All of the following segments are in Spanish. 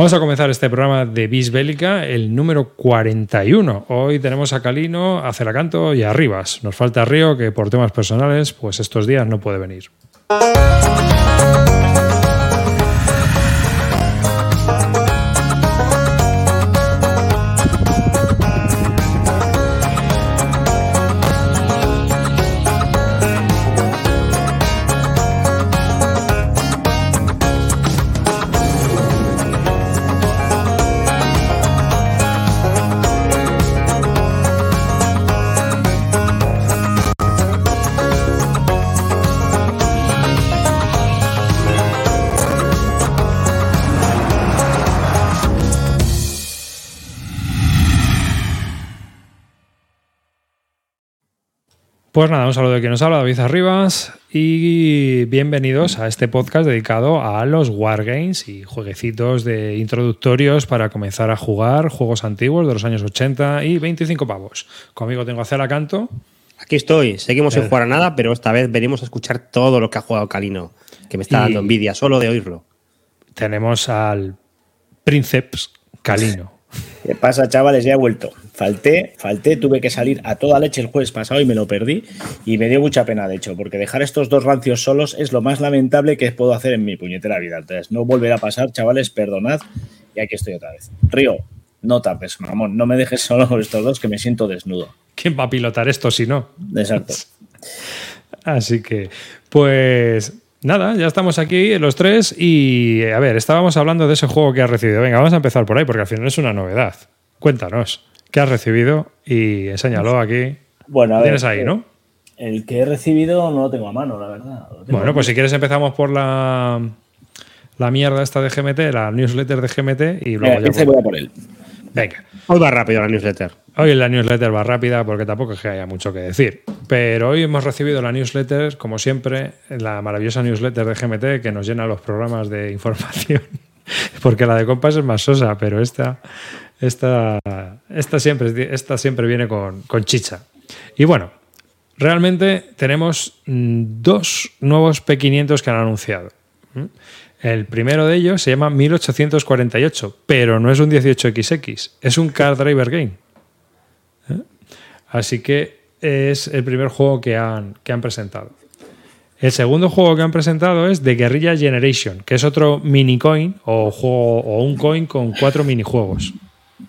Vamos a comenzar este programa de Bis Bélica, el número 41. Hoy tenemos a Calino, a Celacanto y a Rivas. Nos falta Río, que por temas personales, pues estos días no puede venir. Pues nada, un saludo de quien nos habla, David Arribas, y bienvenidos a este podcast dedicado a los Wargames y jueguecitos de introductorios para comenzar a jugar juegos antiguos de los años 80 y 25 pavos. Conmigo tengo a Cela Canto. Aquí estoy, seguimos sin jugar a nada, pero esta vez venimos a escuchar todo lo que ha jugado Calino, que me está dando envidia solo de oírlo. Tenemos al Princeps Calino. ¿Qué pasa, chavales? Ya he vuelto. Falté, falté, tuve que salir a toda leche el jueves pasado y me lo perdí. Y me dio mucha pena, de hecho, porque dejar estos dos rancios solos es lo más lamentable que puedo hacer en mi puñetera vida. Entonces, no volverá a pasar, chavales, perdonad. Y aquí estoy otra vez. Río, no tapes, Ramón, no me dejes solo con estos dos que me siento desnudo. ¿Quién va a pilotar esto si no? Exacto. Así que, pues Nada, ya estamos aquí los tres y a ver, estábamos hablando de ese juego que has recibido. Venga, vamos a empezar por ahí porque al final es una novedad. Cuéntanos, ¿qué has recibido? Y enséñalo aquí. Bueno, a tienes ahí, ¿no? El que he recibido no lo tengo a mano, la verdad. Bueno, pues si quieres empezamos por la, la mierda esta de GMT, la newsletter de GMT y luego ya voy a por él. Venga. Hoy va rápido la newsletter. Hoy la newsletter va rápida porque tampoco es que haya mucho que decir. Pero hoy hemos recibido la newsletter, como siempre, la maravillosa newsletter de GMT que nos llena los programas de información. porque la de Compass es más sosa, pero esta, esta, esta, siempre, esta siempre viene con, con chicha. Y bueno, realmente tenemos mm, dos nuevos P500 que han anunciado. El primero de ellos se llama 1848, pero no es un 18XX, es un Car Driver Game. ¿Eh? Así que es el primer juego que han, que han presentado. El segundo juego que han presentado es The Guerrilla Generation, que es otro mini coin o, juego, o un coin con cuatro minijuegos.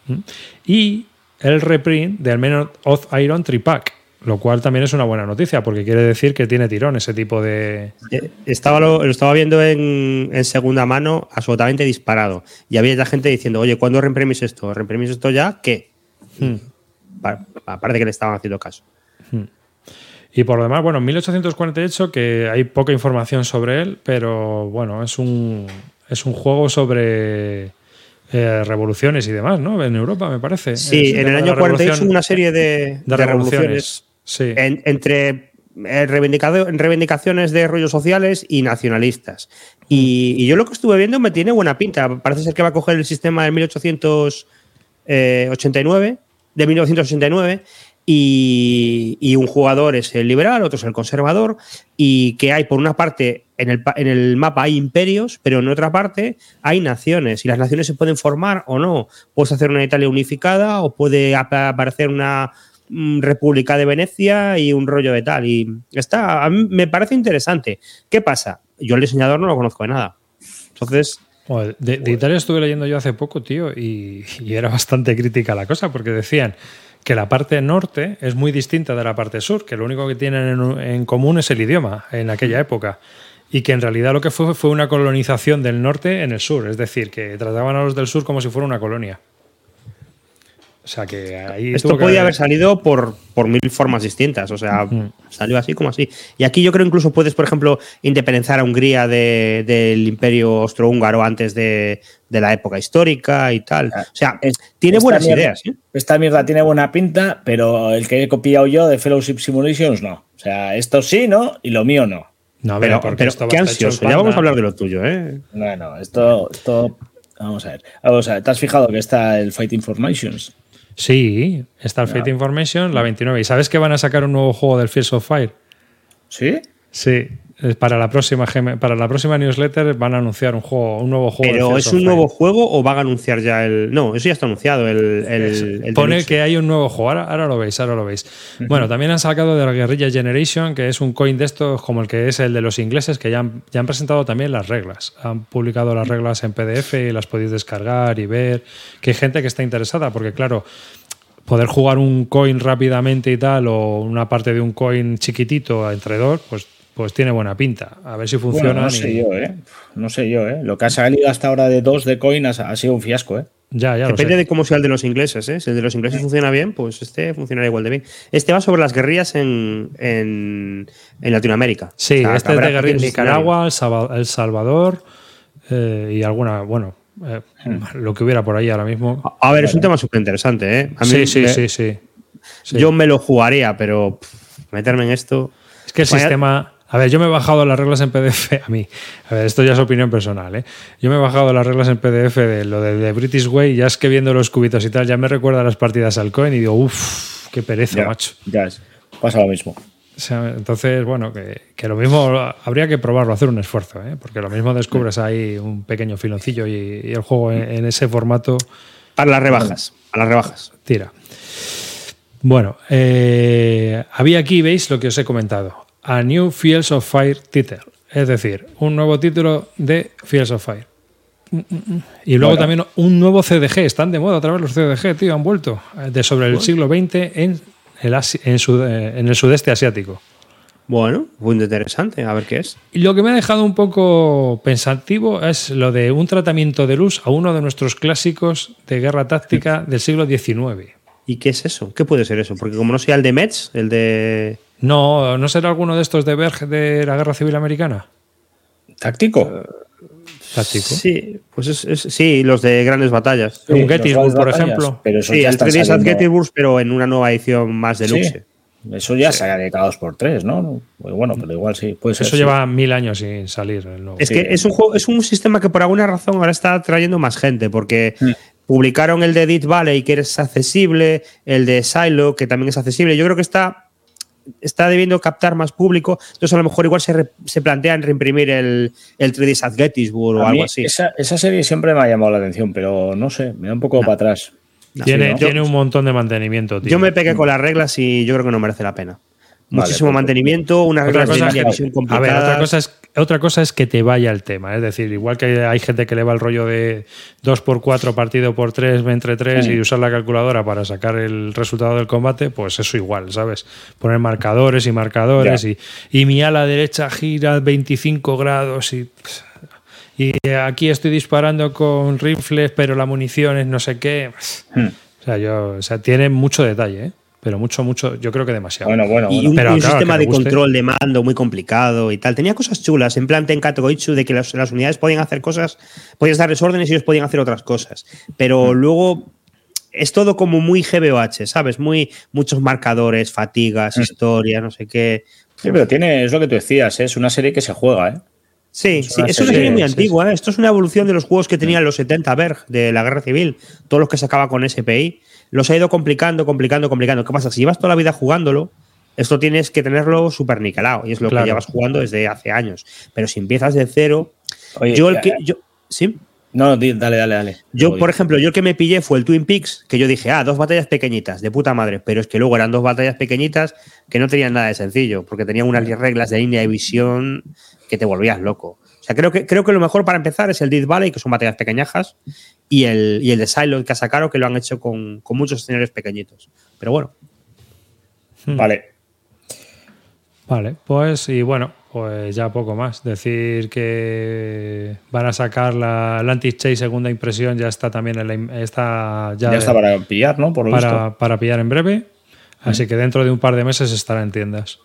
¿Mm? Y el reprint del Men of Iron Tripack, lo cual también es una buena noticia, porque quiere decir que tiene tirón ese tipo de. Eh, estaba lo, estaba viendo en, segunda mano absolutamente disparado. Y había ya gente diciendo, oye, ¿cuándo reimprimís esto? ¿Reimprimís esto ya? ¿Qué? Hmm. Aparte que le estaban haciendo caso. Hmm. Y por lo demás, bueno, 1848, que hay poca información sobre él, pero bueno, es un, es un juego sobre eh, revoluciones y demás, ¿no? En Europa, me parece. Sí, en el año 48 una serie de, revoluciones entre eh, reivindicaciones de rollos sociales y nacionalistas. Y, yo lo que estuve viendo me tiene buena pinta. Parece ser que va a coger el sistema de 1889, de 1989, y, un jugador es el liberal, otro es el conservador, y que hay por una parte en el, en el, mapa hay imperios, pero en otra parte hay naciones, y las naciones se pueden formar o no. Puedes hacer una Italia unificada o puede aparecer una, República de Venecia y un rollo de tal. Y está, a mí me parece interesante. ¿Qué pasa? Yo el diseñador no lo conozco de nada. Entonces. de, Italia estuve leyendo yo hace poco, tío, y, era bastante crítica la cosa, porque decían que la parte norte es muy distinta de la parte sur, que lo único que tienen en, común es el idioma en aquella época y que en realidad lo que fue fue una colonización del norte en el sur, es decir, que trataban a los del sur como si fuera una colonia. O sea que ahí Esto podía haber salido por, por mil formas distintas. O sea, salió así como así. Y aquí yo creo incluso puedes, por ejemplo, independizar a Hungría del imperio austrohúngaro antes de, la época histórica y tal. O sea, tiene buenas ideas. ¿eh? Esta mierda tiene buena pinta, pero el que he copiado yo de Fellowship Simulations no. O sea, esto sí, ¿no? Y lo mío no. No, pero, pero qué ansioso. Ya vamos a hablar de lo tuyo, ¿eh? Bueno, esto, esto. Vamos a ver. Vamos a ver. ¿Te has fijado que está el Fighting Formations? Sí, está el Fate Information, la 29. ¿Y sabes que van a sacar un nuevo juego del Fields of Fire? ¿Sí? Sí. Eh, para la próxima para la próxima newsletter van a anunciar un juego, un nuevo juego. Pero es un nuevo juego o van a anunciar ya el. No, eso ya está anunciado. El, el, el Pone deluxe. que hay un nuevo juego. Ahora, ahora lo veis, ahora lo veis. Bueno, también han sacado de la Guerrilla Generation, que es un coin de estos como el que es el de los ingleses, que ya han, ya han presentado también las reglas. Han publicado las reglas en PDF y las podéis descargar y ver. Que hay gente que está interesada, porque claro, poder jugar un coin rápidamente y tal, o una parte de un coin chiquitito entre dos, pues, pues tiene buena pinta. A ver si funciona. Bueno, no sé yo, ¿eh? No sé yo, ¿eh? Lo que ha salido hasta ahora de dos de coin ha, ha sido un fiasco, ¿eh? Ya, ya lo Depende sé. de cómo sea el de los ingleses, ¿eh? Si el de los ingleses funciona bien, pues este funcionará igual de bien. Este va sobre las guerrillas en, en, en Latinoamérica. Sí, O sea, este es de guerrilla que- Nicaragua, El Salva- El Salvador eh, y alguna, bueno, eh, lo que hubiera por ahí ahora mismo. A a ver, es un tema súper interesante, ¿eh? A mí Sí, sí, sí, sí. Sí. Yo me lo jugaría, pero pff, meterme en esto. Es que el Vaya- sistema. A ver, yo me he bajado las reglas en PDF. A mí, a ver, esto ya es opinión personal, ¿eh? Yo me he bajado las reglas en PDF de lo de, de British Way, ya es que viendo los cubitos y tal, ya me recuerda a las partidas al coin y digo, uff, qué pereza, Ya, macho. ya es. Pasa lo mismo. O sea, entonces, bueno, que, que lo mismo habría que probarlo, hacer un esfuerzo, ¿eh? Porque lo mismo descubres ahí un pequeño filoncillo y, y el juego en, en ese formato Para las rebajas. A las rebajas. tira. Bueno, eh, había aquí, veis lo que os he comentado. A New Fields of Fire title. Es decir, un nuevo título de Fields of Fire. Y luego Bueno. también un nuevo CDG. Están de moda otra vez los CDG, tío, han vuelto. eh, De sobre el siglo XX en el, Asi- en, sud- eh, en el sudeste asiático. Bueno, muy interesante. A ver qué es. Y lo que me ha dejado un poco pensativo es lo de un tratamiento de luz a uno de nuestros clásicos de guerra táctica del siglo XIX. ¿Y qué es eso? ¿Qué puede ser eso? Porque como no sea el de Metz, el de. No, ¿no será alguno de estos de Berg de la Guerra Civil Americana? ¿Táctico? Táctico. Sí, pues es, es- sí, los de grandes batallas. Un los Gettysburg, por batallas, ejemplo. Pero Sí, ya el está 3D at saliendo- Gettysburg, pero en una nueva edición más deluxe. Sí. Eso ya se ha de cada dos por tres, ¿no? Pues bueno, pero igual sí. Puede ser, Eso sí. lleva mil años sin salir. el nuevo. Es Sí. que es un juego, es un sistema que por alguna razón ahora está trayendo más gente, porque Mm. publicaron el de Dead Valley, que es accesible, el de Silo, que también es accesible. Yo creo que está, está debiendo captar más público. Entonces, a lo mejor igual se, re- se plantean reimprimir el, el 3D at Gettysburg o A mí algo así. Esa, esa serie siempre me ha llamado la atención, pero no sé, me da un poco para atrás. tiene, sí, ¿no? tiene un montón de mantenimiento. tío. Yo me pegué con las reglas y yo creo que no merece la pena. Vale, Muchísimo perfecto. mantenimiento, unas Otra reglas de visión a ver, complicadas. otra cosa, es, otra cosa es que te vaya el tema. Es decir, igual que hay gente que le va el rollo de 2x4 partido por 3 entre 3 Sí. y usar la calculadora para sacar el resultado del combate, pues eso igual, ¿sabes? Poner marcadores y marcadores y, y mi ala derecha gira 25 grados y... Y aquí estoy disparando con rifles, pero la munición es no sé qué. Hmm. O sea, yo, o sea, tiene mucho detalle, ¿eh? Pero mucho, mucho, yo creo que demasiado. Bueno, bueno, Y bueno. un, Pero un claro, sistema de guste. control de mando muy complicado y tal. Tenía cosas chulas, en plan Tenkato Goichu, de que las, las unidades podían hacer cosas, podías darles órdenes y ellos podían hacer otras cosas. Pero luego es todo como muy GBOH, ¿sabes? Muy, muchos marcadores, fatigas, historia, no sé qué. Sí, pero tiene, es lo que tú decías, ¿eh? es una serie que se juega, ¿eh? Sí, Es sí, una es una serie, serie muy sí, antigua. ¿eh? Esto es una evolución de los juegos que tenían los 70 Berg de la Guerra Civil, todos los que sacaba con SPI. Los ha ido complicando, complicando, complicando. ¿Qué pasa? Si llevas toda la vida jugándolo, esto tienes que tenerlo súper niquelado y es lo Claro. que llevas jugando desde hace años. Pero si empiezas de cero, Oye, yo el que. Yo, ¿Sí? No, dale, dale, dale. Yo, por ejemplo, yo el que me pillé fue el Twin Peaks, que yo dije, ah, dos batallas pequeñitas, de puta madre, pero es que luego eran dos batallas pequeñitas que no tenían nada de sencillo, porque tenían unas reglas de línea de visión que te volvías loco. Sea, creo que, creo que lo mejor para empezar es el Death Valley, que son batallas pequeñajas, y el, y el de Silo que ha sacado, que lo han hecho con, con muchos escenarios pequeñitos. Pero bueno, Vale. Vale, pues y bueno, pues ya poco más. Decir que van a sacar la Atlantic Chase segunda impresión, ya está también en la, está ya, Ya, de- está para pillar, ¿no? Por lo visto. para, para pillar en breve. Así que dentro de un par de meses estará en tiendas.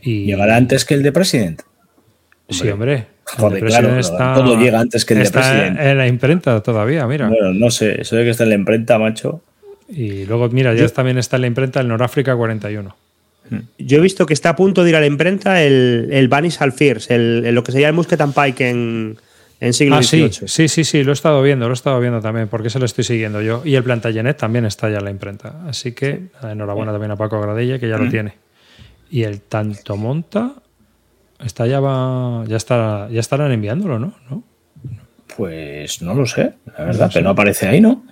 Y ¿Llegará antes que el de President? Sí, hombre. Joder, de claro, claro, todo llega antes que el de está President. en la imprenta todavía, mira. Bueno, no sé, eso de que está en la imprenta, macho. Y luego, mira, ya también está en la imprenta el Noráfrica 41. yo he visto que está a punto de ir a la imprenta el, el Vanish Alfiers, el, el- lo que sería el Musket and Pike en, en siglo Ah, sí, XVIII. sí, sí, sí, lo he estado viendo, lo he estado viendo también, porque se lo estoy siguiendo yo. Y el Plantagenet también está ya en la imprenta. Así que enhorabuena también a Paco Gradella, que ya lo tiene. Y el Tanto Monta, Está ya va, ya está, ya estarán enviándolo, ¿no? ¿No? Pues no lo sé, la verdad, pero no aparece ahí, ¿no?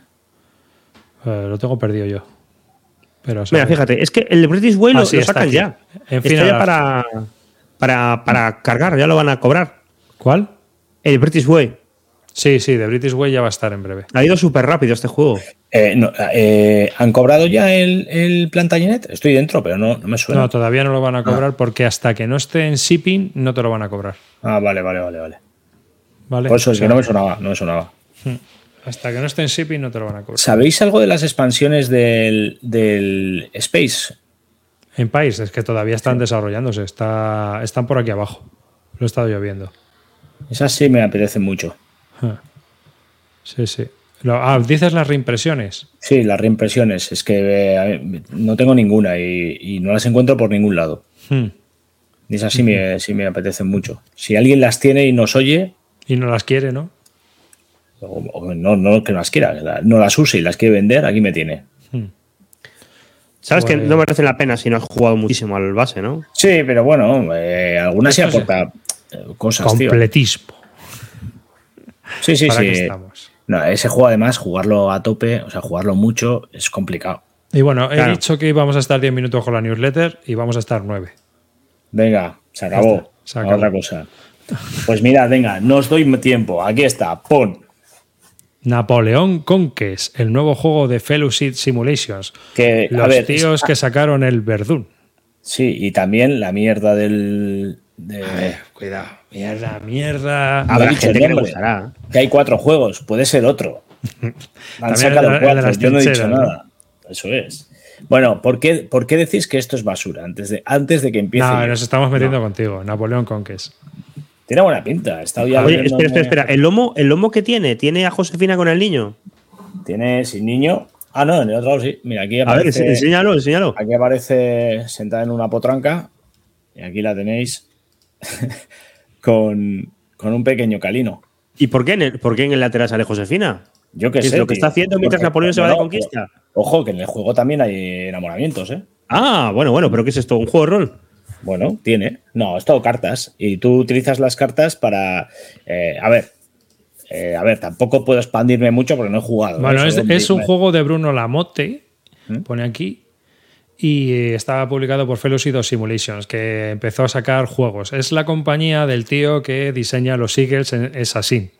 Eh, lo tengo perdido yo. Pero Mira, fíjate, es que el British Way Ah, lo, sí, lo está sacan ya. En fin, Está ya para, para, para cargar, ya lo van a cobrar. ¿Cuál? El British Way. Sí, sí, de British Way ya va a estar en breve. Ha ido súper rápido este juego. Eh, no, eh, ¿Han cobrado ya el, el Plantagenet? Estoy dentro, pero no, no me suena. No, todavía no lo van a cobrar porque hasta que no esté en shipping no te lo van a cobrar. Ah, vale, vale, vale, vale. ¿Vale? Por eso O es sea, que no me sonaba, no me sonaba. Hasta que no esté en shipping no te lo van a cobrar. ¿Sabéis algo de las expansiones del, del Space? En país es que todavía están desarrollándose, está, están por aquí abajo. Lo he estado yo viendo. Esas sí me apetecen mucho. Ah. Sí, sí. Lo- ah, dices las reimpresiones. Sí, las reimpresiones. Es que eh, no tengo ninguna y, y no las encuentro por ningún lado. Hmm. Y esas sí me, sí me apetecen mucho. Si alguien las tiene y nos oye, Y no las quiere, ¿no? o, o no, no que no las quiera, no las use y las quiere vender, aquí me tiene. Sabes que Pues- no merece la pena si no has jugado muchísimo al base, ¿no? Sí, pero bueno, eh, algunas sí aporta eh, cosas, tío. Sí, sí, ¿Para sí. qué estamos? No, ese juego además, jugarlo a tope, o sea, jugarlo mucho, es complicado. Y bueno, he dicho que íbamos a estar 10 minutos con la newsletter y vamos a estar 9. Venga, se acabó. está, se A acabó. Otra cosa. Pues mira, venga, no os doy tiempo. Aquí está, pon. Napoleón Conquest, el nuevo juego de Fellowship Simulations. Que, a Los ver, tíos es- que sacaron el Verdún. Sí, y también la mierda del. De- Cuidado. Mierda, mierda. Habrá dicho gente que le gustará. que hay cuatro juegos, puede ser otro. Han sacado cuatro, yo no he dicho nada. Eso es. Bueno, ¿por qué, ¿por qué decís que esto es basura? Antes de, antes de que empiece. No, nos estamos metiendo contigo. Napoleón Conquest. Tiene buena pinta. Ya Oye, espera, espera, espera. ¿El lomo, ¿El lomo que tiene? ¿Tiene a Josefina con el niño? Tiene sin niño. Ah, no, en el otro lado sí. Mira, aquí A ver, aparece, enséñalo, enséñalo. aquí aparece sentada en una potranca. Y aquí la tenéis con, con un pequeño calino. ¿Y por qué en el, por qué en el lateral sale Josefina? Yo qué ¿Qué es sé. lo que está haciendo mientras Porque- Napoleón se va de conquista? pero- Ojo, que en el juego también hay enamoramientos, ¿eh? Ah, bueno, bueno, pero ¿qué es esto? ¿Un juego de rol? Bueno, tiene. No, es todo cartas. Y tú utilizas las cartas para. eh, a ver. eh, a ver, tampoco puedo expandirme mucho porque no he jugado. ¿eh? Bueno, es, un juego de Bruno Lamotte, ¿Mm? pone aquí, y eh, estaba publicado por Fellowship of Simulations, que empezó a sacar juegos. Es la compañía del tío que diseña los Eagles en Assassin,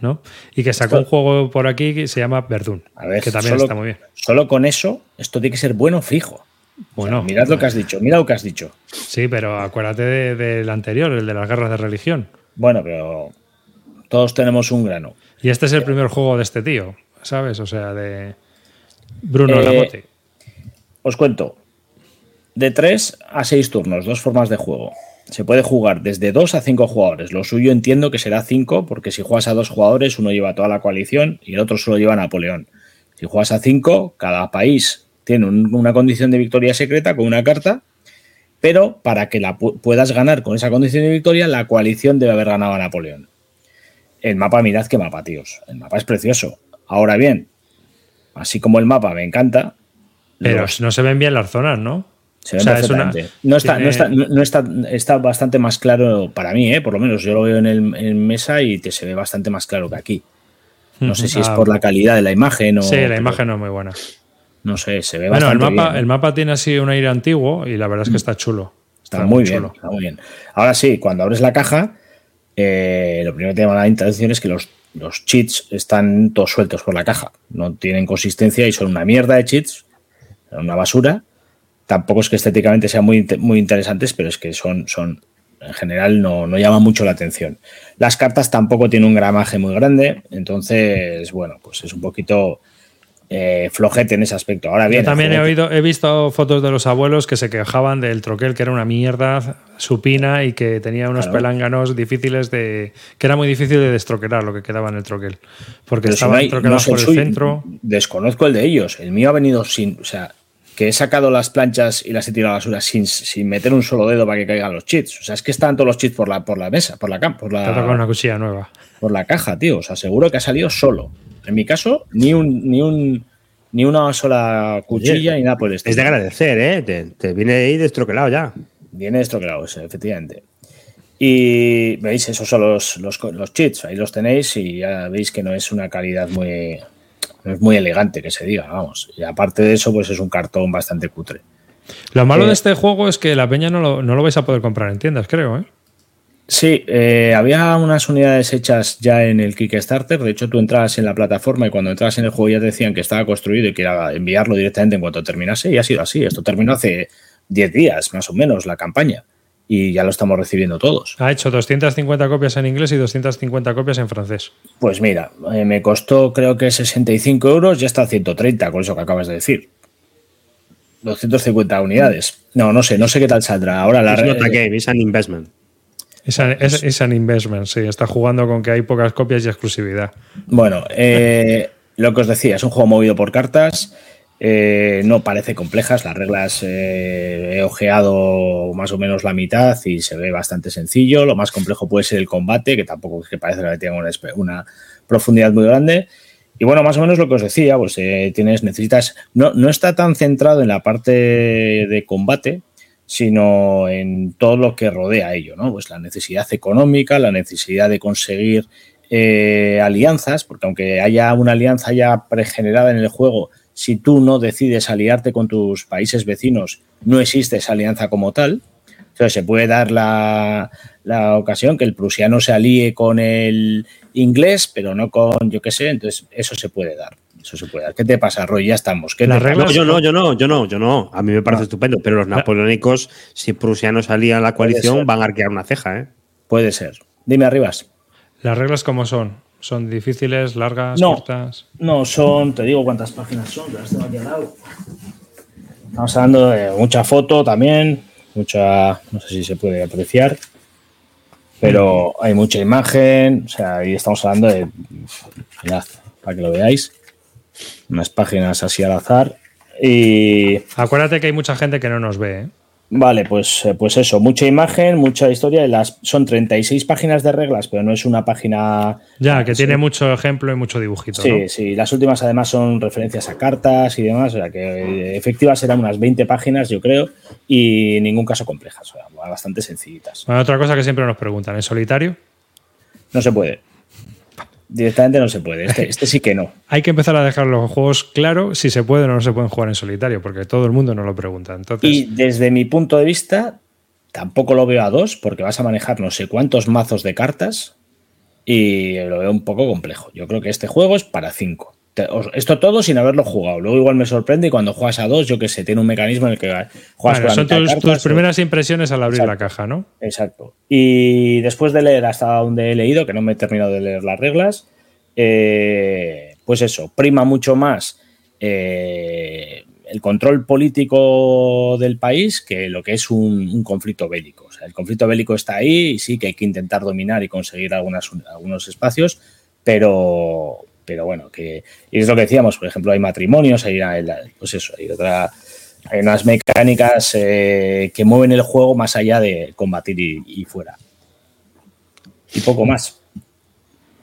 ¿no? Y que sacó Esto- un juego por aquí que se llama Verdun, A ver, que también solo, está muy bien. Solo con eso, esto tiene que ser bueno fijo. Bueno, Mirad lo que has dicho, mira lo que has dicho. sí, pero acuérdate de- del anterior, el de las guerras de religión. Bueno, pero todos tenemos un grano. Y este es el primer juego de este tío, ¿sabes? O sea, de Bruno Eh. Os cuento. De 3 a 6 turnos, dos formas de juego. Se puede jugar desde 2 a 5 jugadores. Lo suyo entiendo que será 5, porque si juegas a dos jugadores, uno lleva toda la coalición y el otro solo lleva a Napoleón. Si juegas a 5, cada país tiene un- una condición de victoria secreta con una carta, pero para que la pu- puedas ganar con esa condición de victoria, la coalición debe haber ganado a Napoleón. El mapa, mirad qué mapa, tíos. El mapa es precioso. Ahora bien, así como el mapa me encanta, Pero los- no se ven bien las zonas, ¿no? se ve O sea, es una- perfectamente. no, está, no, está, no, no está, está bastante más claro para mí, ¿eh? por lo menos yo lo veo en, el, en mesa y te se ve bastante más claro que aquí. No sé si es Ah, por la calidad de la imagen o. Sí, la imagen no es muy buena. No sé, se ve Bueno, el bastante mapa, bien. el mapa tiene así un aire antiguo y la verdad es que está chulo. Está muy bien, está muy bien. Ahora sí, cuando abres la caja, eh, lo primero que te llama la atención es que los, los cheats están todos sueltos por la caja. No tienen consistencia y son una mierda de cheats, una basura. Tampoco es que estéticamente sean muy, muy interesantes, pero es que son, son en general no, no llaman mucho la atención. Las cartas tampoco tienen un gramaje muy grande, entonces, bueno, pues es un poquito eh, flojete en ese aspecto. Ahora bien, Yo también he oído, he visto fotos de los abuelos que se quejaban del troquel, que era una mierda supina y que tenía unos Claro. pelánganos difíciles de. que era muy difícil de destroquelar lo que quedaba en el troquel. Porque Pero si estaban no hay- troquelados no por el suyo. centro. Desconozco el de ellos. El mío ha venido sin. O sea, que he sacado las planchas y las he tirado a la basura sin, sin meter un solo dedo para que caigan los cheats. O sea, es que están todos los cheats por la, por la mesa, por la cam, por Te ha tocado una la, cuchilla nueva. por la caja, tío. O sea, seguro que ha salido solo. En mi caso, ni un, ni un, ni una sola cuchilla ni nada por el estilo. Es de agradecer, ¿eh? Te, te viene ahí destroquelado ya. Viene estroquelado, ese, efectivamente. Y veis, esos son los, los, los cheats, ahí los tenéis y ya veis que no es una calidad muy, no es muy elegante que se diga, vamos. Y aparte de eso, pues es un cartón bastante cutre. Lo malo de este juego es que la peña no lo, no lo vais a poder comprar en tiendas, creo, ¿eh? Sí, eh, había unas unidades hechas ya en el Kickstarter. De hecho, tú entrabas en la plataforma y cuando entras en el juego ya te decían que estaba construido y que era enviarlo directamente en cuanto terminase. Y ha sido así. Esto terminó hace 10 días, más o menos, la campaña. Y ya lo estamos recibiendo todos. Ha hecho 250 copias en inglés y 250 copias en francés. Pues mira, eh, me costó creo que 65 euros, ya está a 130 con eso que acabas de decir. 250 unidades. No, no sé, no sé qué tal saldrá. Ahora la Es game, an investment. Es an, es, es an investment, sí. Está jugando con que hay pocas copias y exclusividad. Bueno, eh, lo que os decía, es un juego movido por cartas. Eh, no parece complejas. Las reglas eh, he ojeado más o menos la mitad y se ve bastante sencillo. Lo más complejo puede ser el combate, que tampoco es que parece que tenga una, profundidad muy grande. Y bueno, más o menos lo que os decía, pues eh, tienes, necesitas. No, no está tan centrado en la parte de combate, sino en todo lo que rodea a ello, ¿no? Pues la necesidad económica, la necesidad de conseguir alianzas, porque aunque haya una alianza ya pregenerada en el juego, si tú no decides aliarte con tus países vecinos, no existe esa alianza como tal. Entonces se puede dar la, la ocasión que el prusiano se alíe con el inglés, pero no con, yo qué sé, entonces eso se puede dar. Eso se puede dar. ¿Qué te pasa, Roy? Ya estamos. ¿Qué Las reglas- No, yo no, yo no, yo no, yo no. A mí me parece estupendo, pero los napoleónicos, si prusianos salían a la coalición, van a arquear una ceja, ¿eh? Puede ser. Dime, Arribas. ¿Las reglas cómo son? ¿Son difíciles, largas, No. cortas? No, son, te digo cuántas páginas son, las tengo aquí al lado. Estamos hablando de mucha foto también, mucha, no sé si se puede apreciar, pero hay mucha imagen, o sea, ahí estamos hablando de, mirad, para que lo veáis, unas páginas así al azar. Y Acuérdate que hay mucha gente que no nos ve, ¿eh? Vale, pues, eh, pues eso, mucha imagen, mucha historia. y Las, son 36 páginas de reglas, pero no es una página Ya, que Sí. tiene mucho ejemplo y mucho dibujito, Sí, ¿no? sí, las últimas además son referencias a cartas y demás, o sea que eh, efectivas serán unas 20 páginas, yo creo, y en ningún caso complejas, o sea, bastante sencillitas. Bueno, otra cosa que siempre nos preguntan, ¿en solitario? No se puede. Directamente no se puede. Este, este sí que no. Hay que empezar a dejar los juegos claros si se pueden o no se pueden jugar en solitario, porque todo el mundo nos lo pregunta. Entonces, Y desde mi punto de vista, tampoco lo veo a dos, porque vas a manejar no sé cuántos mazos de cartas y lo veo un poco complejo. Yo creo que este juego es para cinco. Esto todo sin haberlo jugado. Luego igual me sorprende y cuando juegas a dos, yo que sé, tiene un mecanismo en el que juegas bueno, son tus, cartas, tus primeras impresiones al abrir Exacto. la caja, ¿no? Exacto. Y después de leer hasta donde he leído, que no me he terminado de leer las reglas, eh, pues eso, prima mucho más eh, el control político del país que lo que es un, un conflicto bélico. O sea, el conflicto bélico está ahí y sí que hay que intentar dominar y conseguir algunas, algunos espacios, pero, pero bueno, que y es lo que decíamos, por ejemplo, hay matrimonios, hay, pues eso, hay otra hay unas mecánicas eh, que mueven el juego más allá de combatir y, y fuera. Y poco más.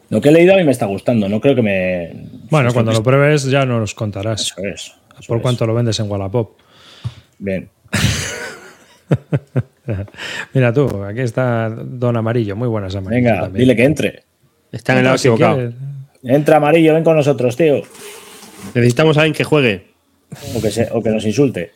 Lo que he leído a mí me está gustando, no creo que me... Bueno, cuando lo pruebes ya nos contarás Eso es. eso por es. cuánto lo vendes en Wallapop. Bien. Mira tú, aquí está Don Amarillo, muy buenas Amarillo. Venga, también. dile que entre. Está en el lado Si equivocado. Entra amarillo, ven con nosotros, tío. Necesitamos a alguien que juegue. O que, se- o que nos insulte.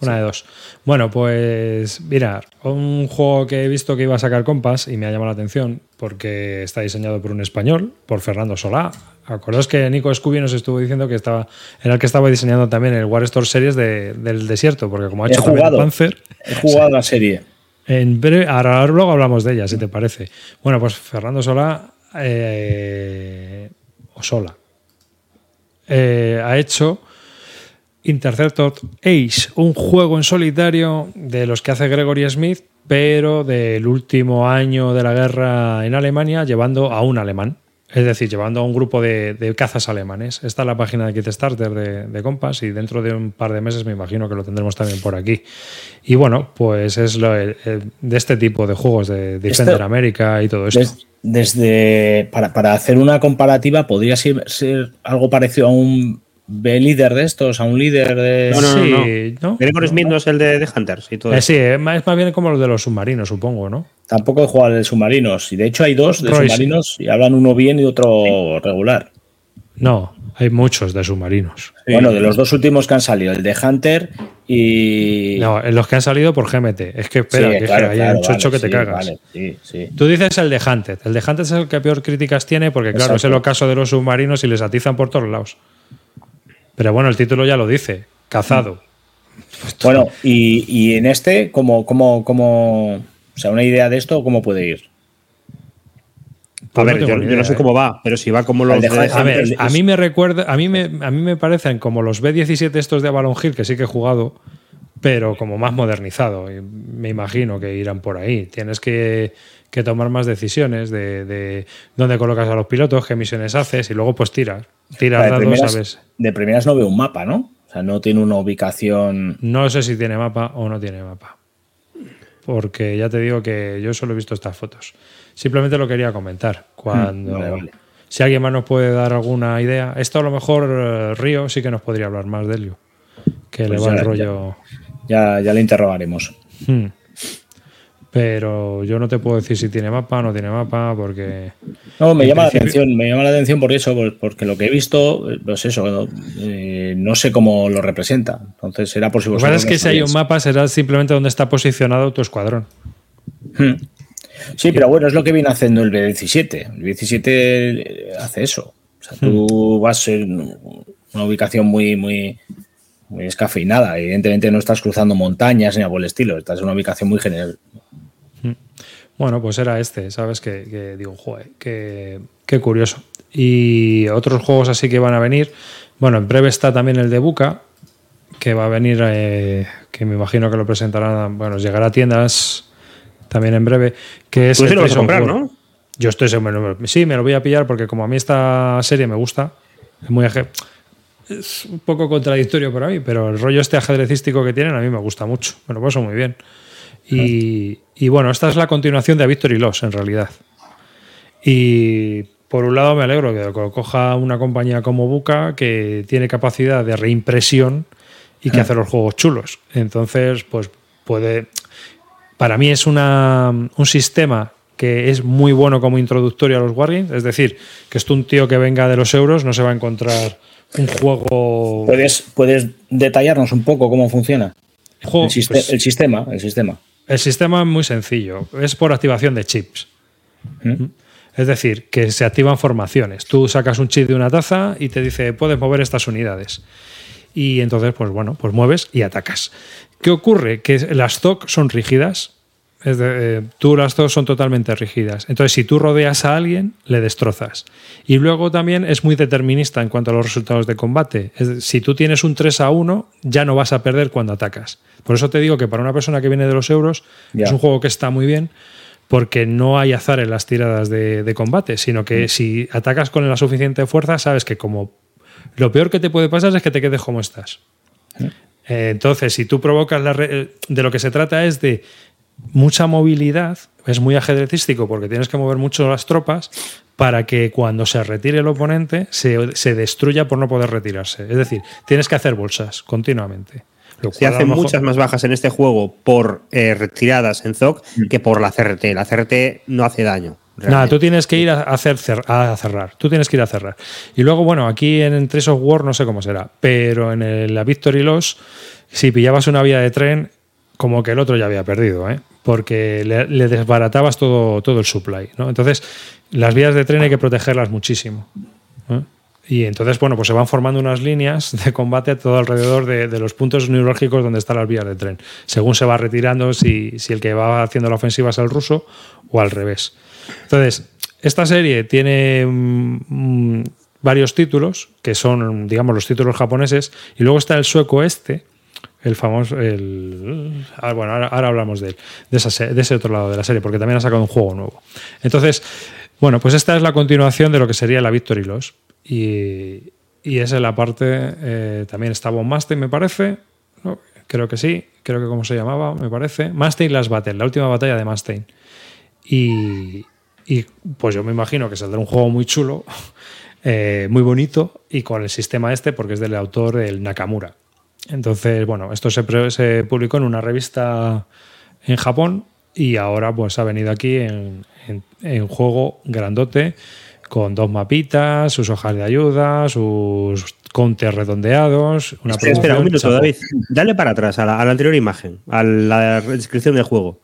Una de dos. Bueno, pues mira, un juego que he visto que iba a sacar Compass y me ha llamado la atención porque está diseñado por un español, por Fernando Solá. Acordaos que Nico Scooby nos estuvo diciendo que estaba era el que estaba diseñando también el War Store Series de- del desierto, porque como ha He hecho también jugado. Panzer, He jugado la serie. en breve, ahora, ahora luego hablamos de ella, si te parece. Bueno, pues Fernando Solá eh, o Sola eh, ha hecho Interceptor Ace, un juego en solitario de los que hace Gregory Smith, pero del último año de la guerra en Alemania, llevando a un alemán. Es decir, llevando a un grupo de, de cazas alemanes. Esta es la página de Kickstarter de, de Compass y dentro de un par de meses me imagino que lo tendremos también por aquí. Y bueno, pues es lo, el- el- de este tipo de juegos de Defender Esto- America y todo esto. Des- desde para, para hacer una comparativa podría ser, ser algo parecido a un B líder de estos, a un líder de. No, no, no. Sí, ¿no? Gregor Smith no es el de, de Hunters y todo Eh, sí, es más, bien como los de los submarinos, supongo, ¿no? Tampoco he jugado de submarinos. Y de hecho hay dos de Royce. submarinos y hablan uno bien y otro regular. No, hay muchos de submarinos. Sí. Bueno, de los dos últimos que han salido, el de Hunter y. No, en los que han salido por GMT. Es que espera, Sí, que, es claro, que hay claro, un chocho vale, que te sí, cagas. vale, sí, sí. Tú dices el de Hunted. El de Hunted es el que peor críticas tiene porque, claro, es el Exacto. ocaso de los submarinos y les atizan por todos lados. Pero bueno, el título ya lo dice. Cazado. Bueno, y, y en este, ¿cómo, cómo, cómo, o sea, una idea de esto, ¿cómo puede ir? A Pues ver, no yo, no sé ¿eh? cómo va, pero si va como los de, A ver, es- a mí me recuerda, a mí me, a mí me parecen como los B17 estos de Avalon Hill, que sí que he jugado, pero como más modernizado. Me imagino que irán por ahí. Tienes que, que tomar más decisiones de, de dónde colocas a los pilotos, qué misiones haces y luego pues tiras. Tiras de, dados, primeras, ¿sabes? de primeras no veo un mapa, ¿no? O sea, no tiene una ubicación. No sé si tiene mapa o no tiene mapa. Porque ya te digo que yo solo he visto estas fotos. Simplemente lo quería comentar. Cuando. Mm, vale, vale. Si alguien más nos puede dar alguna idea. Esto a lo mejor eh, Río sí que nos podría hablar más de Elio. Que le Pues va el rollo. Ya, ya le interrogaremos. Hmm. Pero yo no te puedo decir si tiene mapa o no tiene mapa, porque. No, me llama principio- la atención, me llama la atención por eso, por- porque lo que he visto, eh, pues eso, eh, no sé cómo lo representa. Entonces era por si Lo que pasa es que si hay un mapa será simplemente donde está posicionado tu escuadrón. Hmm. Sí, pero bueno, es lo que viene haciendo el B17. El B17 hace eso. O sea, tú Hmm. vas en una ubicación muy, muy, muy escafeinada. Evidentemente no estás cruzando montañas ni algo por el estilo. Estás en una ubicación muy general. Bueno, pues era este, ¿sabes? Que, que digo, joder, qué, qué curioso. Y otros juegos así que van a venir. Bueno, en breve está también el de Buca, que va a venir, eh, que me imagino que lo presentarán, bueno, llegará a tiendas también en breve, que es Tú sí lo vas a comprar. ¿no? Yo estoy seguro, sí, me lo voy a pillar porque como a mí esta serie me gusta, es muy aje- es un poco contradictorio para mí, pero el rollo este ajedrecístico que tienen a mí me gusta mucho, me lo paso muy bien. Y, y bueno, esta es la continuación de A Victory Loss, en realidad. Y por un lado me alegro que lo coja una compañía como Buca que tiene capacidad de reimpresión y que hace los juegos chulos. Entonces, pues puede... Para mí es una, un sistema que es muy bueno como introductorio a los Wargames. Es decir, que esto un tío que venga de los euros no se va a encontrar un juego... ¿Puedes, ¿Puedes detallarnos un poco cómo funciona? juego- el, siste- pues- el sistema, el sistema. El sistema es muy sencillo, es por activación de chips. ¿Mm? Es decir, que se activan formaciones. Tú sacas un chip de una taza y te dice, puedes mover estas unidades. Y entonces, pues bueno, pues mueves y atacas. ¿Qué ocurre? Que las TOC son rígidas. Es de- eh, tú las TOC son totalmente rígidas. Entonces, si tú rodeas a alguien, le destrozas. Y luego también es muy determinista en cuanto a los resultados de combate. Es si tú tienes un 3 a 1, ya no vas a perder cuando atacas. Por eso te digo que para una persona que viene de los euros, es un juego que está muy bien porque no hay azar en las tiradas de, de combate, sino que si atacas con la suficiente fuerza, sabes que como lo peor que te puede pasar es que te quedes como estás. Eh, entonces, si tú provocas la... re- de lo que se trata es de mucha movilidad, es muy ajedrecístico porque tienes que mover mucho las tropas para que cuando se retire el oponente se, se destruya por no poder retirarse. Es decir, tienes que hacer bolsas continuamente. Lo Se hacen mejor- muchas más bajas en este juego por eh, retiradas en ZOC que por la CRT. La CRT no hace daño. Nada, tú tienes que ir a, hacer cer- a cerrar. Tú tienes que ir a cerrar. Y luego, bueno, aquí en Trace of War no sé cómo será, pero en el- la Victory Loss, si pillabas una vía de tren, como que el otro ya había perdido, ¿eh? porque le, desbaratabas todo, todo el supply. ¿no? Entonces, las vías de tren hay que protegerlas muchísimo. ¿eh? Y entonces, bueno, pues se van formando unas líneas de combate a todo alrededor de, de los puntos neurálgicos donde están las vías de tren. Según se va retirando, si, si el que va haciendo la ofensiva es el ruso o al revés. Entonces, esta serie tiene mm, mm, varios títulos, que son, digamos, los títulos japoneses, y luego está el sueco este, el famoso. El, ah, bueno, ahora, ahora hablamos de él, de, ese otro lado de la serie, porque también ha sacado un juego nuevo. Entonces, bueno, pues esta es la continuación de lo que sería la Victory Loss. Y, y esa es la parte. eh, también está Von Mastein, me parece. ¿no? Creo que sí, creo que como se llamaba, me parece. Mastein Last Battle, la última batalla de Mastein. Y, y, pues yo me imagino que saldrá un juego muy chulo. eh, muy bonito y con el sistema este porque es del autor el Nakamura. Entonces, bueno, esto se, publicó en una revista en Japón y ahora pues ha venido aquí en, en- en juego grandote con dos mapitas, sus hojas de ayuda, sus contes redondeados, una Espera, espera, un minuto, chapo. David. Dale para atrás, a la, a la anterior imagen, a la descripción del juego.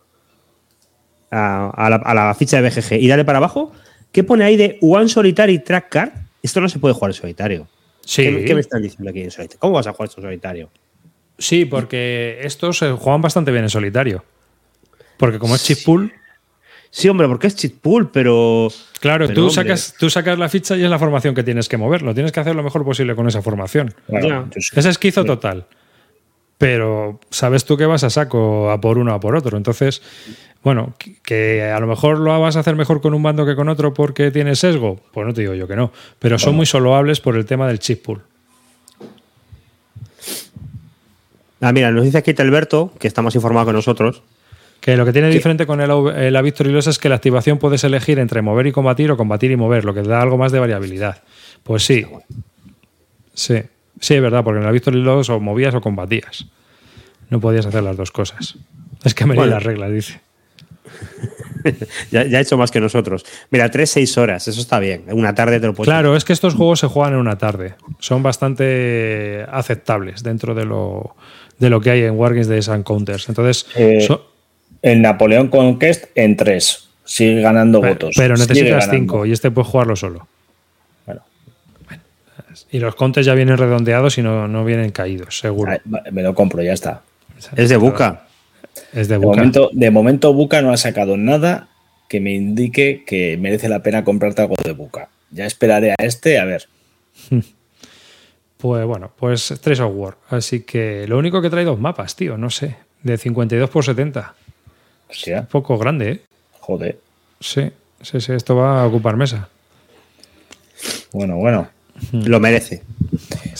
A, a la, a la ficha de BGG. Y dale para abajo. ¿Qué pone ahí de One Solitary Track Card? Esto no se puede jugar en solitario. Sí. ¿Qué, qué me están diciendo aquí en solitario? ¿Cómo vas a jugar esto en solitario? Sí, porque estos se juegan bastante bien en solitario. Porque como es chip pool, Sí, hombre, porque es cheat pool, pero. claro, Pero, tú, hombre. sacas, tú sacas la ficha y es la formación que tienes que mover. Lo tienes que hacer lo mejor posible con esa formación. Sí. Es esquizo total. Pero sabes tú que vas a saco a por uno o a por otro. Entonces, bueno, que- a lo mejor lo vas a hacer mejor con un bando que con otro porque tienes sesgo. Pues no te digo yo que no. Pero son muy soloables por el tema del chip pool. Ah, mira, nos dice aquí Alberto, que está más informado que nosotros. Que lo que tiene diferente con el, la Victory Loss es que la activación puedes elegir entre mover y combatir o combatir y mover, lo que te da algo más de variabilidad. Pues sí. Sí, sí, es verdad, porque en la Victory Loss o movías o combatías. No podías hacer las dos cosas. Es que me Bueno. las reglas, dice. Ya, ya ha hecho más que nosotros. Mira, 3-6 horas, eso está bien. Una tarde te lo puedes. Claro, es que estos juegos se juegan en una tarde. Son bastante aceptables dentro de lo, de lo que hay en Wargames de Sun Counters. Entonces, Eh, so- El Napoleón Conquest en tres. Sigue ganando votos. pero necesitas ganando. cinco y este puedes jugarlo solo. Bueno, Y los contes ya vienen redondeados y no, no vienen caídos, seguro. ay, me lo compro, ya está. Es de buca. Es de De momento, de momento Buca no ha sacado nada que me indique que merece la pena comprarte algo de Buca. Ya esperaré a este, a ver. Pues bueno, pues Trace of War. Así que lo único que trae dos mapas, tío, no sé. De 52 por 70. O sea, Un poco grande, ¿eh? joder. Sí, sí, sí, esto va a ocupar mesa. Bueno, bueno. Lo merece.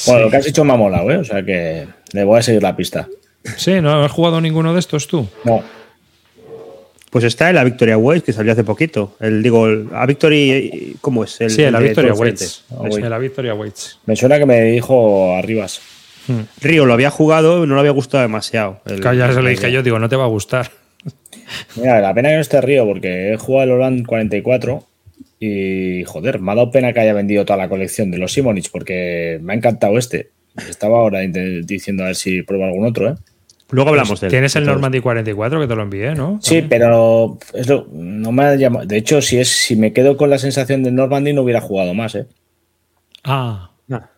Bueno, lo que has hecho me ha molado, ¿eh? O sea que le voy a seguir la pista. Sí, ¿no has jugado ninguno de estos tú? No, Pues está el A Victoria Waits, que salió hace poquito. El, digo, el A Victory, ¿cómo es? El, sí, el Victoria el. Waits. Ah. La Victoria Waits. me suena que me dijo Arribas. Río lo había jugado y no le había gustado demasiado. El- Claro, ya se lo el- dije yo, digo, no te va a gustar. Mira, la pena que no esté Río porque he jugado el Holland 44 y joder, me ha dado pena que haya vendido toda la colección de los Simonich porque me ha encantado este. Estaba ahora diciendo a ver si pruebo algún otro, ¿eh? Luego hablamos de él. Tienes el. Normandy 44 que te lo envié, ¿no? Sí, pero es lo- no me ha llamado. De hecho, si es si me quedo con la sensación de Normandy no hubiera jugado más, ¿eh? Ah, Ah.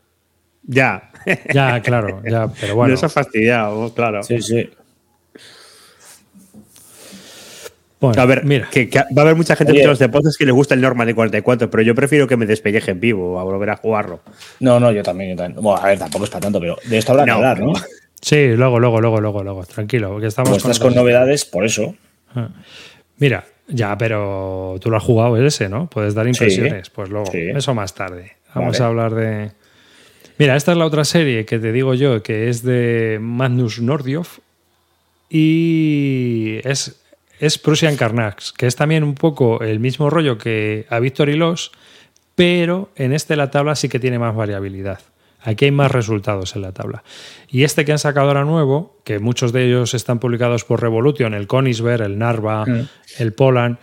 Ya. ya, claro, ya, pero bueno. Nos ha fastidiado, claro. Sí, sí. Bueno, A ver, mira. que, que va a haber mucha gente en los deportes que le gusta el Normandy 44, pero yo prefiero que me despelleje en vivo a volver a jugarlo. No, no, yo también, yo también. Bueno, a ver, tampoco es para tanto, pero de esto habrá que No, hablar, ¿no? Sí, luego, luego, luego, luego, luego. Tranquilo, que estamos estás con otras- novedades, por eso. Ah. Mira, ya, pero tú lo has jugado ese, ¿no? Puedes dar impresiones. Pues luego, Sí. eso más tarde. Vamos Vale. a hablar de. Mira, esta es la otra serie que te digo yo, que es de Magnus Nordioff. Y es, es Prussian Carnax, que es también un poco el mismo rollo que a Victory Loss, pero en este la tabla sí que tiene más variabilidad. Aquí hay más resultados en la tabla. Y este que han sacado ahora nuevo, que muchos de ellos están publicados por Revolution, el Konisberg, el Narva, Mm. el Poland,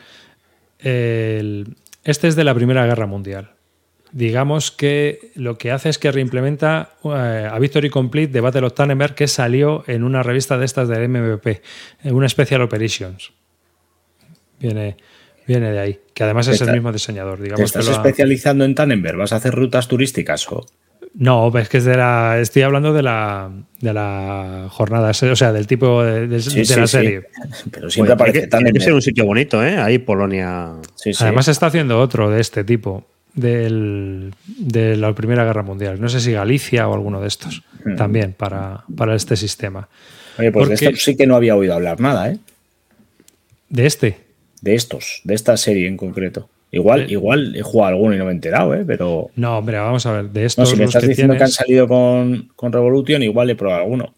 el- este es de la Primera Guerra Mundial. Digamos que lo que hace es que reimplementa eh, a Victory Complete de Battle of Tannenberg que salió en una revista de estas del MVP, en una Special Operations. Viene, viene de ahí, que además es el mismo diseñador. ¿Te Digamos que estás lo ha- especializando en Tannenberg? ¿Vas a hacer rutas turísticas o...? No, es que es de la, estoy hablando de la, de la jornada, o sea, del tipo de, de- Sí, de sí, la sí. serie. Pero siempre Oye, aparece que, tiene que ser Tannenberg. un sitio bonito, ¿eh? Ahí Polonia. Sí, sí. Además está haciendo otro de este tipo, del, de la Primera Guerra Mundial. No sé si Galicia o alguno de estos, Hmm. también para, para este sistema. Oye, pues de esto sí que no había oído hablar nada, ¿eh? De este, De estos, de esta serie en concreto. Igual, Sí. igual he jugado alguno y no me he enterado, ¿eh? Pero... no, hombre, vamos a ver, de No, estos si me los estás que diciendo que han salido con, con Revolution, igual he probado alguno.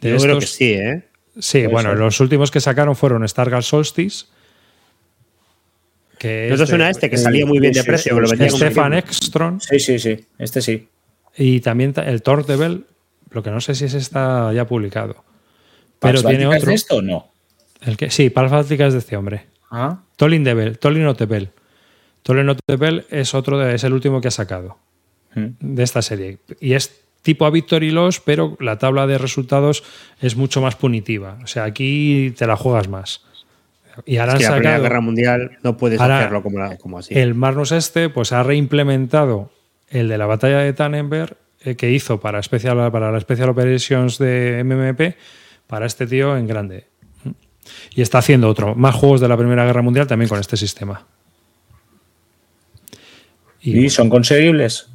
de Yo creo que estos- sí, ¿eh? Sí, Puede bueno, ser. los últimos que sacaron fueron Stargate Solstice, Que ¿No te es suena de- este que salía muy bien de sí, precio? sí, sí, vendían como Stefan Ekstrom Sí, sí, sí. Este sí. y también ta- el Thor Devil, lo que no sé si ese está ya publicado. Pero ¿Pax tiene Báltica es otro. de esto o no? El que, sí, Pals Báltica es de este hombre. Ah, Tolin Devil, Tolin Otepel. Tolin Otepel es otro de- es el último que ha sacado mm. de esta serie. Y es tipo a Victory Loss, pero la tabla de resultados es mucho más punitiva. O sea, aquí te la juegas más. Y ahora Es que han la Primera sacado Guerra Mundial no puedes hacerlo como, la- como así. el Magnus este, pues ha reimplementado el de la batalla de Tannenberg eh, que hizo para, special, para la Special Operations de MMP para este tío en grande. Y está haciendo otro, más juegos de la Primera Guerra Mundial también con este sistema. ¿Y son conseguibles?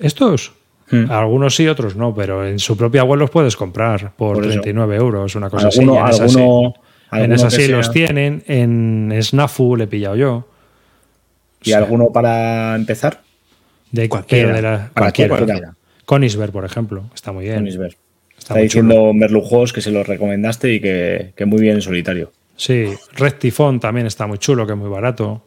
estos, Hmm. algunos sí, otros no, pero en su propia web los puedes comprar por, Por eso. 39 euros, una cosa ¿Alguno, así. en esa sí. alguno, En alguno esa sí los tienen, en Snafu le he pillado yo. ¿Y alguno para empezar? De, Cualquiera. de la- Cualquiera. cualquiera. Conisberg, por ejemplo, está muy bien. Conisberg. Está Está, diciendo Merlujos que se los recomendaste y que, que muy bien en solitario. Sí, Red Tifón también está muy chulo, que es muy barato.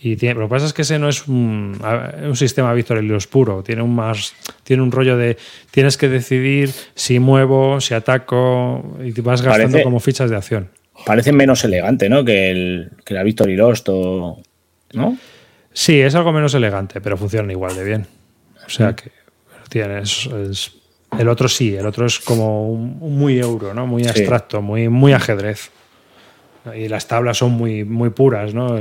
Y tiene, lo que pasa es que ese no es un, un sistema Victory Loss puro, tiene un más tiene un rollo de tienes que decidir si muevo, si ataco y te vas gastando Parece- como fichas de acción. Parece menos elegante, ¿no? Que, el, que la Victory Lost o... ¿No? Sí, es algo menos elegante, pero funciona igual de bien. O sea que tienes es- el otro sí, el otro es como muy euro, ¿no? Muy Sí. abstracto, muy, muy ajedrez. Y las tablas son muy, muy puras, ¿no?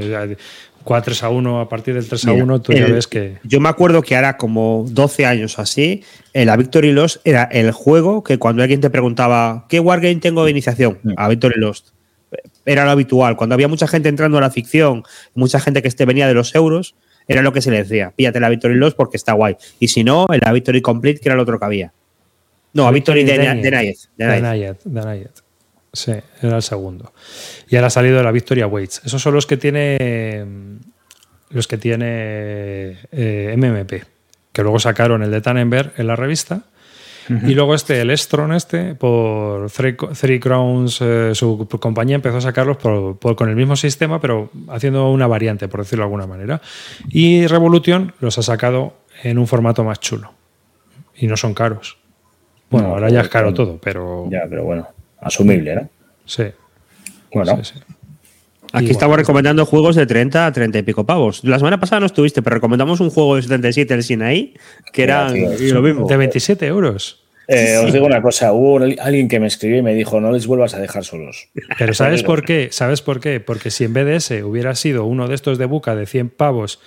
4 3 a 1, a partir del 3 a Mira, 1, tú ya el- ves que. Yo me acuerdo que ahora como 12 años así, eh, la Victory Lost era el juego que cuando alguien te preguntaba ¿qué wargame tengo de iniciación? A Victory Lost. Era lo habitual. Cuando había mucha gente entrando a la ficción, mucha gente que este venía de los euros, era lo que se le decía. Píllate la Victory Lost porque está guay. Y si no, la Victory Complete, que era el otro que había. No, a Victory de. Denied, Denied. Sí, era el segundo. Y ahora ha salido la Victoria Waits. Esos son los que tiene. Los que tiene eh, MMP. Que luego sacaron el de Tannenberg en la revista. Y luego este, el Estron este, por Three, Three Crowns, eh, su compañía empezó a sacarlos por- por- con el mismo sistema, pero haciendo una variante, por decirlo de alguna manera. Y Revolution los ha sacado en un formato más chulo. Y no son caros. Bueno, No, ahora ya es caro bueno. todo, pero Ya, pero bueno, asumible, ¿no? sí. Bueno, sí, sí. Aquí estamos recomendando juegos de 30 a 30 y pico pavos. La semana pasada no estuviste, pero recomendamos un juego de 77, el Sinaí, que era lo mismo. De 27 euros. eh, os digo una cosa, hubo alguien que me escribió y me dijo, no les vuelvas a dejar solos. Pero ¿sabes por qué? ¿Sabes por qué? Porque si en vez de ese hubiera sido uno de estos de buca de 100 pavos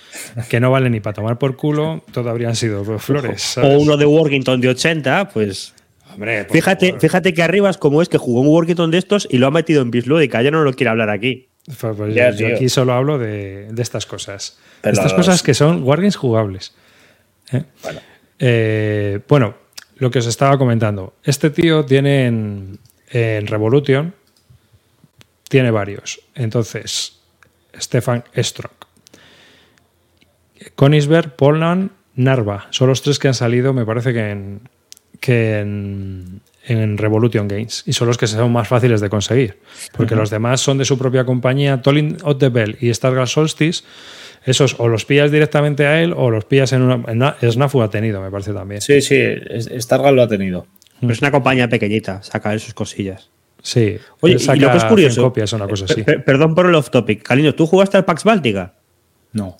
que no valen ni para tomar por culo, todo habrían sido flores. ¿sabes? O uno de Workington de 80, pues. Hombre, Fíjate, favor. fíjate que arriba es como es que jugó un Workington de estos y lo ha metido en Bislúdica. Ya no lo quiere hablar aquí. Pues, pues Ya, yo aquí solo hablo de, de estas cosas. Pero estas los- cosas que son wargames jugables. ¿eh? Bueno. Eh, bueno, lo que os estaba comentando. Este tío tiene en, en Revolution, tiene varios. Entonces, Stefan Strong, Konisberg, Poland, Narva. Son los tres que han salido, me parece que en, que en, en Revolution Games. Y son los que son más fáciles de conseguir. Porque los demás son de su propia compañía. Tolin of the Bell y Stargate Solstice. Esos o los pillas directamente a él o los pillas en una. En una- Snafu ha tenido, me parece también. Sí, sí, Stargal lo ha tenido. Pero es una compañía pequeñita, saca de sus cosillas. Sí. Oye, y lo que saca es curioso. 100 copias, una cosa así. Per- per- perdón por el off topic. Caliño, ¿tú jugaste al Pax Báltica? No.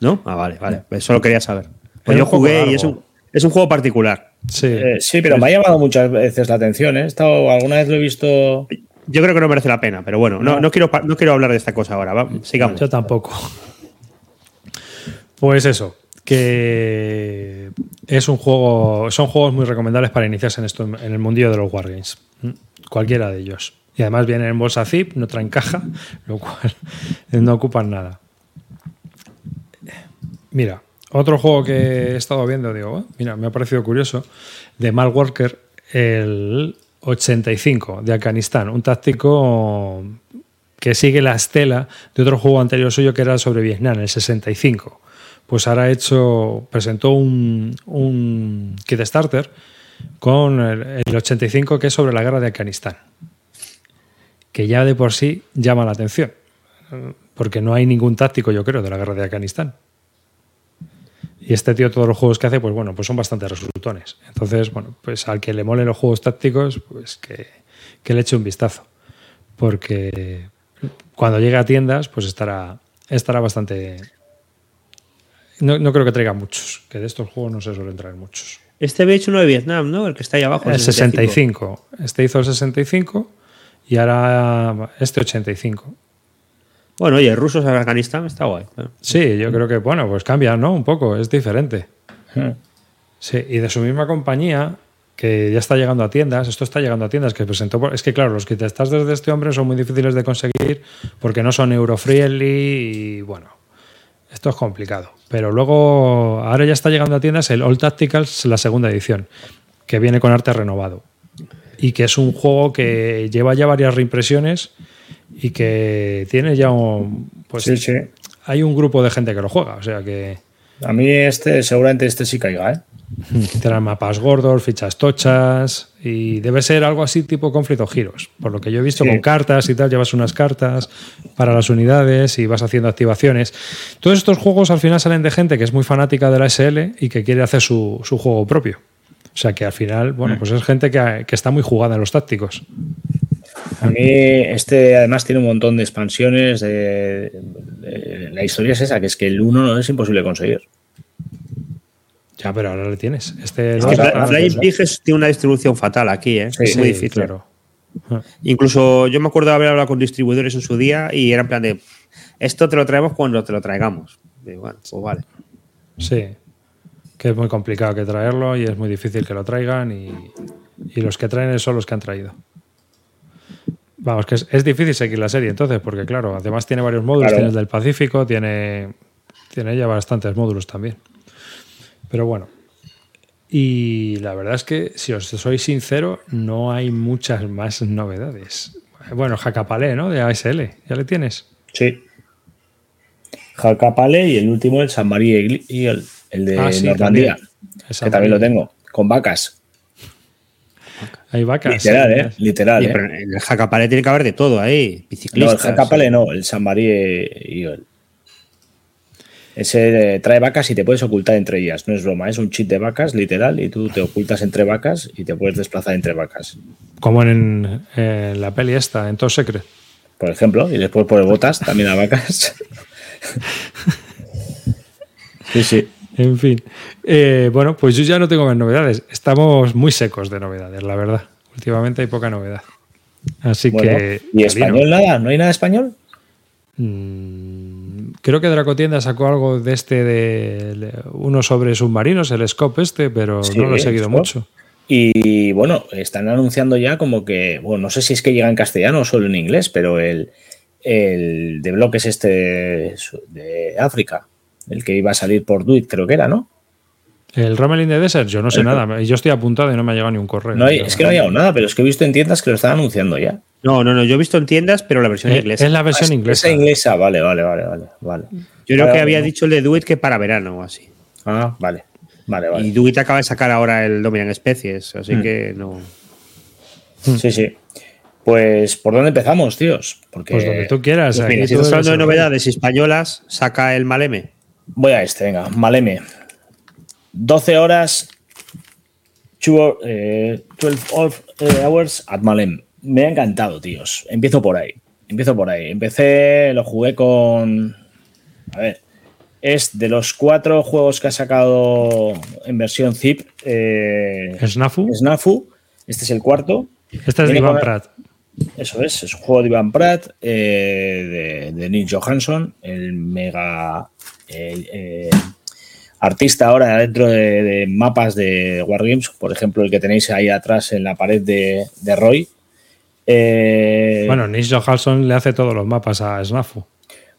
¿No? Ah, vale, vale. Eso lo quería saber. Pues yo jugué y es un, es un juego particular. Sí. Eh, sí, pero me ha llamado muchas veces la atención. ¿eh? He estado, alguna vez lo he visto. Yo creo que no merece la pena, pero bueno, no, No. no quiero, no quiero hablar de esta cosa ahora. va, sigamos. Yo tampoco. Pues eso, que es un juego, son juegos muy recomendables para iniciarse en esto, en el mundillo de los wargames. Cualquiera de ellos. Y además vienen en bolsa zip, no traen caja, lo cual no ocupan nada. Mira, otro juego que he estado viendo, digo, "Oh, mira, me ha parecido curioso, de Mal Worker, el 85 de Afganistán, un táctico que sigue la estela de otro juego anterior suyo que era sobre Vietnam, el 65. Pues ahora ha hecho, presentó un, un kit starter con el, el 85 que es sobre la guerra de Afganistán, que ya de por sí llama la atención. porque no hay ningún táctico, yo creo, de la guerra de Afganistán. Y este tío, todos los juegos que hace, pues bueno, pues son bastante resultones. Entonces, bueno, pues al que le mole los juegos tácticos, pues que, que le eche un vistazo. Porque cuando llegue a tiendas, pues estará, estará bastante. No, no creo que traiga muchos, que de estos juegos no se suelen traer muchos. Este había hecho uno de Vietnam, ¿no? El que está ahí abajo. El 65. Este hizo el 65 y ahora este 85. Bueno, oye, rusos en Afganistán está guay. Sí, yo creo que, bueno, pues cambia, ¿no? Un poco, es diferente. Sí, y de su misma compañía, que ya está llegando a tiendas, esto está llegando a tiendas, que presentó. por- Es que, claro, los que estás desde este hombre son muy difíciles de conseguir porque no son eurofriendly y, bueno, esto es complicado. Pero luego, ahora ya está llegando a tiendas el All Tacticals, la segunda edición, que viene con arte renovado. Y que es un juego que lleva ya varias reimpresiones y que tiene ya un. Pues Sí, sí. hay un grupo de gente que lo juega, o sea que. A mí este, seguramente este sí caiga, ¿eh? Tendrán mapas gordos, fichas tochas y debe ser algo así tipo conflicto giros. Por lo que yo he visto Sí. con cartas y tal, llevas unas cartas para las unidades y vas haciendo activaciones. Todos estos juegos al final salen de gente que es muy fanática de la SL y que quiere hacer su, su juego propio. O sea que al final, bueno, pues es gente que, que está muy jugada en los tácticos. A mí este además tiene un montón de expansiones. de- de- la historia es esa, que es que el 1 es imposible conseguir. Ya, pero ahora le tienes. Este Es que Fly- ah, Flying Pigs tiene una distribución fatal aquí, ¿eh? Sí, es muy sí, difícil. claro. Incluso yo me acuerdo de haber hablado con distribuidores en su día y era en plan de esto te lo traemos cuando te lo traigamos. Y bueno, pues vale. Sí, que es muy complicado que traerlo y es muy difícil que lo traigan y, y los que traen son los que han traído. Vamos, que es, es difícil seguir la serie entonces, porque claro, además tiene varios módulos, Claro. tiene el del Pacífico, tiene, tiene ya bastantes módulos también. Pero bueno, y la verdad es que, si os soy sincero, no hay muchas más novedades. Bueno, Jacapalé, ¿no? De ASL, ¿ya le tienes? Sí. Jacapale y el último, el San María y el, el de Ah, sí, Normandía, también. Esa que también lo tengo, con vacas. Hay vacas. Literal, sí. ¿eh? Literal, ¿eh? pero en el Jacapale tiene que haber de todo ahí. No, el Biciclistas. Jacapale no, el San María y el. Ese eh, trae vacas y te puedes ocultar entre ellas. No es broma, es un cheat de vacas, literal, y tú te ocultas entre vacas y te puedes desplazar entre vacas. Como en, en la peli esta, en Top Secret. Por ejemplo, y después por botas también a vacas. sí, sí. En fin. Eh, bueno, pues yo ya no tengo más novedades. Estamos muy secos de novedades, la verdad. Últimamente hay poca novedad. Así Bueno, que. ¿Y español nada? ¿No hay nada español? Mm, creo que Dracotienda sacó algo de este de, de uno sobre submarinos, el scope este, pero Sí, no lo he seguido Scope. mucho. Y bueno, están anunciando ya como que, bueno, no sé si es que llega en castellano o solo en inglés, pero el, el de bloques este de África, el que iba a salir por Duit, creo que era, ¿no? El Ramelin de Desert, yo no sé El- nada. Yo estoy apuntado y no me ha llegado ni un correo. No hay, es que no ha llegado nada, pero es que he visto en tiendas que lo están anunciando ya. No, no, no. Yo he visto en tiendas, pero la versión Eh, inglesa. Es la versión Ah, inglesa. Esa inglesa, vale, vale, vale, vale. vale. Yo creo que había dicho el de Duit que para verano o así. Ah, vale. Vale, vale. Y Duit acaba de sacar ahora el Dominant Especies, así Hmm. que no. Sí, sí. Pues, ¿por dónde empezamos, tíos? Porque Pues donde tú quieras. Pues mira, si estás hablando de novedades españolas, saca el Maleme. Voy a este, venga, Maleme. 12 horas, two- eh, 12 of- eh, hours at Malem. Me ha encantado, tíos. Empiezo por ahí. Empiezo por ahí. Empecé, lo jugué con. A ver. Es de los cuatro juegos que ha sacado en versión zip. Eh, Snafu. Snafu. Este es el cuarto. Este es de Viene Iván con- Prat. Eso es, es un juego de Ivan Pratt, eh, de, de Nick Johansson, el mega eh, artista ahora dentro de, de mapas de Wargames, por ejemplo, el que tenéis ahí atrás en la pared de, de Roy. Eh, Bueno, Nish Johansson le hace todos los mapas a Snafu.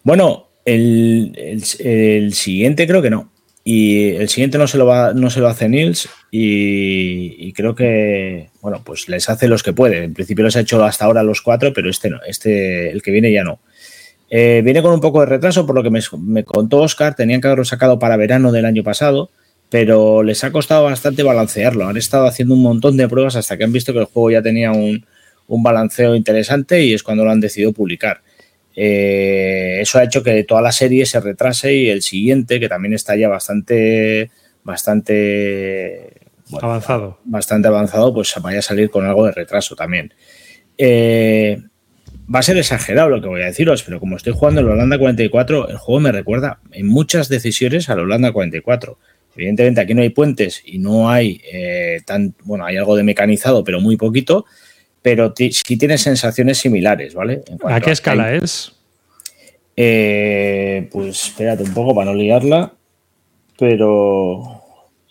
bueno, el, el- el siguiente creo que no. Y el siguiente no se lo va, no se lo hace Nils. Y, y creo que, bueno, pues les hace los que puede. En principio les ha hecho hasta ahora los cuatro, pero este no. Este, el que viene ya no. Eh, viene con un poco de retraso, por lo que me, me contó Oscar. Tenían que haberlo sacado para verano del año pasado, pero les ha costado bastante balancearlo. Han estado haciendo un montón de pruebas hasta que han visto que el juego ya tenía un, un balanceo interesante y es cuando lo han decidido publicar. Eh, eso ha hecho que toda la serie se retrase y el siguiente, que también está ya bastante, bastante avanzado. Bastante avanzado, pues vaya a salir con algo de retraso también. Eh, va a ser exagerado lo que voy a deciros, pero como estoy jugando el Holanda 44, el juego me recuerda en muchas decisiones al Holanda 44. Evidentemente aquí no hay puentes y no hay eh, tan, bueno, hay algo de mecanizado, pero muy poquito, pero sí tiene sensaciones similares, ¿vale? ¿A qué escala es? Eh, pues espérate un poco para no liarla, pero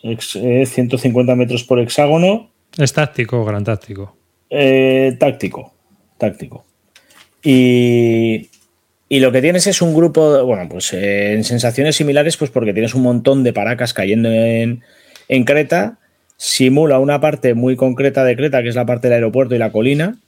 es 150 metros por hexágono. ¿Es táctico o gran táctico? Eh, táctico, táctico. Y, lo que tienes es un grupo, bueno, pues eh, en sensaciones similares, pues porque tienes un montón de paracas cayendo en, en Creta, simula una parte muy concreta de Creta, que es la parte del aeropuerto y la colina,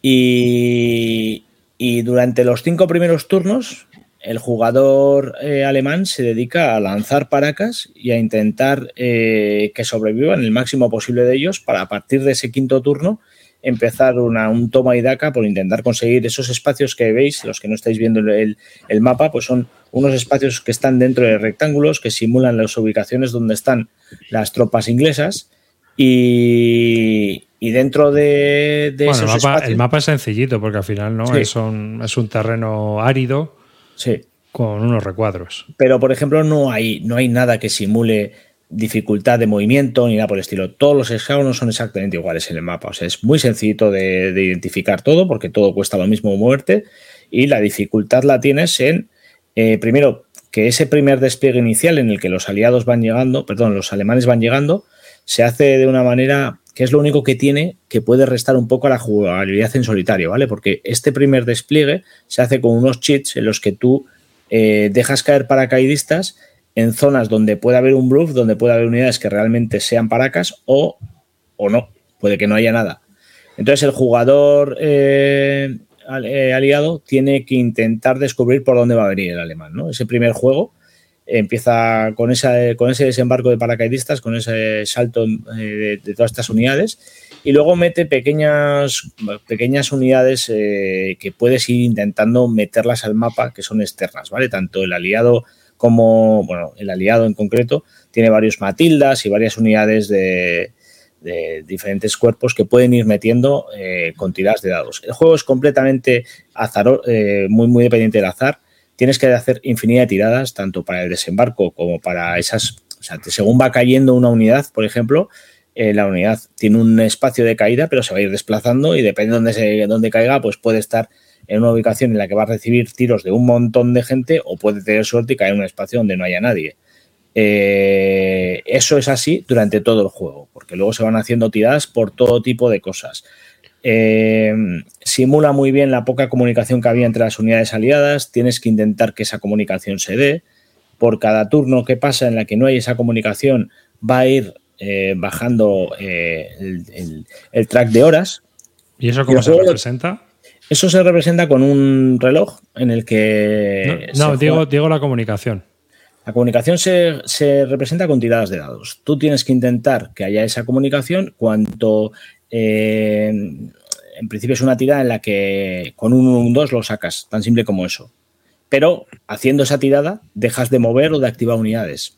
y, y durante los cinco primeros turnos, el jugador eh, alemán se dedica a lanzar paracas y a intentar eh, que sobrevivan el máximo posible de ellos para a partir de ese quinto turno empezar una, un toma y daca por intentar conseguir esos espacios que veis, los que no estáis viendo el, mapa, pues son unos espacios que están dentro de rectángulos que simulan las ubicaciones donde están las tropas inglesas y, dentro de, esos el mapa, espacios, el mapa es sencillito porque al final no es, un, es un terreno árido sí. con unos recuadros. Pero por ejemplo no hay, no hay nada que simule dificultad de movimiento ni nada por el estilo. Todos los hexágonos son exactamente iguales en el mapa. O sea, es muy sencillito de, identificar todo porque todo cuesta lo mismo muerte y la dificultad la tienes en, eh, primero, que ese primer despliegue inicial en el que los aliados van llegando, perdón, los alemanes van llegando, se hace de una manera que es lo único que tiene que puede restar un poco a la jugabilidad en solitario, ¿vale? Porque este primer despliegue se hace con unos cheats en los que tú eh, dejas caer paracaidistas en zonas donde puede haber un bluff, donde puede haber unidades que realmente sean paracas o, o no, puede que no haya nada. Entonces el jugador eh, eh, aliado tiene que intentar descubrir por dónde va a venir el alemán. ¿no? Ese primer juego empieza con, esa, con ese desembarco de paracaidistas, con ese salto eh, de, todas estas unidades y luego mete pequeñas, pequeñas unidades que puedes ir intentando meterlas al mapa que son externas, ¿vale? Tanto el aliado como, bueno, el aliado en concreto tiene varios Matildas y varias unidades de, diferentes cuerpos que pueden ir metiendo eh, con tiradas de dados. El juego es completamente azar, eh, muy, muy dependiente del azar. Tienes que hacer infinidad de tiradas, tanto para el desembarco como para esas. O sea, según va cayendo una unidad, por ejemplo, eh, la unidad tiene un espacio de caída, pero se va a ir desplazando y depende de dónde, dónde caiga, pues puede estar en una ubicación en la que va a recibir tiros de un montón de gente o puede tener suerte y caer en un espacio donde no haya nadie. Eh, eso es así durante todo el juego, porque luego se van haciendo tiradas por todo tipo de cosas. Eh, simula muy bien la poca comunicación que había entre las unidades aliadas, tienes que intentar que esa comunicación se dé. Por cada turno que pasa en la que no hay esa comunicación, va a ir eh, bajando el, track de horas. ¿Y eso cómo se representa? Eso se representa con un reloj en el que... No, digo, la comunicación. La comunicación se, representa con tiradas de dados. Tú tienes que intentar que haya esa comunicación cuanto... Eh, en principio es una tirada en la que con un 1 2 lo sacas, tan simple como eso. Pero haciendo esa tirada dejas de mover o de activar unidades.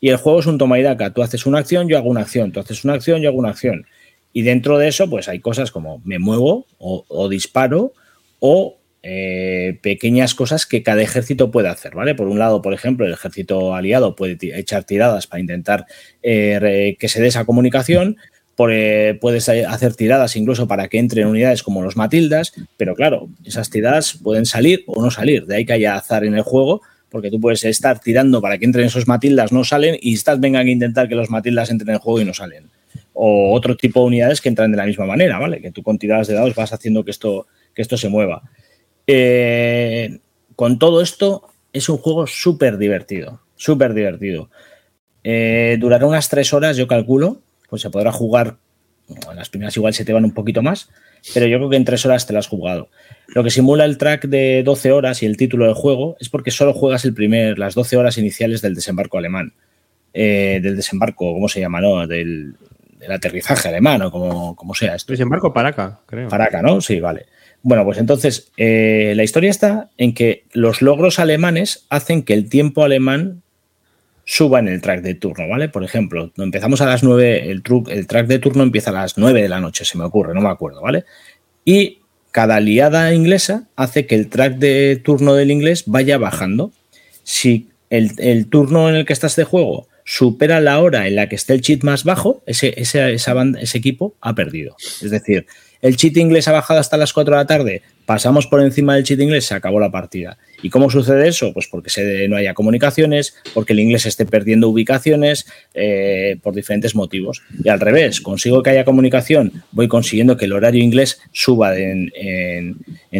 Y el juego es un toma y daca. Tú haces una acción, yo hago una acción. Tú haces una acción, yo hago una acción. Y dentro de eso, pues hay cosas como me muevo o, disparo o eh, pequeñas cosas que cada ejército puede hacer, ¿vale? Por un lado, por ejemplo, el ejército aliado puede echar tiradas para intentar eh, que se dé esa comunicación. Por, eh, puedes hacer tiradas incluso para que entren unidades como los Matildas, pero claro, esas tiradas pueden salir o no salir. De ahí que haya azar en el juego, porque tú puedes estar tirando para que entren esos Matildas, no salen, y estás vengan a intentar que los Matildas entren en el juego y no salen o otro tipo de unidades que entran de la misma manera, ¿vale? Que tú con tiradas de dados vas haciendo que esto, que esto se mueva. Eh, con todo esto, es un juego súper divertido, súper divertido. Eh, durará unas tres horas, yo calculo, pues se podrá jugar, en las primeras igual se te van un poquito más, pero yo creo que en tres horas te lo has jugado. Lo que simula el track de 12 horas y el título del juego es porque solo juegas el primer, las 12 horas iniciales del desembarco alemán. Eh, del desembarco, ¿cómo se llama? No? Del, el aterrizaje alemán o como, como sea esto. Desembarco Paraca, creo. Paraca, ¿no? Sí, vale. Bueno, pues entonces eh, la historia está en que los logros alemanes hacen que el tiempo alemán suba en el track de turno, ¿vale? Por ejemplo, empezamos a las 9, el, el track de turno empieza a las 9 de la noche, se me ocurre, no me acuerdo, ¿vale? Y cada aliada inglesa hace que el track de turno del inglés vaya bajando. Si el, turno en el que estás de juego supera la hora en la que esté el cheat más bajo, ese, ese, ese equipo ha perdido. Es decir, el cheat inglés ha bajado hasta las 4 de la tarde, pasamos por encima del cheat inglés, se acabó la partida. ¿Y cómo sucede eso? Pues porque se, no haya comunicaciones, porque el inglés esté perdiendo ubicaciones, eh, por diferentes motivos. Y al revés, consigo que haya comunicación, voy consiguiendo que el horario inglés suba en,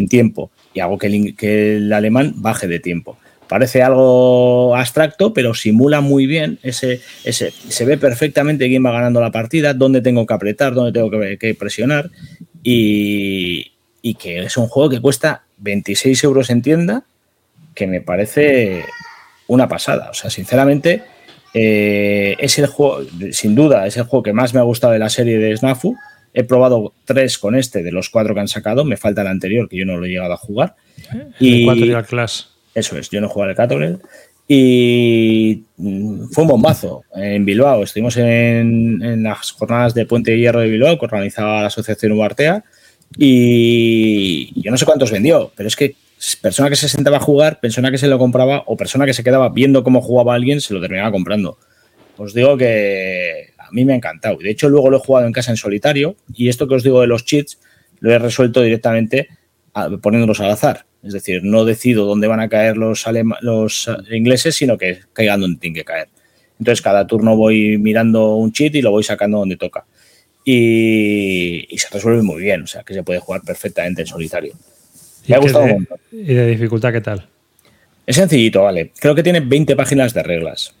tiempo y hago que el, que el alemán baje de tiempo parece algo abstracto, pero simula muy bien ese, ese, se ve perfectamente quién va ganando la partida, dónde tengo que apretar, dónde tengo que presionar y, que es un juego que cuesta 26 euros en tienda, que me parece una pasada. O sea, sinceramente, eh, es el juego, sin duda, es el juego que más me ha gustado de la serie de Snafu. He probado tres con este de los cuatro que han sacado. Me falta el anterior, que yo no lo he llegado a jugar. y, el Class. Eso es, yo no he jugado el Catorel. Y mm, fue un bombazo en Bilbao. Estuvimos en, las jornadas de Puente de Hierro de Bilbao que organizaba la Asociación Ubartea. Y yo no sé cuántos vendió, pero es que persona que se sentaba a jugar, persona que se lo compraba o persona que se quedaba viendo cómo jugaba alguien, se lo terminaba comprando. Os digo que a mí me ha encantado. De hecho, luego lo he jugado en casa en solitario y esto que os digo de los cheats lo he resuelto directamente poniéndolos al azar. Es decir, no decido dónde van a caer los, los ingleses, sino que caigan donde tienen que caer. Entonces, cada turno voy mirando un cheat y lo voy sacando donde toca. Y, se resuelve muy bien, o sea, que se puede jugar perfectamente en solitario. Me ha gustado ¿Y de dificultad qué tal? Es sencillito, vale. Creo que tiene 20 páginas de reglas.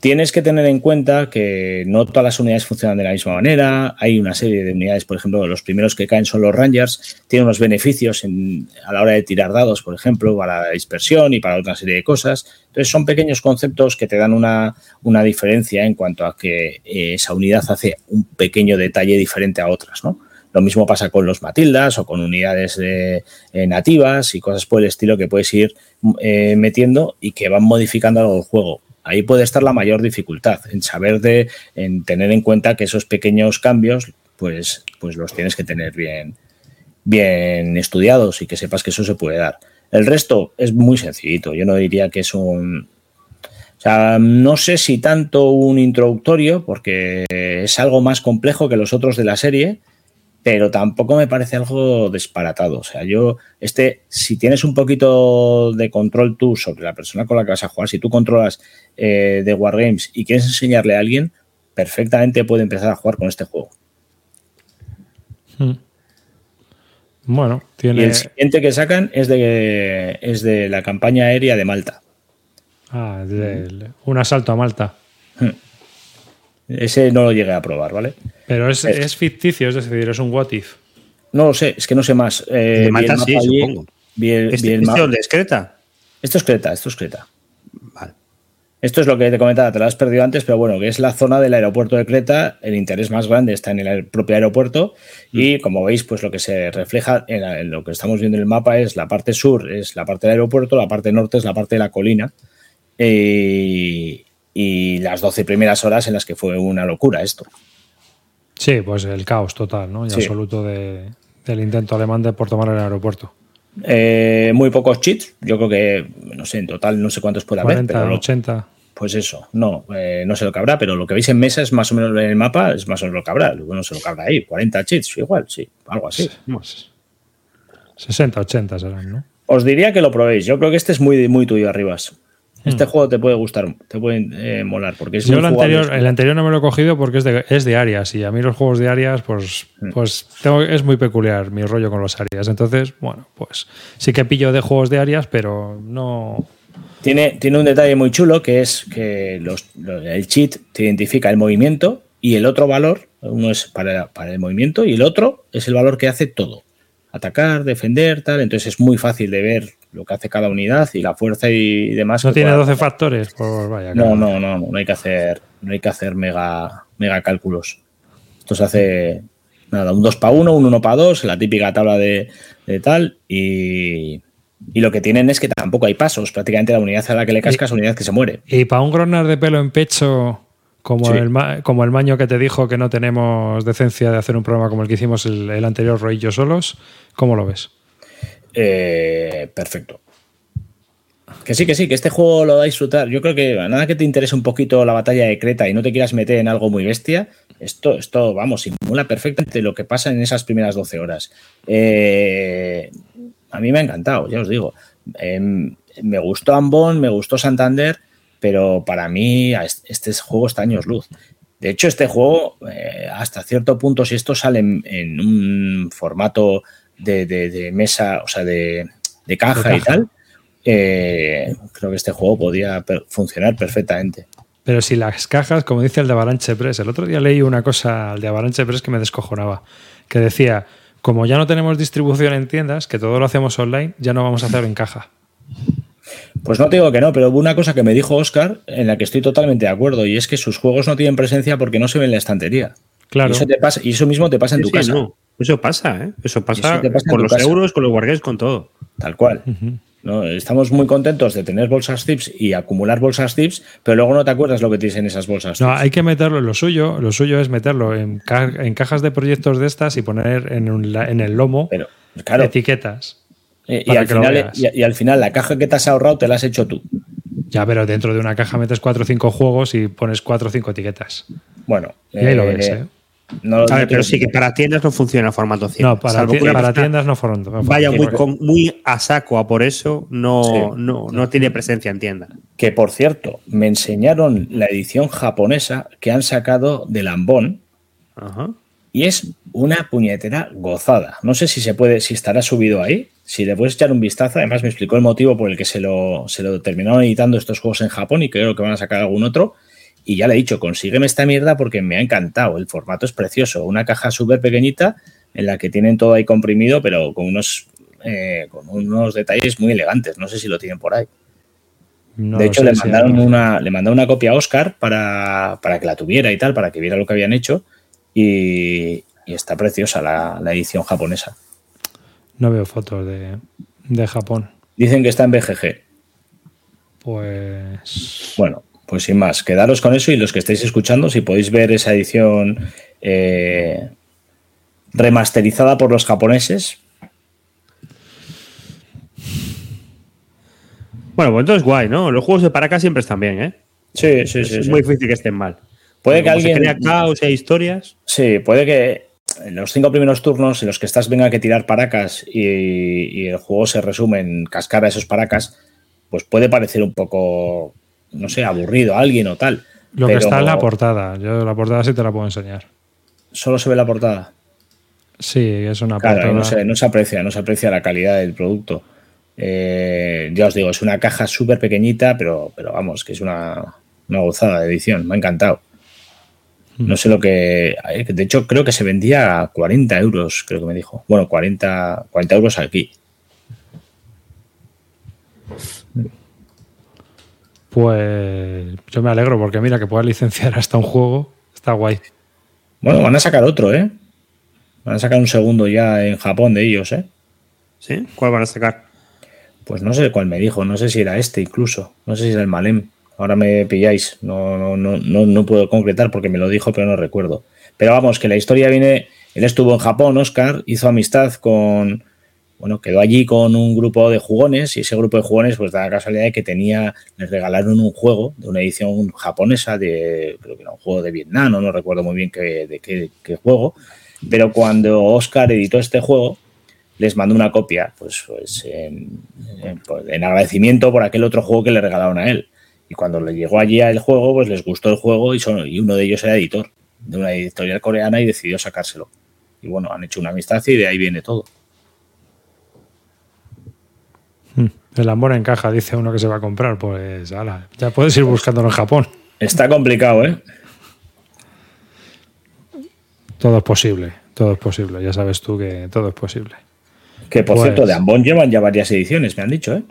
Tienes que tener en cuenta que no todas las unidades funcionan de la misma manera. Hay una serie de unidades, por ejemplo, los primeros que caen son los Rangers. Tienen unos beneficios a la hora de tirar dados, por ejemplo, para la dispersión y para otra serie de cosas. Entonces, son pequeños conceptos que te dan una, diferencia en cuanto a que eh, esa unidad hace un pequeño detalle diferente a otras, ¿no? Lo mismo pasa con los Matildas o con unidades eh, nativas y cosas por el estilo que puedes ir eh, metiendo y que van modificando algo el juego Ahí puede estar la mayor dificultad, en saber de, en tener en cuenta que esos pequeños cambios, pues, pues los tienes que tener bien, bien estudiados y que sepas que eso se puede dar. El resto es muy sencillito. Yo no diría que es un. O sea, no sé si tanto un introductorio, porque es algo más complejo que los otros de la serie, pero tampoco me parece algo disparatado. O sea, yo, este, si tienes un poquito de control tú sobre la persona con la que vas a jugar, si tú controlas eh, de Wargames y quieres enseñarle a alguien, perfectamente puede empezar a jugar con este juego. Hmm. Bueno, tiene. Y el siguiente que sacan es de, es de la campaña aérea de Malta. Ah, de un asalto a Malta. Hmm. Ese no lo llegué a probar, ¿vale? Pero es, es, ficticio, es decir, es un what if. No lo sé, es que no sé más. Eh, de Malta sí, supongo. Bien, ¿Este, bien ¿Esto es Creta? Esto es Creta, esto es Creta. Vale. Esto es lo que te comentaba, te lo has perdido antes, pero bueno, que es la zona del aeropuerto de Creta, el interés más grande está en el propio aeropuerto y mm. como veis, pues lo que se refleja en, lo que estamos viendo en el mapa es la parte sur, es la parte del aeropuerto, la parte norte es la parte de la colina eh, y las 12 primeras horas en las que fue una locura esto. Sí, pues el caos total, ¿no? Y absoluto del intento alemán de por tomar el aeropuerto. Eh, muy pocos cheats, yo creo que, no sé, en total no sé cuántos puede haber. 40, 80. Pues eso, no, eh, no sé lo que habrá, pero lo que veis en mesa es más o menos en el mapa, es más o menos lo que habrá. No sé lo que habrá ahí, 40 cheats, igual, sí, algo así. 60, 80 serán, ¿no? Os diría que lo probéis. Yo creo que este es muy, muy tuyo, Arribas. Este hmm. juego te puede gustar, te puede eh, molar. Porque es Yo el anterior, el anterior no me lo he cogido porque es de, es de áreas y a mí los juegos de áreas, pues, hmm. pues tengo, es muy peculiar mi rollo con los áreas. Entonces, bueno, pues sí que pillo de juegos de áreas, pero no. Tiene, tiene un detalle muy chulo que es que los, el cheat te identifica el movimiento y el otro valor, uno es para, para el movimiento y el otro es el valor que hace todo. Atacar, defender, tal. Entonces es muy fácil de ver lo que hace cada unidad y la fuerza y demás. ¿No tiene 12 factores? Pues vaya, no, no, no, no, hay que hacer, no hay que hacer mega, mega cálculos. Esto se hace Nada, un 2 para 1, un 1 para 2, la típica tabla de, de tal. Y, y lo que tienen es que tampoco hay pasos. Prácticamente la unidad a la que le cascas es una unidad que se muere. Y para un gronar de pelo en pecho, como, Sí. el, ma- como el maño que te dijo que no tenemos decencia de hacer un programa como el que hicimos el, el anterior, Roy y yo solos, ¿cómo lo ves? Eh, perfecto. Que sí, que sí, que este juego lo va a disfrutar. Yo creo que nada que te interese un poquito la batalla de Creta y no te quieras meter en algo muy bestia, esto, esto vamos, simula perfectamente lo que pasa en esas primeras 12 horas. Eh, a mí me ha encantado, ya os digo. Em, me gustó Ambon, me gustó Santander, pero para mí este juego está años luz. De hecho, este juego, eh, hasta cierto punto, si esto sale en un formato de, de- de mesa, o sea, de, de caja, y tal, eh, creo que este juego podía per- funcionar perfectamente. Pero si las cajas, como dice el de Avalanche Press, el otro día leí una cosa al de Avalanche Press que me descojonaba, que decía, como ya no tenemos distribución en tiendas, que todo lo hacemos online, ya no vamos a hacerlo en caja. Pues no te digo que no, pero hubo una cosa que me dijo Oscar en la que estoy totalmente de acuerdo, y es que sus juegos no tienen presencia porque no se ven en la estantería. Claro. Y eso, te pasa, y eso mismo te pasa en Sí, tu sí, casa. no. Eso pasa, ¿eh? Eso pasa, Eso te pasa en con los casa. euros, con los wargames, con todo. Tal cual. ¿no? Estamos muy contentos de tener bolsas tips y acumular bolsas tips, pero luego no te acuerdas lo que tienes en esas bolsas No, tips. hay que meterlo, lo suyo, lo suyo es meterlo en, ca- en cajas de proyectos de estas y poner en, un en el lomo Pero, claro, etiquetas. eh, y, al final, y, y al final la caja que te has ahorrado te la has hecho tú. Ya, pero dentro de una caja metes cuatro o cinco juegos y pones cuatro o cinco etiquetas. Bueno, Y ahí lo eh, ves, ¿eh? No- A no ver, pero sí que para tiendas no funciona formato 100. No, para, Salvo ti- que una para tiendas no fueron Vaya muy, con- muy a saco a por eso, no, Sí. no, no tiene presencia en tienda. Que por cierto, me enseñaron la edición japonesa que han sacado de Lambón Ajá. y es una puñetera gozada. No sé si se puede, si estará subido ahí. Si le puedes echar un vistazo, además me explicó el motivo por el que se lo, se lo terminaron editando estos juegos en Japón y creo que van a sacar algún otro. Y ya le he dicho, consígueme esta mierda porque me ha encantado. El formato es precioso. Una caja súper pequeñita en la que tienen todo ahí comprimido, pero con unos, eh, con unos detalles muy elegantes. No sé si lo tienen por ahí. no de hecho, le mandaron, una, le mandaron una copia a Oscar para, para que la tuviera y tal, para que viera lo que habían hecho. Y, y está preciosa la, la edición japonesa. No veo fotos de, de Japón. Dicen que está en BGG. Pues. Bueno, pues sin más, quedaros con eso y los que estáis escuchando, si podéis ver esa edición eh, remasterizada por los japoneses, Bueno, pues entonces guay, ¿no? Los juegos de para acá siempre están bien, ¿eh? sí, sí, es sí. sí. muy difícil que estén mal. Puede que Como se alguien- crea caos e historias. Sí, puede que en los cinco primeros turnos en los que estás venga que tirar paracas y, y el juego se resume en cascar a esos paracas, pues puede parecer un poco, no sé, aburrido a alguien o tal. Lo que está en la portada. Yo la portada sí te la puedo enseñar. Solo se ve la portada. Sí, es una Claro, portada. no se, no se aprecia, no se aprecia la calidad del producto. Eh, ya os digo, es una caja súper pequeñita, pero, pero vamos, que es una, una gozada de edición. Me ha encantado. No sé lo que. De hecho, creo que se vendía a 40 euros, creo que me dijo. Bueno, 40, 40 euros aquí. Pues yo me alegro porque mira que puedas licenciar hasta un juego. Está guay. Bueno, van a sacar otro, ¿eh? Van a sacar un segundo ya en Japón de ellos, ¿eh? ¿Sí? ¿Cuál van a sacar? Pues no sé cuál me dijo, no sé si era este incluso, no sé si era el Malem. Ahora me pilláis, no, no, no, no, no puedo concretar porque me lo dijo, pero no recuerdo. Pero vamos, que la historia viene, él estuvo en Japón, Oscar, hizo amistad con, bueno, quedó allí con un grupo de jugones y ese grupo de jugones pues da la casualidad de que tenía, les regalaron un juego de una edición japonesa de, creo que era un juego de Vietnam, no, no recuerdo muy bien qué, de qué, juego, pero cuando Oscar editó este juego, les mandó una copia, pues, pues en, pues, en agradecimiento por aquel otro juego que le regalaron a él. Y cuando le llegó allí el juego, pues les gustó el juego y, son, y uno de ellos era editor de una editorial coreana y decidió sacárselo. Y bueno, han hecho una amistad y de ahí viene todo. Hmm. El amor en caja, dice uno que se va a comprar. Pues ala, ya puedes ir buscándolo en Japón. Está complicado, ¿eh? Todo es posible. Todo es posible. Ya sabes tú que todo es posible. Que por Pues- cierto, de Ambon llevan ya varias ediciones, me han dicho, ¿eh?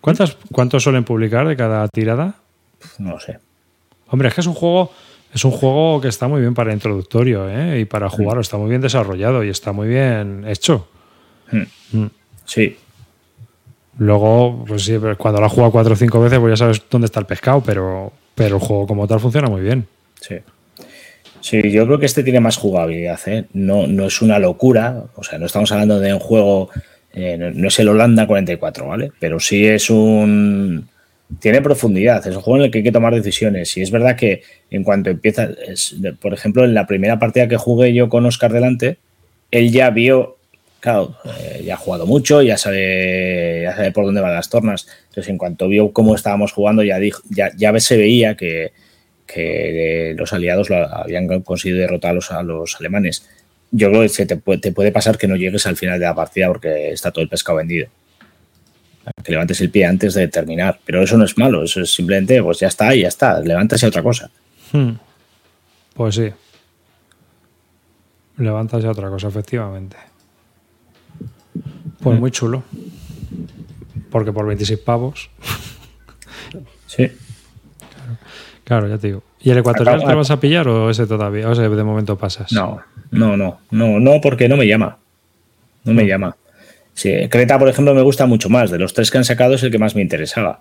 ¿Cuántas, ¿Cuántos suelen publicar de cada tirada? No lo sé. Hombre, es que es un juego. Es un juego que está muy bien para introductorio ¿eh? y para Mm. jugarlo. Está muy bien desarrollado y está muy bien hecho. Mm. Sí. Luego, pues sí, cuando lo has jugado cuatro o cinco veces, pues ya sabes dónde está el pescado, pero, pero el juego como tal funciona muy bien. Sí. Sí, yo creo que este tiene más jugabilidad, ¿eh? No, no es una locura, o sea, no estamos hablando de un juego, eh, no, es el Holanda 44, ¿vale? Pero sí es un... Tiene profundidad, es un juego en el que hay que tomar decisiones. Y es verdad que en cuanto empieza, por ejemplo, en la primera partida que jugué yo con Oscar delante, él ya vio, claro, eh, ya ha jugado mucho, ya sabe, ya sabe por dónde van las tornas. Entonces, en cuanto vio cómo estábamos jugando, ya, dijo, ya, ya se veía que, que los aliados habían conseguido derrotar a los, a alemanes. Yo creo que te, te puede pasar que no llegues al final de la partida porque está todo el pescado vendido. Que levantes el pie antes de terminar. Pero eso no es malo, eso es simplemente, pues ya está, ya está, levantas y otra cosa. Hmm. Pues sí. Levantas ya otra cosa, efectivamente. Pues muy chulo. Porque por 26 pavos. Sí. Claro, ya te digo. ¿Y el ecuatorial Acaba- te vas a pillar o ese todavía? O ese de momento pasas. No, no, no, no, no, porque no me llama. No me llama. Sí, Creta, por ejemplo, me gusta mucho más. De los tres que han sacado es el que más me interesaba.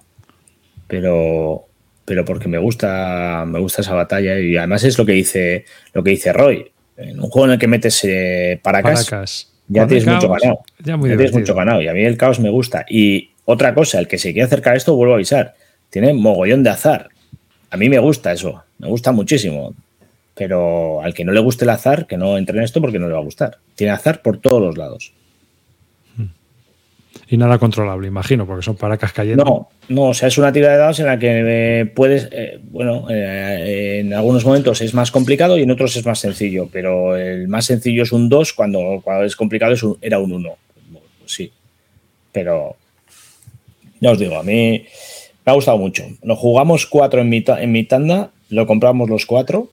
Pero, pero porque me gusta, me gusta esa batalla y además es lo que dice, lo que dice Roy. En un juego en el que metes eh, paracas, Paracas. Ya Con tienes mucho ganado. Ya muy Ya tienes mucho ganado. Y a mí el caos me gusta. Y otra cosa, el que se quiere acercar a esto, vuelvo a avisar. Tiene mogollón de azar. A mí me gusta eso. Me gusta muchísimo. Pero al que no le guste el azar, que no entre en esto porque no le va a gustar. Tiene azar por todos los lados. Y nada controlable, imagino, porque son paracas cayendo. No, no, o sea, es una tira de dados en la que eh, puedes, eh, bueno, eh, en algunos momentos es más complicado y en otros es más sencillo, pero el más sencillo es un 2, cuando, cuando es complicado es un- era un 1. sí, pero ya os digo, a mí me ha gustado mucho. Lo jugamos cuatro en mi, en mi tanda, lo compramos los cuatro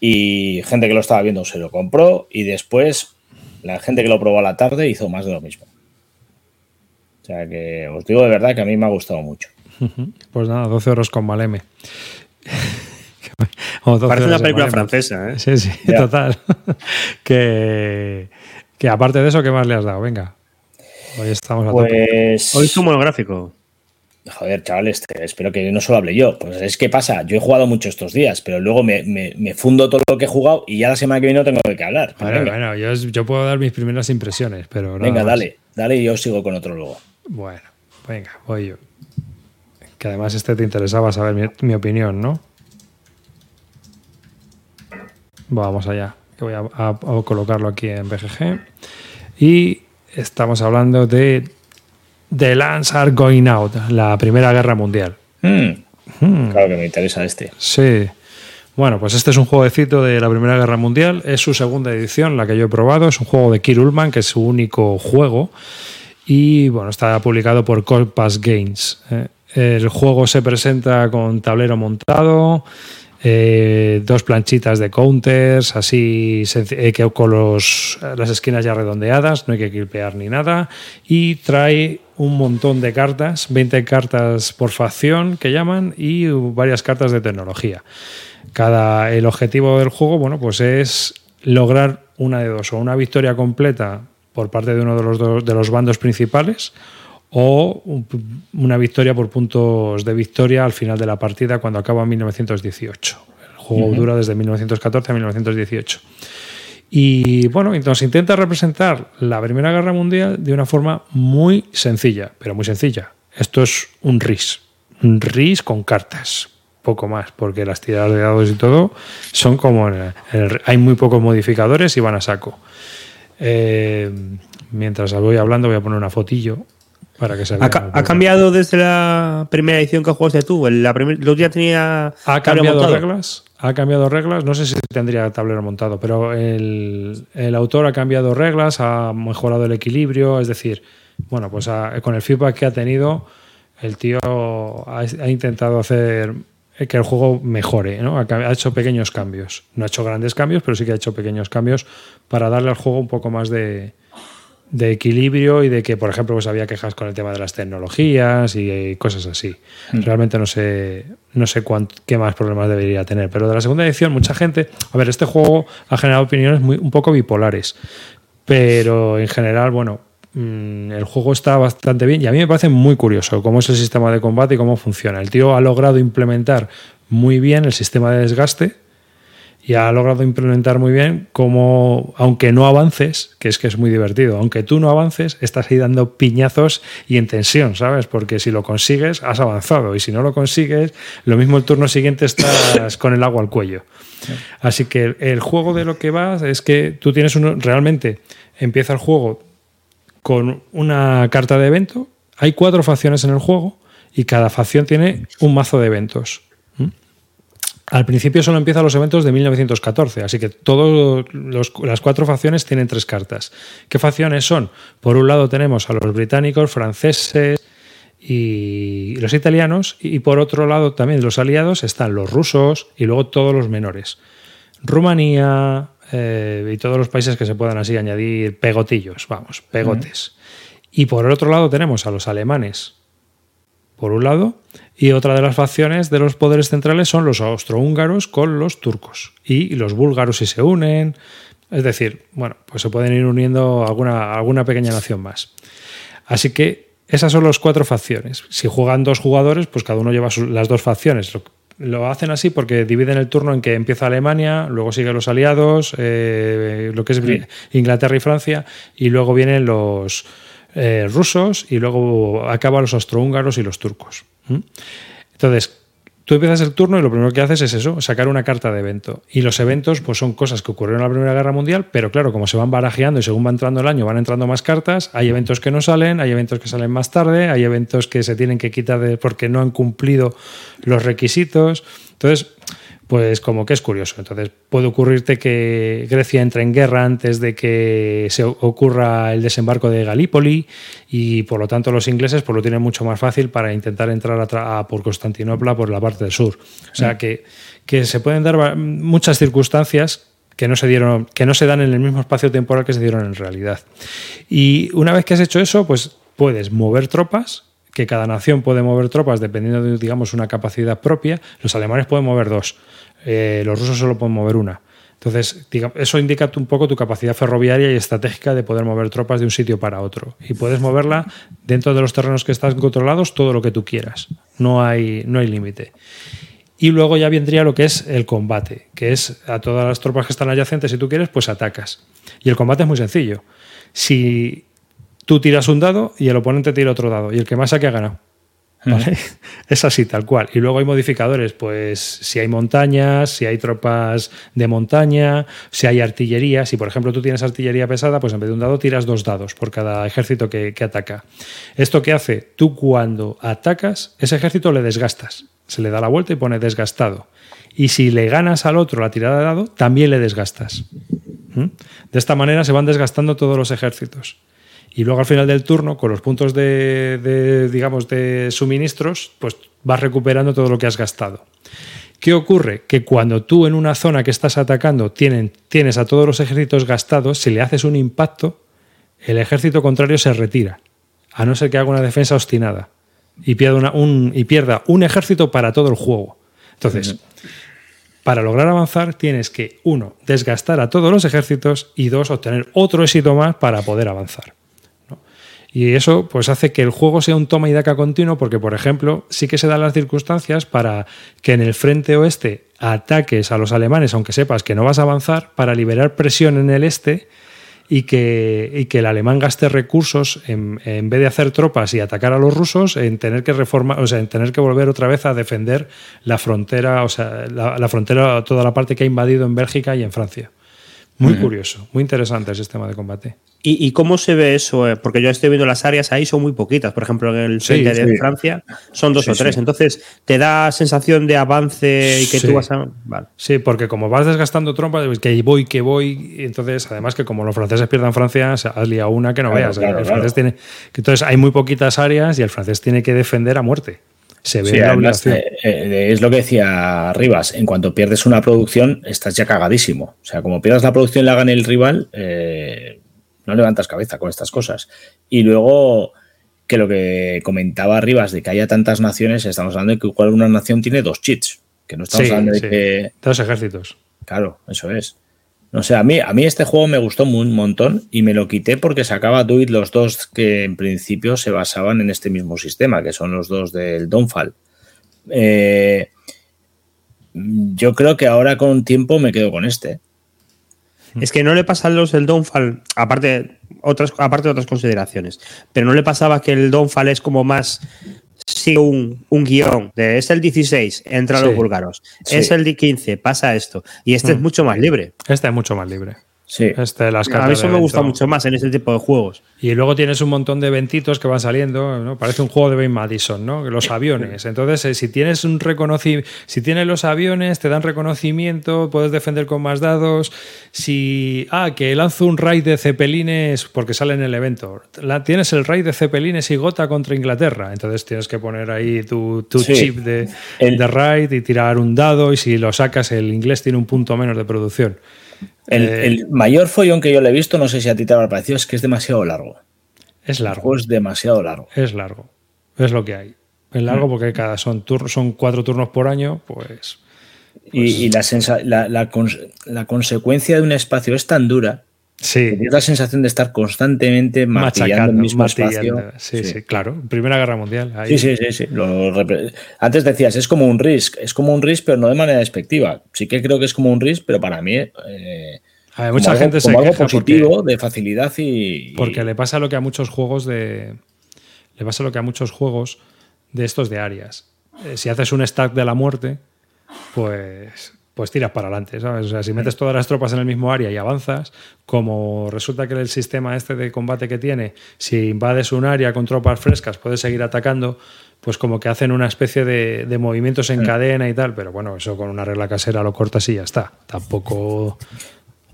y gente que lo estaba viendo se lo compró y después la gente que lo probó a la tarde hizo más de lo mismo. O sea que os digo de verdad que a mí me ha gustado mucho. Pues nada, 12 euros con Maleme. O 12 Parece una película Maleme. francesa, ¿eh? Sí, sí, Ya. total. que, que aparte de eso, ¿qué más le has dado? Venga. Hoy estamos a tope. Pues. Hoy es un monográfico. Joder, chavales, te- espero que no solo hable yo. Pues es que pasa, yo he jugado mucho estos días, pero luego me, me- me fundo todo lo que he jugado y ya la semana que viene no tengo de qué hablar. Bueno, bueno, yo, yo puedo dar mis primeras impresiones, pero nada venga más. dale, dale y yo sigo con otro luego. Bueno, venga, voy yo. Que además este te interesaba saber mi, mi opinión, ¿no? Vamos allá, que voy a, a- a colocarlo aquí en BGG. Y estamos hablando de The Lands Are Going Out, la Primera Guerra Mundial. Hmm, Claro que me interesa este. Sí. Bueno, pues este es un jueguecito de la Primera Guerra Mundial. Es su segunda edición, la que yo he probado. Es un juego de Kir Ullman, que es su único juego. Y bueno, está publicado por Compass Games. ¿eh? El juego se presenta con tablero montado, eh, dos planchitas de counters, así eh, que con los, las esquinas ya redondeadas, no hay que clipear ni nada. Y trae un montón de cartas, 20 cartas por facción que llaman, y varias cartas de tecnología. Cada, el objetivo del juego, bueno, pues es lograr una de dos, o una victoria completa por parte de uno de los, dos- de los bandos principales, o un- una victoria por puntos de victoria al final de la partida cuando acaba en 1918. El juego dura desde 1914 a 1918. Y bueno, nos intenta representar la Primera Guerra Mundial de una forma muy sencilla, pero muy sencilla. Esto es un RIS, un RIS con cartas, poco más, porque las tiradas de dados y todo son como... en el- en el- hay muy pocos modificadores y van a saco. Eh, mientras voy hablando voy a poner una fotillo para que se vea. ¿Ha, cambiado desde la primera edición que jugaste tú? La los ya tenía. Ha cambiado montado? reglas. Ha cambiado reglas. No sé si tendría tablero montado, pero el, el autor ha cambiado reglas, ha mejorado el equilibrio. Es decir, bueno, pues ha- con el feedback que ha tenido, el tío ha, ha intentado hacer que el juego mejore. ¿no? Ha, hecho pequeños cambios. No ha hecho grandes cambios, pero sí que ha hecho pequeños cambios para darle al juego un poco más de, de equilibrio y de que, por ejemplo, pues había quejas con el tema de las tecnologías y, cosas así. Mm. Realmente no sé, no sé qué más problemas debería tener. Pero de la segunda edición, mucha gente. A ver, este juego ha generado opiniones muy, un poco bipolares. Pero en general, bueno, el juego está bastante bien y a mí me parece muy curioso cómo es el sistema de combate y cómo funciona. El tío ha logrado implementar muy bien el sistema de desgaste y ha logrado implementar muy bien cómo, aunque no avances, que es que es muy divertido, aunque tú no avances, estás ahí dando piñazos y en tensión, ¿sabes? Porque si lo consigues, has avanzado y si no lo consigues, lo mismo el turno siguiente estás con el agua al cuello. Así que el juego de lo que va es que tú tienes uno, realmente empieza el juego con una carta de evento, hay cuatro facciones en el juego y cada facción tiene un mazo de eventos. Al principio solo empiezan los eventos de 1914, así que todas las cuatro facciones tienen tres cartas. ¿Qué facciones son? Por un lado tenemos a los británicos, franceses y los italianos, y por otro lado también los aliados están los rusos y luego todos los menores. Rumanía eh, y todos los países que se puedan así añadir pegotillos, vamos, pegotes. Y por el otro lado tenemos a los alemanes, por un lado, y otra de las facciones de los poderes centrales son los austrohúngaros con los turcos. Y los búlgaros si se unen. Es decir, bueno, pues se pueden ir uniendo alguna, alguna pequeña nación más. Así que esas son las cuatro facciones. Si juegan dos jugadores, pues cada uno lleva las dos facciones. Lo, hacen así porque dividen el turno en que empieza Alemania, luego siguen los aliados, eh, lo que es Inglaterra y Francia, y luego vienen los, eh, rusos y luego acaban los austrohúngaros y los turcos. Entonces, tú empiezas el turno y lo primero que haces es eso, sacar una carta de evento. Y los eventos pues son cosas que ocurrieron en la Primera Guerra Mundial, pero claro, como se van barajeando y según va entrando el año van entrando más cartas, hay eventos que no salen, hay eventos que salen más tarde, hay eventos que se tienen que quitar porque no han cumplido los requisitos. Entonces, pues como que es curioso. Entonces puede ocurrirte que Grecia entre en guerra antes de que se ocurra el desembarco de Galípoli y por lo tanto los ingleses pues lo tienen mucho más fácil para intentar entrar a, por Constantinopla por la parte del sur. O sea que, que se pueden dar muchas circunstancias que no se dieron, que no se dan en el mismo espacio temporal que se dieron en realidad. Y una vez que has hecho eso, pues puedes mover tropas que cada nación puede mover tropas dependiendo de, digamos, una capacidad propia. Los alemanes pueden mover dos. Eh, los rusos solo pueden mover una. Entonces, eso indica un poco tu capacidad ferroviaria y estratégica de poder mover tropas de un sitio para otro. Y puedes moverla dentro de los terrenos que están controlados todo lo que tú quieras. No hay, no hay límite. Y luego ya vendría lo que es el combate, que es a todas las tropas que están adyacentes, si tú quieres, pues atacas. Y el combate es muy sencillo. Si tú tiras un dado y el oponente tira otro dado, y el que más saque ha ganado. Es así, tal cual. Y luego hay modificadores, pues si hay montañas, si hay tropas de montaña, si hay artillería. Si por ejemplo tú tienes artillería pesada, pues en vez de un dado tiras dos dados por cada ejército que, ataca. ¿Esto qué hace? Tú cuando atacas, ese ejército le desgastas. Se le da la vuelta y pone desgastado. Y si le ganas al otro la tirada de dado, también le desgastas. ¿Mm? De esta manera se van desgastando todos los ejércitos y luego al final del turno, con los puntos de, digamos, de suministros, pues vas recuperando todo lo que has gastado. ¿Qué ocurre? Que cuando tú en una zona que estás atacando tienes a todos los ejércitos gastados, si le haces un impacto, el ejército contrario se retira, a no ser que haga una defensa obstinada y pierda, un, y pierda un ejército para todo el juego. Entonces, para lograr avanzar tienes que, uno, desgastar a todos los ejércitos y dos, obtener otro éxito más para poder avanzar. Y eso pues hace que el juego sea un toma y daca continuo porque, por ejemplo, sí que se dan las circunstancias para que en el frente oeste ataques a los alemanes, aunque sepas que no vas a avanzar, para liberar presión en el este y que, que el alemán gaste recursos en, vez de hacer tropas y atacar a los rusos, en tener que reformar, o sea, en tener que volver otra vez a defender la frontera, o sea, la, la frontera, toda la parte que ha invadido en Bélgica y en Francia. Muy curioso, muy interesante el sistema de combate. ¿Y, cómo se ve eso? Eh, porque yo estoy viendo las áreas ahí, son muy poquitas. Por ejemplo, en el frente de Francia son dos o tres. Entonces, ¿te da sensación de avance y que tú vas a...? Sí, porque como vas desgastando trompas, que voy, que voy, entonces, además que como los franceses pierdan Francia, has liado una que no veas. el francés tiene, entonces, hay muy poquitas áreas y el francés tiene que defender a muerte se ve la obligación. Eh, eh, es lo que decía Rivas, en cuanto pierdes una producción, estás ya cagadísimo. O sea, como pierdas la producción y la gane el rival, eh, no levantas cabeza con estas cosas. Y luego que lo que comentaba Rivas de que haya tantas naciones, estamos hablando de que igual una nación tiene dos cheats, que no estamos Sí, hablando de sí. que... Dos ejércitos. Claro, eso es. No sé, a mí, a mí este juego me gustó un montón y me lo quité porque sacaba Duit los dos que en principio se basaban en este mismo sistema, que son los dos del Dawnfall. Eh, yo creo que ahora con tiempo me quedo con este. Es que no le pasa a los del Dawnfall, aparte, otras, aparte de otras consideraciones, pero no le pasaba que el Dawnfall es como más sigue un, un guion de es el 16, entra Sí. los búlgaros, Sí. es el 15, pasa esto, y este es Mm. mucho más libre. Este es mucho más libre. Sí. Este, las A mí eso me gusta mucho más en ese tipo de juegos. Y luego tienes un montón de eventitos que van saliendo, ¿no? Parece un juego de Ben Madison, ¿no? Los aviones. Entonces, eh, si tienes un reconocimiento, si tienes los aviones, te dan reconocimiento, puedes defender con más dados. Si, ah, que lanzo un raid de cepelines porque sale en el evento. La- tienes el raid de cepelines y gota contra Inglaterra. Entonces tienes que poner ahí tu, tu Sí. chip de, El- de raid y tirar un dado y si lo sacas, el inglés tiene un punto menos de producción. El, Eh, el mayor follón que yo le he visto, no sé si a ti te habrá parecido, es que es demasiado largo. Es largo. es demasiado largo. Es largo. Es lo que hay. Es largo porque cada son tur- son cuatro turnos por año, pues. Y, y la, sensa- la, la cons- la consecuencia de un espacio es tan dura Sí, tienes la sensación de estar constantemente martillando el machacando, mismo espacio. Sí, sí, claro. Primera Guerra Mundial. ahí. Sí, sí, sí, sí. Lo Antes decías, es como un risk, es como un risk, pero no de manera despectiva. Sí que creo que es como un risk, pero para mí eh, A ver, como mucha algo, gente se como algo queja positivo, porque, de facilidad y... porque le pasa lo que a muchos juegos de. Le pasa lo que a muchos juegos de estos de áreas. Eh, si haces un stack de la muerte, pues. Pues tiras para adelante, ¿sabes? O sea, si metes todas las tropas en el mismo área y avanzas, como resulta que el sistema este de combate que tiene, si invades un área con tropas frescas, puedes seguir atacando, pues como que hacen una especie de, de movimientos en cadena y tal, pero bueno, eso con una regla casera lo cortas y ya está. Tampoco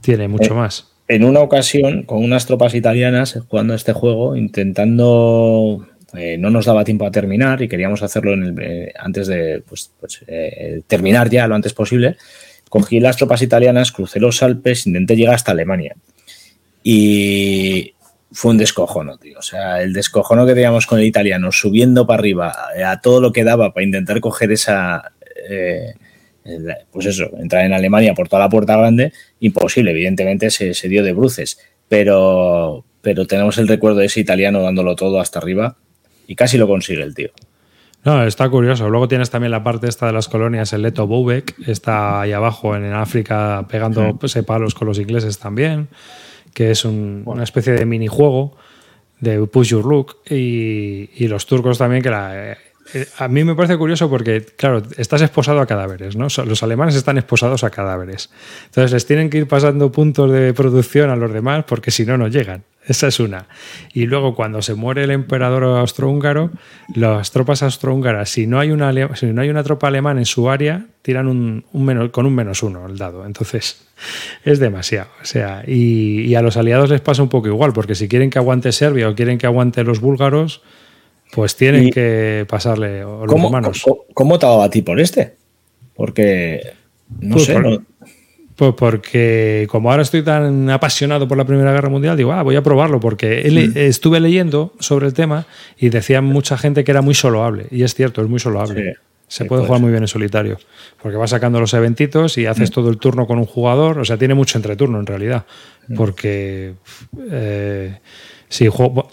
tiene mucho Eh, más. en una ocasión con unas tropas italianas jugando a este juego, intentando. Eh, no nos daba tiempo a terminar y queríamos hacerlo en el- eh, antes de pues, pues, eh, terminar ya lo antes posible. Cogí las tropas italianas, crucé los Alpes, intenté llegar hasta Alemania. Y fue un descojono, tío. O sea, el descojono que teníamos con el italiano, subiendo para arriba a todo lo que daba para intentar coger esa. pues eso, entrar en Alemania por toda la puerta grande, imposible, evidentemente se, se dio de bruces, pero, pero tenemos el recuerdo de ese italiano dándolo todo hasta arriba y casi lo consigue el tío. No, está curioso. Luego tienes también la parte esta de las colonias, el Leto Boubek, está ahí abajo en África pegando pues, palos con los ingleses también, que es un- una especie de minijuego de Push Your Look. Y, y los turcos también, que la, eh, a mí me parece curioso porque, claro, estás esposado a cadáveres, ¿no? Los alemanes están esposados a cadáveres. Entonces les tienen que ir pasando puntos de producción a los demás porque si no, no llegan. Esa es una. Y luego, cuando se muere el emperador austrohúngaro, las tropas austrohúngaras, si no hay una, si no hay una tropa alemana en su área, tiran un, con un menos uno el dado. Entonces, es demasiado. O sea, y, y a los aliados les pasa un poco igual, porque si quieren que aguante Serbia o quieren que aguante los búlgaros, pues tienen que pasarle los ¿Cómo, romanos. cómo- cómo te ha dado a ti por este? Porque, no Pues sé, por- no- Pues porque como ahora estoy tan apasionado por la Primera Guerra Mundial, digo, ah, voy a probarlo, porque le- estuve leyendo sobre el tema y decía mucha gente que era muy soloable. Y es cierto, es muy soloable. Sí, Se sí, puede jugar ser. muy bien en solitario, porque vas sacando los eventitos y haces todo el turno con un jugador, o sea, tiene mucho entreturno en realidad, porque eh, si, jue-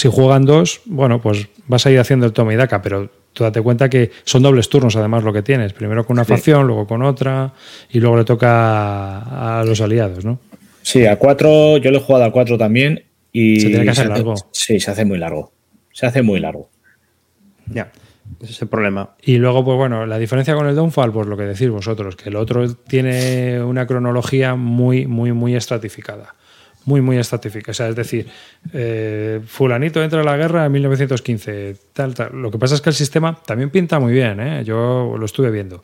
si juegan dos, bueno, pues vas a ir haciendo el toma y daca, pero tú date cuenta que son dobles turnos además lo que tienes, primero con una Sí. facción, luego con otra, y luego le toca a los aliados, ¿no? Sí, a 4, yo lo he jugado a 4 también y... Se tiene que hacer largo. Sí, se hace muy largo. Se hace muy largo. Ya, ese es el problema. Y luego, pues bueno, la diferencia con el Downfall, pues lo que decís vosotros, que el otro tiene una cronología muy, muy, muy estratificada. Muy, muy estratificada. O sea, es decir, eh, fulanito entra a la guerra en 1915, tal, tal. Lo que pasa es que el sistema también pinta muy bien, ¿eh? yo lo estuve viendo.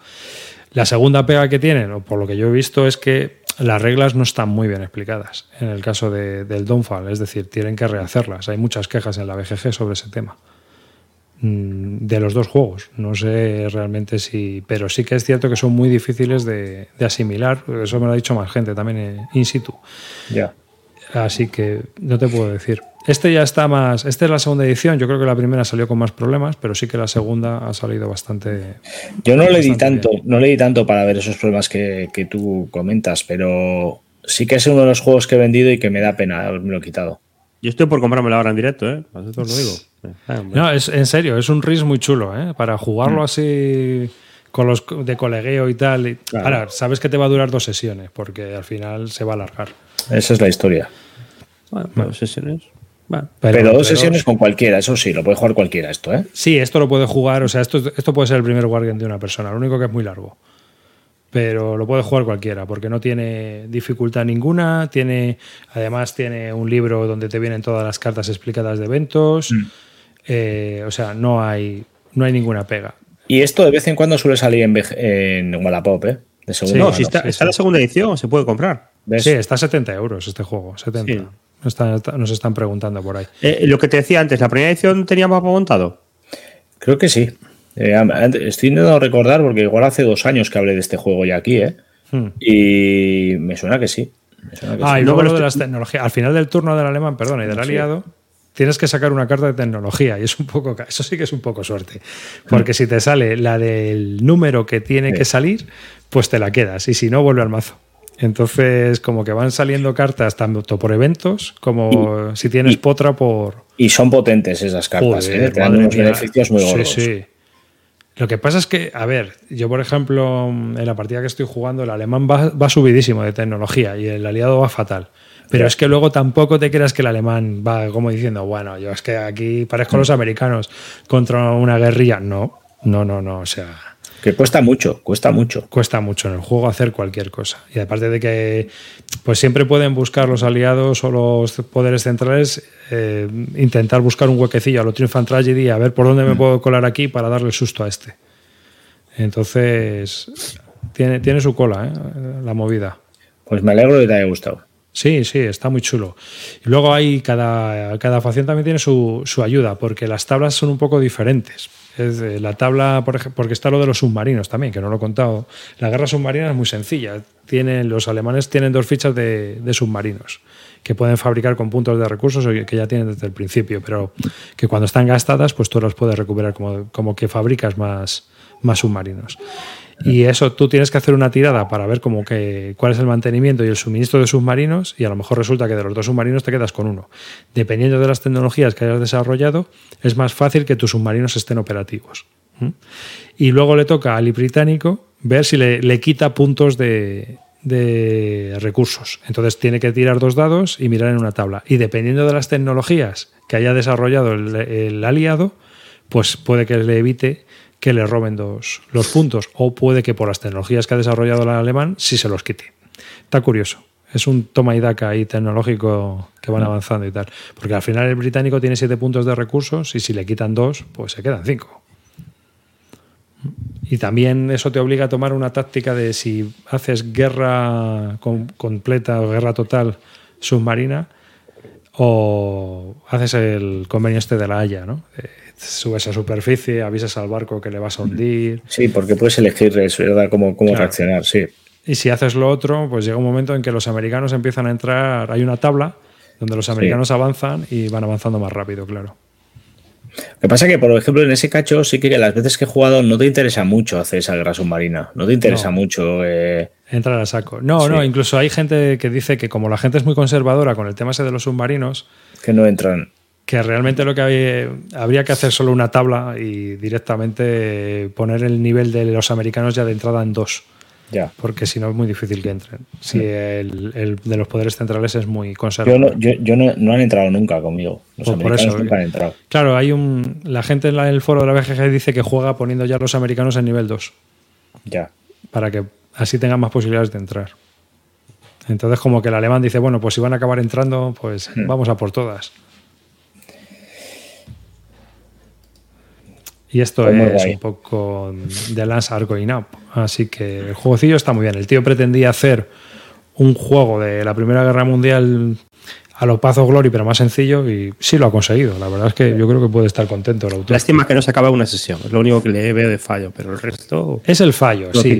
La segunda pega que tienen, o por lo que yo he visto, es que las reglas no están muy bien explicadas en el caso de- del Downfall, es decir, tienen que rehacerlas. Hay muchas quejas en la BGG sobre ese tema mm, de los dos juegos. No sé realmente si. Pero sí que es cierto que son muy difíciles de, de asimilar. Eso me lo ha dicho más gente también eh, in situ. Ya. Así que no te puedo decir. Este ya está más. Esta es la segunda edición. Yo creo que la primera salió con más problemas, pero sí que la segunda ha salido bastante. Yo no le di tanto, no le di tanto para ver esos problemas que, que, tú comentas, pero sí que es uno de los juegos que he vendido y que me da pena haberme quitado. Yo estoy por comprármelo ahora en directo, ¿eh? Eso os lo digo. Ah, no, es en serio, es un RIS muy chulo, ¿eh? Para jugarlo mm. así con los de colegueo y tal. Ahora, sabes que te va a durar dos sesiones, porque al final se va a alargar. Esa es la historia. Bueno, dos sesiones. pero, dos sesiones con cualquiera, eso sí, lo puede jugar cualquiera esto, ¿eh? Sí, esto lo puede jugar, o sea, esto, esto puede ser el primer Wargame de una persona, lo único que es muy largo. Pero lo puede jugar cualquiera, porque no tiene dificultad ninguna, tiene, además tiene un libro donde te vienen todas las cartas explicadas de eventos. Mm. Eh, o sea, no hay, no hay ninguna pega. Y esto de vez en cuando suele salir en, en Wallapop, ¿eh? De segunda no, si está, está en la segunda edición, se puede comprar. Sí, está a 70 euros este juego, 70. nos están preguntando por ahí. Eh, lo que te decía antes, ¿la primera edición tenía mapa montado? Creo que sí. Eh, estoy intentando recordar porque igual hace dos años que hablé de este juego ya aquí, ¿eh? Hmm. Y me suena que sí. ah, y luego lo de las tecnologías. Al final del turno del alemán, perdón, y del aliado, tienes que sacar una carta de tecnología y es un poco eso sí que es un poco suerte porque si te sale la del número que tiene que salir pues te la quedas y si no vuelve al mazo entonces como que van saliendo cartas tanto por eventos como si tienes potra por y son potentes esas cartas ¿eh? te dan unos beneficios muy gordos sí, sí. Lo que pasa es que, a ver, yo por ejemplo, en la partida que estoy jugando, el alemán va, va subidísimo de tecnología y el aliado va fatal. Pero es que luego tampoco te creas que el alemán va como diciendo, bueno, yo es que aquí parezco los americanos contra una guerrilla. No, no, no, no. O sea. Que cuesta mucho, cuesta mucho. Cuesta mucho en el juego hacer cualquier cosa. Y aparte de que pues siempre pueden buscar los aliados o los poderes centrales, eh, intentar buscar un huequecillo a lo Triumphant Tragedy, a ver por dónde me mm. puedo colar aquí para darle susto a este. Entonces, tiene, tiene su cola, ¿eh? la movida. Pues me alegro de que te haya gustado. Sí, sí, está muy chulo. Y luego hay cada, cada facción también tiene su, su, ayuda, porque las tablas son un poco diferentes. Es la tabla, porque está lo de los submarinos también, que no lo he contado. La guerra submarina es muy sencilla. Tienen, los alemanes tienen dos fichas de, submarinos que pueden fabricar con puntos de recursos que ya tienen desde el principio, pero que cuando están gastadas, pues tú los puedes recuperar como, como que fabricas más, más submarinos. Y eso tú tienes que hacer una tirada para ver como que, cuál es el mantenimiento y el suministro de submarinos y a lo mejor resulta que de los dos submarinos te quedas con uno. Dependiendo de las tecnologías que hayas desarrollado, es más fácil que tus submarinos estén operativos. Y luego le toca al británico ver si le, quita puntos de, recursos. Entonces tiene que tirar dos dados y mirar en una tabla. Y dependiendo de las tecnologías que haya desarrollado el aliado, pues puede que le evite que le roben dos, los puntos, o puede que por las tecnologías que ha desarrollado el alemán sí se los quite. Está curioso. Es un toma y daca ahí tecnológico que van avanzando y tal. Porque al final el británico tiene siete puntos de recursos y si le quitan dos, pues se quedan cinco. Y también eso te obliga a tomar una táctica de si haces guerra completa o guerra total submarina o haces el convenio este de la Haya, ¿no? Subes a superficie, avisas al barco que le vas a hundir. Sí, porque puedes elegir eso, ¿verdad? Cómo, cómo reaccionar, sí. Y si haces lo otro, pues llega un momento en que los americanos empiezan a entrar, hay una tabla donde los americanos avanzan y van avanzando más rápido, claro. Lo que pasa es que, por ejemplo, en ese cacho sí que las veces que he jugado no te interesa mucho hacer esa guerra submarina. No te interesa mucho. Eh... Entrar a saco. No, no, incluso hay gente que dice que como la gente es muy conservadora con el tema ese de los submarinos. Que no entran que realmente lo que habría que hacer solo una tabla y directamente poner el nivel de los americanos ya de entrada en dos. Ya. Porque si no es muy difícil que entren. Si el, de los poderes centrales es muy conservador. Yo, no, no, han entrado nunca conmigo. Los pues americanos nunca han entrado. Claro, hay un. La gente en el foro de la BGG dice que juega poniendo ya los americanos en nivel 2. Ya. Para que así tengan más posibilidades de entrar. Entonces, como que el alemán dice, bueno, pues si van a acabar entrando, pues hmm. vamos a por todas. Y esto es un poco de Lance Going Up. Así que el jueguecillo está muy bien. El tío pretendía hacer un juego de la Primera Guerra Mundial a lo Pazo Glory, pero más sencillo, y sí lo ha conseguido. La verdad es que yo creo que puede estar contento el autor. Lástima que no se acaba una sesión, es lo único que le veo de fallo, pero el resto. Es el fallo, sí.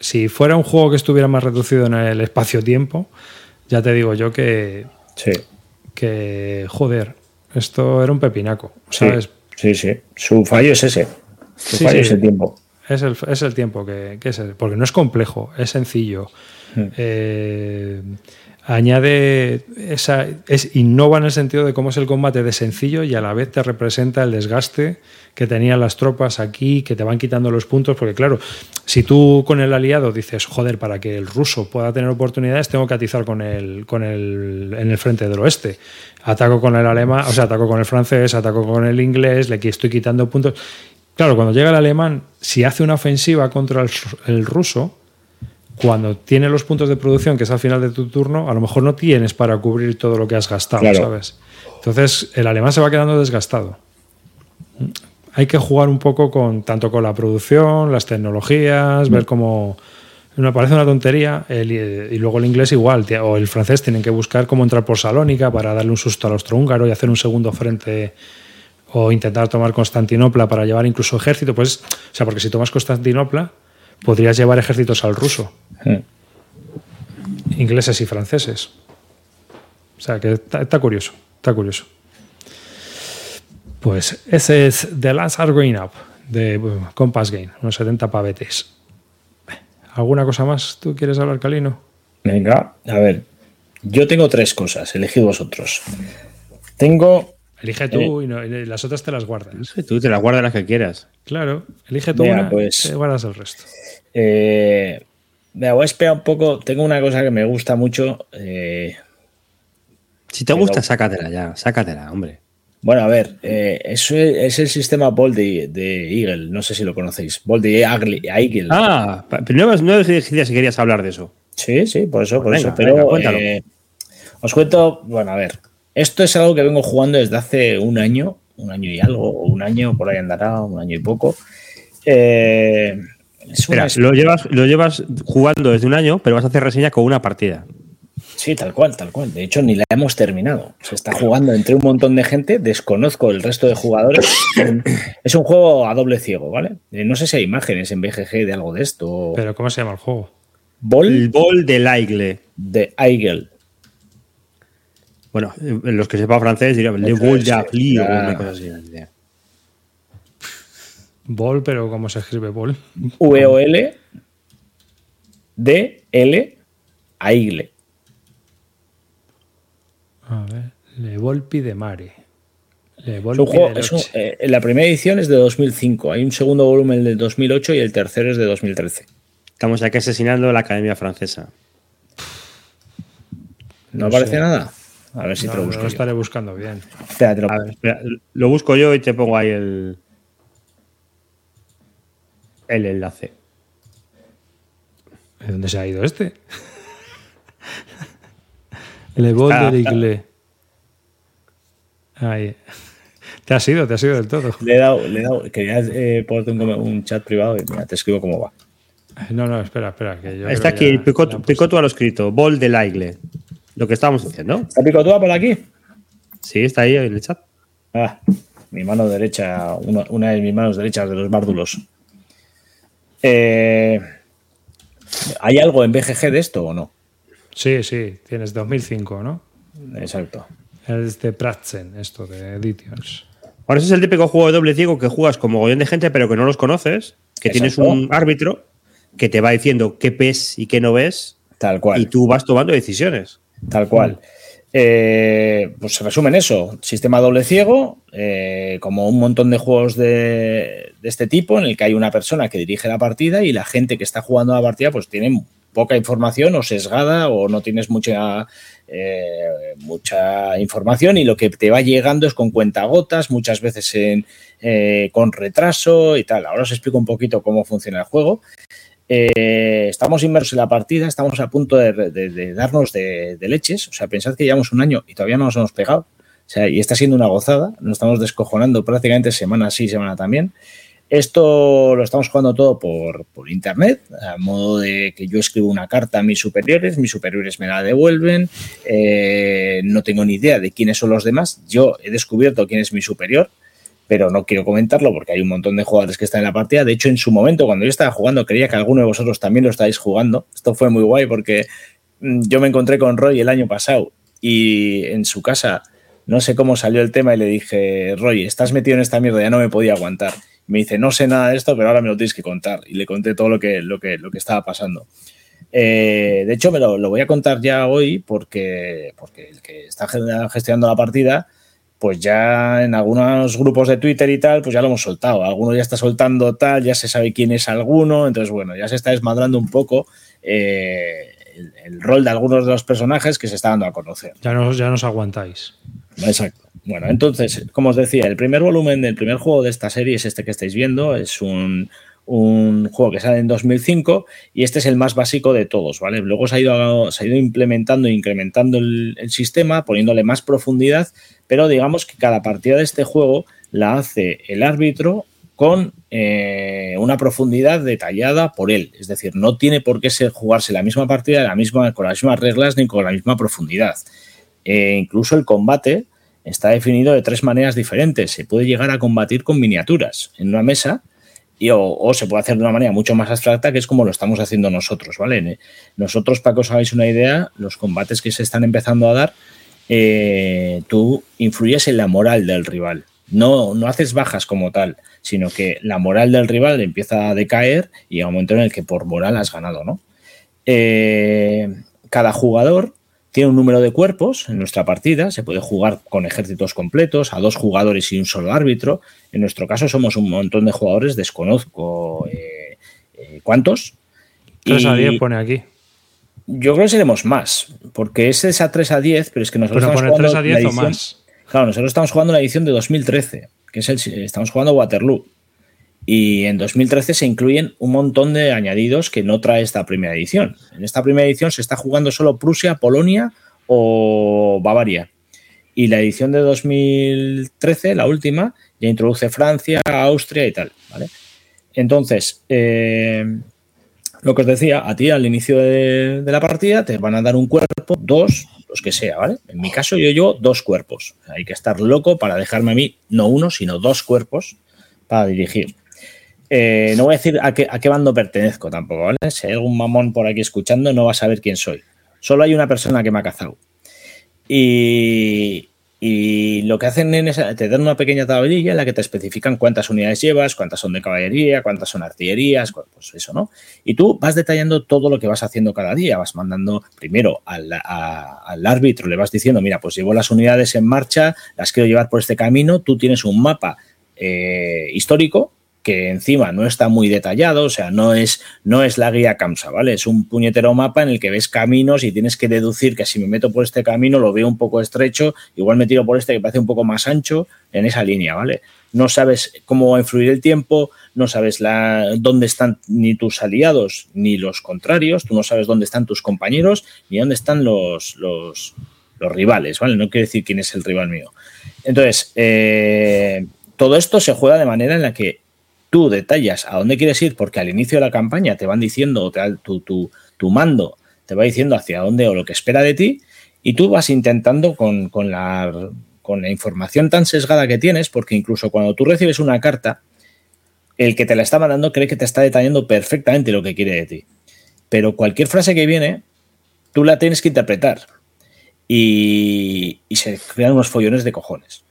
si fuera un juego que estuviera más reducido en el espacio-tiempo, ya te digo yo que Sí. Que, joder, esto era un pepinaco, ¿sabes? sí, sí. Su fallo es ese. Su Sí, fallo sí. es el tiempo. Es el, es el tiempo que, que es el- porque no es complejo, es sencillo. Mm. Eh, añade esa es innova en el sentido de cómo es el combate de sencillo y a la vez te representa el desgaste que tenían las tropas aquí, que te van quitando los puntos, porque claro, si tú con el aliado dices, joder, para que el ruso pueda tener oportunidades, tengo que atizar con el, con el en el frente del oeste. Ataco con el alemán, o sea, ataco con el francés, ataco con el inglés, le estoy quitando puntos. Claro, cuando llega el alemán, si hace una ofensiva contra el, el ruso, cuando tiene los puntos de producción, que es al final de tu turno, a lo mejor no tienes para cubrir todo lo que has gastado, Claro. ¿sabes? Entonces, el alemán se va quedando desgastado. Hay que jugar un poco con tanto con la producción, las tecnologías, ver cómo. Me parece una tontería. el- y luego el inglés igual, o el francés tienen que buscar cómo entrar por Salónica para darle un susto al austrohúngaro y hacer un segundo frente o intentar tomar Constantinopla para llevar incluso ejército. Pues, o sea, porque si tomas Constantinopla, podrías llevar ejércitos al ruso Mm. ingleses y franceses. O sea, que está, está curioso, está curioso. Pues ese es The Last Are Going Up de uh, Compass Game, unos 70 pavetes. ¿Alguna cosa más tú quieres hablar, Calino? Venga, a ver. Yo tengo tres cosas, elegid vosotros. Tengo. Elige tú y, no- y las otras te las guardas. Tú te las guardas las que quieras. Claro, elige tú Venga, una pues. te guardas el resto. Eh, me voy a esperar un poco. Tengo una cosa que me gusta mucho. eh, Si te gusta, sácatela ya. Sácatela, hombre. Bueno, a ver, eh, eso es, es el sistema Bolt de, de Eagle. No sé si lo conocéis. Bolt de Eagle. Ah, pero no, decías si querías hablar de eso. Sí, sí, por eso, por Venga, eso. Pero venga, eh, os cuento, bueno, a ver, esto es algo que vengo jugando desde hace un año, un año y algo, o un año, por ahí andará, un año y poco. Eh, es una lo llevas, lo llevas jugando desde un año, pero vas a hacer reseña con una partida. Sí, tal cual, tal cual. De hecho, ni la hemos terminado. Se está jugando entre un montón de gente, desconozco el resto de jugadores. Es un juego a doble ciego, ¿vale? Eh, No sé si hay imágenes en BGG de algo de esto. Pero ¿cómo se llama el juego? El Ball bol de Laigle. de Eagle. Bueno, los que sepan francés dirían Le Eso bol es, de sí, Apli o claro. una cosa así. Bol, pero ¿cómo se escribe Bol? V-O-L D L Aigle. A ver, Le Volpi de Mare. Le Volpi juego- de es un- eh, la primera edición es de 2005. Hay un segundo volumen del 2008 y el tercero es de 2013. Estamos aquí asesinando la Academia Francesa. ¿No, No aparece sé. nada? A ver si No, te lo no busco. lo yo. estaré buscando bien. Espera, te lo- A ver, espera, lo busco yo y te pongo ahí el, el enlace. ¿De dónde se ha ido este? Le Vol Está- de l'Igle. Ahí. Te has ido, te has ido del todo. Le he dado, le he dado. Quería eh, ponerte un, un chat privado y mira, te escribo cómo va. No, no, espera, espera. Que yo Está aquí, ya- Picot, ya. Picotu lo escrito, bol de Laigle. Lo que estábamos diciendo. ¿Está picotúa por aquí? Sí, está ahí en el chat. Ah, mi mano derecha, una, una de mis manos derechas de los bárdulos. Eh, ¿Hay algo en BGG de esto o no? Sí, sí, tienes 2005, ¿no? Exacto. Es de Pratzen, esto de Editions. Ahora ese es el típico juego de doble ciego que juegas con mogollón de gente, pero que no los conoces, que tienes un árbitro que te va diciendo qué ves y qué no ves, Tal cual. y tú vas tomando decisiones. Tal cual. Eh, pues se resumen eso. Sistema doble ciego, eh, como un montón de juegos de, de este tipo, en el que hay una persona que dirige la partida y la gente que está jugando la partida, pues tiene poca información o sesgada o no tienes mucha, eh, mucha información y lo que te va llegando es con cuentagotas, muchas veces en, eh, con retraso y tal. Ahora os explico un poquito cómo funciona el juego. Eh, estamos inmersos en la partida, estamos a punto de, darnos de, de leches. O sea, pensad que llevamos un año y todavía no nos hemos pegado. O sea, y está siendo una gozada. Nos estamos descojonando prácticamente semana sí, semana también. Esto lo estamos jugando todo por, por internet, a modo de que yo escribo una carta a mis superiores, mis superiores me la devuelven, eh, no tengo ni idea de quiénes son los demás. Yo he descubierto quién es mi superior, pero no quiero comentarlo porque hay un montón de jugadores que están en la partida. De hecho, en su momento, cuando yo estaba jugando, creía que alguno de vosotros también lo estáis jugando. Esto fue muy guay porque mm, yo me encontré con Roy el año pasado y en su casa no sé cómo salió el tema y le dije, Roy, estás metido en esta mierda, ya no me podía aguantar. Me dice, no sé nada de esto, pero ahora me lo tienes que contar. Y le conté todo lo que, lo que, lo que estaba pasando. Eh, de hecho, me lo, voy a contar ya hoy porque, porque el que está gestionando la partida, pues ya en algunos grupos de Twitter y tal, pues ya lo hemos soltado. Alguno ya está soltando tal, ya se sabe quién es alguno, entonces bueno, ya se está desmadrando un poco eh, el, rol de algunos de los personajes que se está dando a conocer. Ya nos, ya nos aguantáis. Exacto. Bueno, entonces, como os decía, el primer volumen del primer juego de esta serie es este que estáis viendo, es un, juego que sale en 2005 y este es el más básico de todos, ¿vale? Luego se ha ido, se ha ido implementando e incrementando el, sistema, poniéndole más profundidad, pero digamos que cada partida de este juego la hace el árbitro con eh, una profundidad detallada por él. Es decir, no tiene por qué ser jugarse la misma partida la misma, con las mismas reglas ni con la misma profundidad. Eh, incluso el combate está definido de tres maneras diferentes. Se puede llegar a combatir con miniaturas en una mesa y, o, se puede hacer de una manera mucho más abstracta, que es como lo estamos haciendo nosotros, ¿vale? Nosotros, para que os hagáis una idea, los combates que se están empezando a dar, eh, tú influyes en la moral del rival. No, no haces bajas como tal, sino que la moral del rival empieza a decaer y hay un momento en el que por moral has ganado, ¿no? Eh, cada jugador tiene un número de cuerpos en nuestra partida, se puede jugar con ejércitos completos, a dos jugadores y un solo árbitro. En nuestro caso somos un montón de jugadores, desconozco eh, eh, cuántos. 3 a 10 pone aquí. Yo creo que seremos más, porque ese es a 3 a 10, pero es que nosotros estamos jugando 3 a 10 o más. Claro, nosotros estamos jugando la edición de 2013, que es el estamos jugando Waterloo. Y en 2013 se incluyen un montón de añadidos que no trae esta primera edición. En esta primera edición se está jugando solo Prusia, Polonia o Bavaria. Y la edición de 2013, la última, ya introduce Francia, Austria y tal. ¿vale? Entonces, eh, lo que os decía, a ti al inicio de, de, la partida te van a dar un cuerpo, dos, los que sea, ¿vale? En mi caso yo llevo dos cuerpos. Hay que estar loco para dejarme a mí, no uno, sino dos cuerpos para dirigir. Eh, no voy a decir a qué, a qué bando pertenezco tampoco, ¿vale? Si hay algún mamón por aquí escuchando, no va a saber quién soy. Solo hay una persona que me ha cazado. Y, lo que hacen es te dan una pequeña tablilla en la que te especifican cuántas unidades llevas, cuántas son de caballería, cuántas son artillerías, pues eso, ¿no? Y tú vas detallando todo lo que vas haciendo cada día, vas mandando primero al, al, árbitro, le vas diciendo, mira, pues llevo las unidades en marcha, las quiero llevar por este camino, tú tienes un mapa eh, histórico que encima no está muy detallado, o sea, no es, no es la guía CAMSA, ¿vale? Es un puñetero mapa en el que ves caminos y tienes que deducir que si me meto por este camino lo veo un poco estrecho, igual me tiro por este que parece un poco más ancho en esa línea, ¿vale? No sabes cómo va a influir el tiempo, no sabes la, dónde están ni tus aliados ni los contrarios, tú no sabes dónde están tus compañeros ni dónde están los, los, rivales, ¿vale? No quiere decir quién es el rival mío. Entonces, eh, todo esto se juega de manera en la que tú detallas a dónde quieres ir, porque al inicio de la campaña te van diciendo, tu, tu, tu mando te va diciendo hacia dónde o lo que espera de ti, y tú vas intentando con, la, con la información tan sesgada que tienes, porque incluso cuando tú recibes una carta, el que te la está mandando cree que te está detallando perfectamente lo que quiere de ti. Pero cualquier frase que viene, tú la tienes que interpretar. Y, y se crean unos follones de cojones.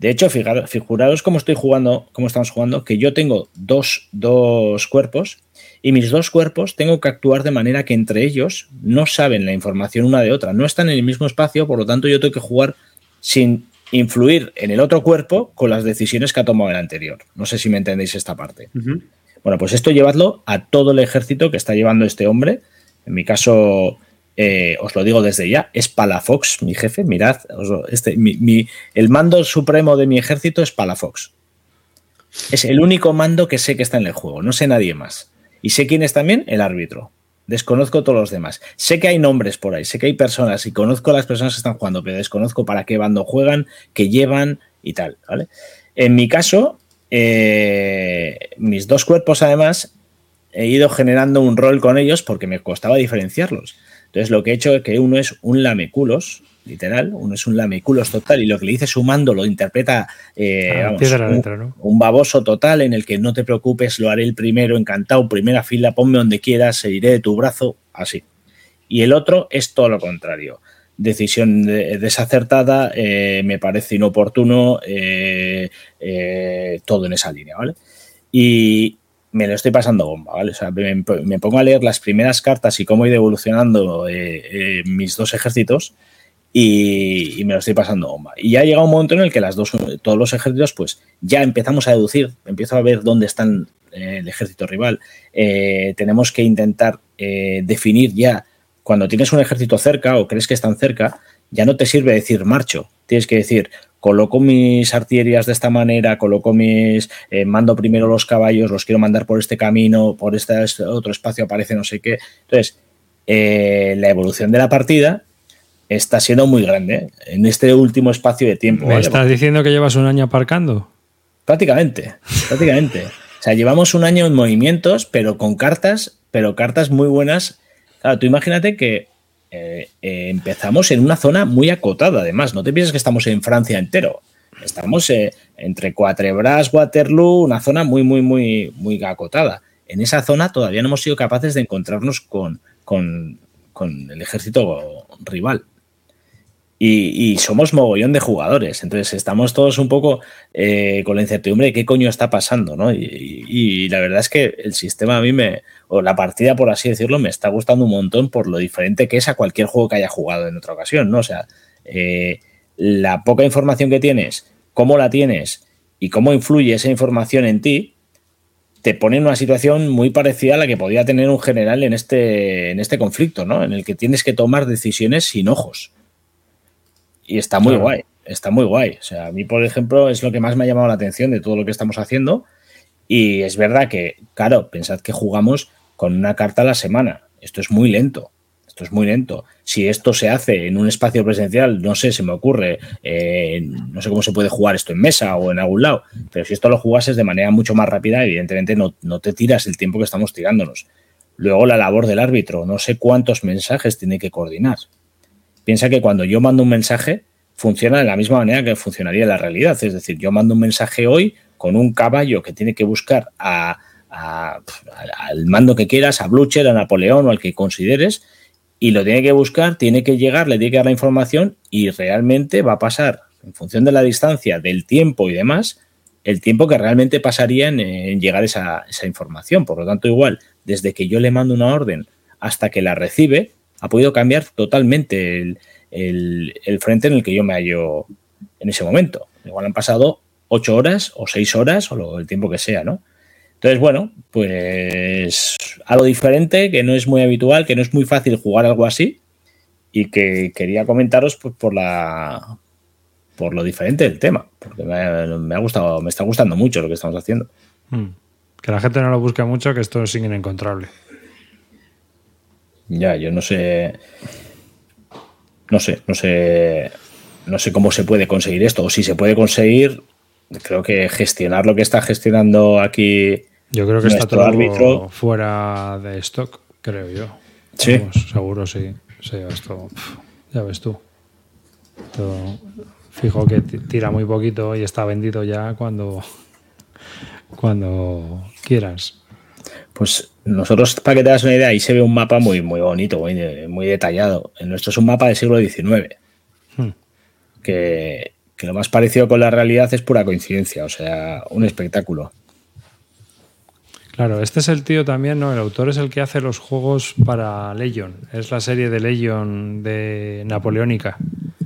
De hecho, figuraros cómo estoy jugando, cómo estamos jugando, que yo tengo dos, dos cuerpos y mis dos cuerpos tengo que actuar de manera que entre ellos no saben la información una de otra, no están en el mismo espacio, por lo tanto yo tengo que jugar sin influir en el otro cuerpo con las decisiones que ha tomado el anterior. No sé si me entendéis esta parte. Bueno, pues esto llevadlo a todo el ejército que está llevando este hombre. En mi caso, eh, os lo digo desde ya, es Palafox, mi jefe, mirad, este, el mando supremo de mi ejército es Palafox. Es el único mando que sé que está en el juego, no sé nadie más. Y sé quién es también el árbitro. Desconozco todos los demás. Sé que hay nombres por ahí, sé que hay personas y conozco a las personas que están jugando, pero desconozco para qué bando juegan, qué llevan y tal. En mi caso, eh, mis dos cuerpos además he ido generando un rol con ellos porque me costaba diferenciarlos. Entonces lo que he hecho es que uno es un lameculos, literal, uno es un lameculos total y lo que le dice sumando lo interpreta eh, ah, un, baboso total en el que no te preocupes, lo haré el primero, encantado, primera fila, ponme donde quieras, seguiré de tu brazo, así. Y el otro es todo lo contrario. decisión desacertada, eh, me parece inoportuno, eh, eh, todo en esa línea, ¿vale? Y me lo estoy pasando bomba, ¿vale? O sea, me, pongo a leer las primeras cartas y cómo he ido evolucionando mis dos ejércitos y, me lo estoy pasando bomba. Y ya ha llegado un momento en el que las dos, todos los ejércitos, pues ya empezamos a deducir, empiezo a ver dónde están el ejército rival. tenemos que intentar definir ya cuando tienes un ejército cerca o crees que están cerca, ya no te sirve decir marcho. Tienes que decir, coloco mis artillerías de esta manera, coloco mis, eh, mando primero los caballos, los quiero mandar por este camino, por este, este otro espacio aparece no sé qué. Entonces, eh, la evolución de la partida está siendo muy grande en este último espacio de tiempo. ¿Me estás diciendo que llevas un año aparcando? Prácticamente, prácticamente. o sea, llevamos un año en movimientos, pero con cartas, pero cartas muy buenas Claro, tú imagínate que eh, eh, empezamos en una zona muy acotada, además. No te pienses que estamos en Francia entero. Estamos eh, entre Cuatrebras, Waterloo, una zona muy, muy, muy, muy acotada. En esa zona todavía no hemos sido capaces de encontrarnos con, con el ejército rival y, somos mogollón de jugadores. Entonces estamos todos un poco eh, con la incertidumbre de qué coño está pasando, ¿no? Y, la verdad es que el sistema a mí me, o la partida, por así decirlo, me está gustando un montón por lo diferente que es a cualquier juego que haya jugado en otra ocasión, ¿no? O sea, eh, la poca información que tienes, cómo la tienes y cómo influye esa información en ti, te pone en una situación muy parecida a la que podía tener un general en este, en este conflicto, ¿no? En el que tienes que tomar decisiones sin ojos y está muy guay, está muy guay. O sea, a mí, por ejemplo, es lo que más me ha llamado la atención de todo lo que estamos haciendo. Y es verdad que, claro, pensad que jugamos con una carta a la semana. Esto es muy lento. Esto es muy lento. Si esto se hace en un espacio presencial, no sé, se me ocurre, eh, no sé cómo se puede jugar esto en mesa o en algún lado, pero si esto lo jugases de manera mucho más rápida, evidentemente no, no te tiras el tiempo que estamos tirándonos. Luego la labor del árbitro, no sé cuántos mensajes tiene que coordinar. Piensa que cuando yo mando un mensaje, funciona de la misma manera que funcionaría la realidad. Es decir, yo mando un mensaje hoy con un caballo que tiene que buscar al mando que quieras, a Blucher, a Napoleón o al que consideres, y lo tiene que buscar, tiene que llegar, le tiene que dar la información y realmente va a pasar, en función de la distancia, del tiempo y demás, el tiempo que realmente pasaría en, llegar esa información. Por lo tanto, igual, desde que yo le mando una orden hasta que la recibe, ha podido cambiar totalmente el, frente en el que yo me hallo en ese momento. Igual han pasado ocho horas o seis horas o el tiempo que sea, ¿no? Entonces, bueno, pues algo diferente, que no es muy habitual, que no es muy fácil jugar algo así y que quería comentaros pues, por la por lo diferente del tema, porque me ha, gustado, me está gustando mucho lo que estamos haciendo. Hmm. Que la gente no lo busque mucho, que esto es inencontrable. Ya, yo no sé. No sé, no sé. No sé cómo se puede conseguir esto. O si se puede conseguir, creo que gestionar lo que está gestionando aquí. Yo creo que está todo árbitro. fuera de stock, creo yo. Sí. seguro, sí. sí esto, ya ves tú. fijo que tira muy poquito y está vendido ya cuando, cuando quieras. Pues nosotros, para que te das una idea, ahí se ve un mapa muy, muy bonito, muy, detallado. El nuestro es un mapa del siglo XIX. Hmm. Que, lo más parecido con la realidad es pura coincidencia, o sea, un espectáculo. Claro, este es el tío también, ¿no? El autor es el que hace los juegos para Legion. Es la serie de Legion de Napoleónica.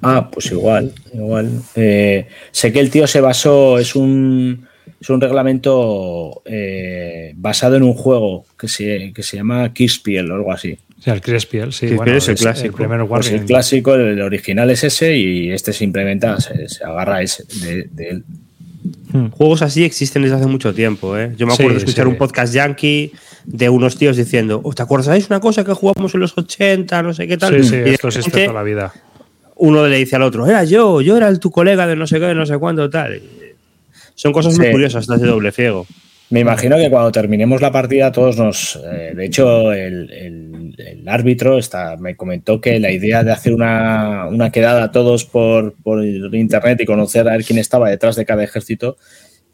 Ah, pues igual, igual. Eh, sé que el tío se basó, es un es un reglamento eh, basado en un juego que se, que se llama Kispiel o algo así. O sea, el Kispiel, sí. bueno, es el clásico. El, pues el clásico, el, original es ese y este se implementa, se, agarra ese de, él. Hmm. Juegos así existen desde hace mucho tiempo. ¿eh? Yo me acuerdo de escuchar un podcast yankee de unos tíos diciendo, ¿te acuerdas? ¿Sabéis una cosa que jugamos en los 80? No sé qué tal. Sí, sí, esto existe toda la vida. Uno le dice al otro, era yo, yo era el, tu colega de no sé qué, de no sé cuándo, tal. Son cosas muy curiosas, de doble ciego. Me imagino que cuando terminemos la partida todos nos... Eh, de hecho, el, árbitro está, me comentó que la idea de hacer una, quedada todos por, internet y conocer a ver quién estaba detrás de cada ejército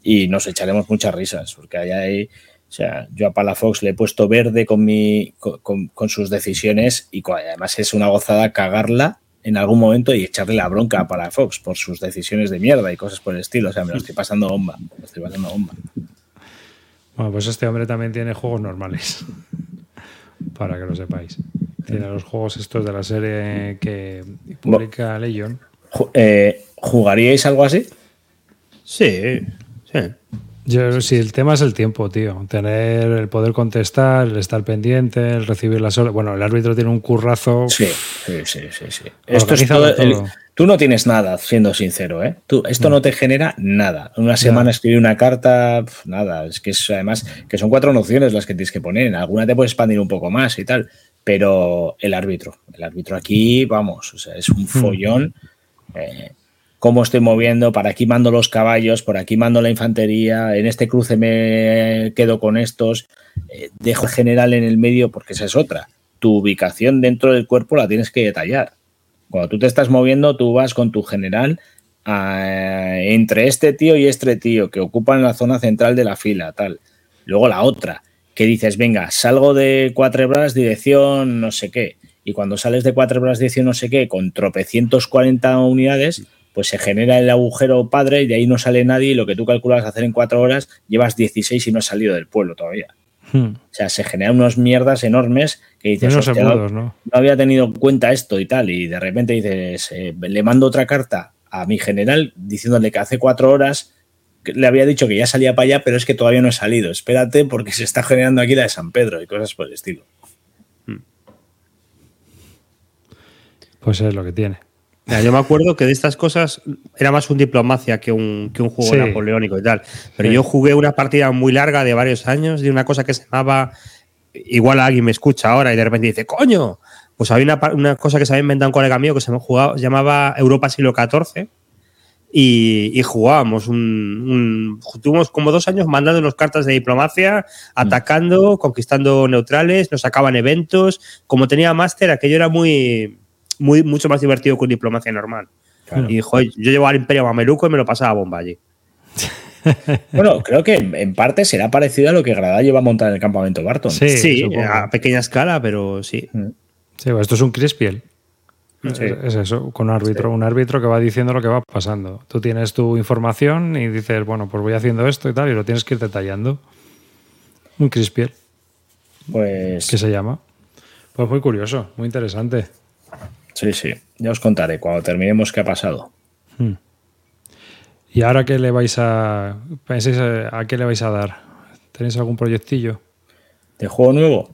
y nos echaremos muchas risas, porque hay... O sea, yo a Palafox le he puesto verde con, mi, con, sus decisiones y además es una gozada cagarla en algún momento y echarle la bronca para Fox por sus decisiones de mierda y cosas por el estilo. O sea, me lo estoy pasando bomba. Me lo estoy pasando bomba. Bueno, pues este hombre también tiene juegos normales. Para que lo sepáis. Tiene los juegos estos de la serie que publica Legion. Eh, ¿Jugaríais algo así? Sí, sí. Yo, si el tema es el tiempo, tío. Tener el poder contestar, el estar pendiente, el recibir las horas. Bueno, el árbitro tiene un currazo. Sí, sí, sí, sí. sí. Esto es todo, el, tú no tienes nada, siendo sincero, ¿eh? Tú, esto no. no te genera nada. Una semana no. escribir una carta, pf, nada. Es que es además que son cuatro nociones las que tienes que poner. En alguna te puedes expandir un poco más y tal. Pero el árbitro, el árbitro aquí, vamos, o sea, es un follón. Eh, cómo estoy moviendo, para aquí mando los caballos, por aquí mando la infantería, en este cruce me quedo con estos, eh, dejo el general en el medio, porque esa es otra. Tu ubicación dentro del cuerpo la tienes que detallar. Cuando tú te estás moviendo, tú vas con tu general entre este tío y este tío que ocupan la zona central de la fila, tal. Luego la otra, que dices, venga, salgo de cuatro bras, dirección no sé qué. Y cuando sales de cuatro bras, dirección no sé qué, con tropecientos 40 unidades, pues se genera el agujero padre y de ahí no sale nadie y lo que tú calculas hacer en cuatro horas llevas 16 y no has salido del pueblo todavía. Hmm. O sea, se generan unas mierdas enormes que dices, segundos, no, ¿no? no, había tenido en cuenta esto y tal, y de repente dices, eh, le mando otra carta a mi general diciéndole que hace cuatro horas le había dicho que ya salía para allá, pero es que todavía no he salido. Espérate porque se está generando aquí la de San Pedro y cosas por el estilo. Pues es lo que tiene. Mira, yo me acuerdo que de estas cosas era más un diplomacia que un, que un juego Sí. napoleónico y tal. Pero Sí. yo jugué una partida muy larga de varios años de una cosa que se llamaba. Igual alguien me escucha ahora y de repente dice, ¡coño! Pues había una, una cosa que se había inventado un colega mío que se jugaba, llamaba Europa siglo XIV. Y, y jugábamos un, un- Tuvimos como dos años mandándonos cartas de diplomacia, atacando, conquistando neutrales, nos sacaban eventos. Como tenía máster, aquello era muy, muy, mucho más divertido que un diplomacia normal. Claro. Y joder, yo llevaba al Imperio Mameluco y me lo pasaba a bomba allí. Bueno, creo que en, parte será parecido a lo que Gradá lleva a montar en el campamento Barton. Sí, a pequeña escala, pero sí. Sí, pues esto es un Crispiel. Sí. Es, es eso, con un árbitro, un árbitro que va diciendo lo que va pasando. Tú tienes tu información y dices, bueno, pues voy haciendo esto y tal, y lo tienes que ir detallando. Un Crispiel, Pues que se llama. Pues muy curioso, muy interesante. Sí, sí. Ya os contaré cuando terminemos qué ha pasado. ¿Y ahora qué le vais a. pensáis a, a qué le vais a dar? ¿Tenéis algún proyectillo? ¿De juego nuevo?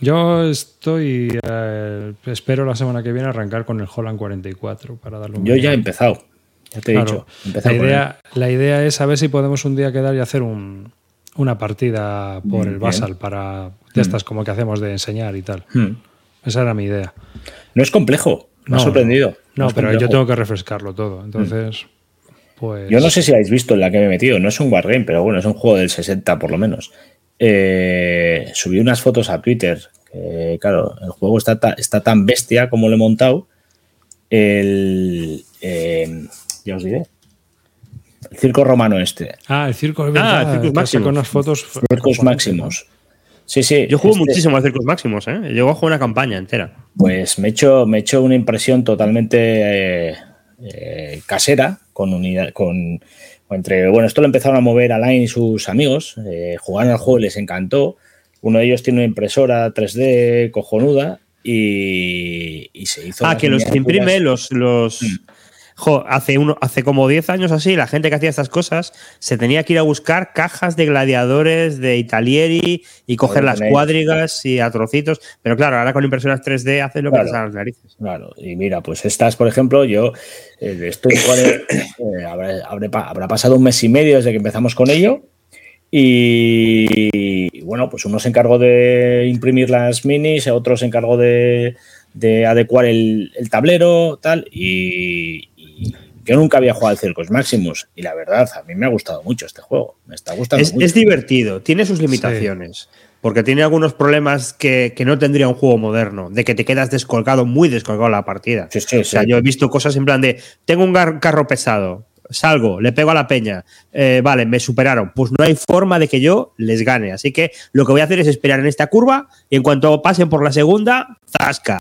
Yo estoy. eh, espero la semana que viene arrancar con el Holland 44 para darle un. Yo ya he empezado. Ya te he Claro, dicho. la, idea, la idea es a ver si podemos un día quedar y hacer un, una partida por el Bien. Basal para de estas como que hacemos de enseñar y tal. Esa era mi idea. No es complejo. Me ha No, sorprendido. No, pero yo tengo que refrescarlo todo. Entonces, pues. Yo no sé si habéis visto en la que me he metido. No es un Wargame, pero bueno, es un juego del 60 por lo menos. Eh, subí unas fotos a Twitter. Que, claro, el juego está, ta- está tan bestia como lo he montado. El. eh, ya os diré. El circo romano este. Ah, el circo. Ah, el Circus Maximus. sacado unas fotos. Circos acojonantes, máximos. Sí, sí. Yo juego este- muchísimo a Circos Máximos, ¿eh? Llego a jugar una campaña entera. Pues me he hecho, me he hecho una impresión totalmente eh, eh, casera con unidad, con entre bueno, esto lo empezaron a mover Alain y sus amigos, eh, jugaron al juego y les encantó. Uno de ellos tiene una impresora 3D cojonuda y, y se hizo. Ah, que los imprime, los. los... Jo, hace, uno, hace como 10 años así, la gente que hacía estas cosas se tenía que ir a buscar cajas de gladiadores de Italieri y coger las tenéis. cuadrigas y a trocitos. Pero claro, ahora con impresoras 3D haces lo Claro. que a las narices. Claro, y mira, pues estas, por ejemplo, yo eh, estoy eh, habrá, habrá pasado un mes y medio desde que empezamos con ello. Y, bueno, pues uno se encargó de imprimir las minis, otro se encargó de, de adecuar el, el tablero, tal. Y yo nunca había jugado al Circus Maximus. Y la verdad, a mí me ha gustado mucho este juego. Me está gustando Es, mucho. es divertido, tiene sus limitaciones. Porque tiene algunos problemas que, que no tendría un juego moderno, de que te quedas descolgado, muy descolgado la partida. Sí, sí, O sea, sí. yo he visto cosas en plan de, tengo un carro pesado, salgo, le pego a la peña, eh, vale, me superaron. Pues no hay forma de que yo les gane. Así que lo que voy a hacer es esperar en esta curva y en cuanto pasen por la segunda, zasca.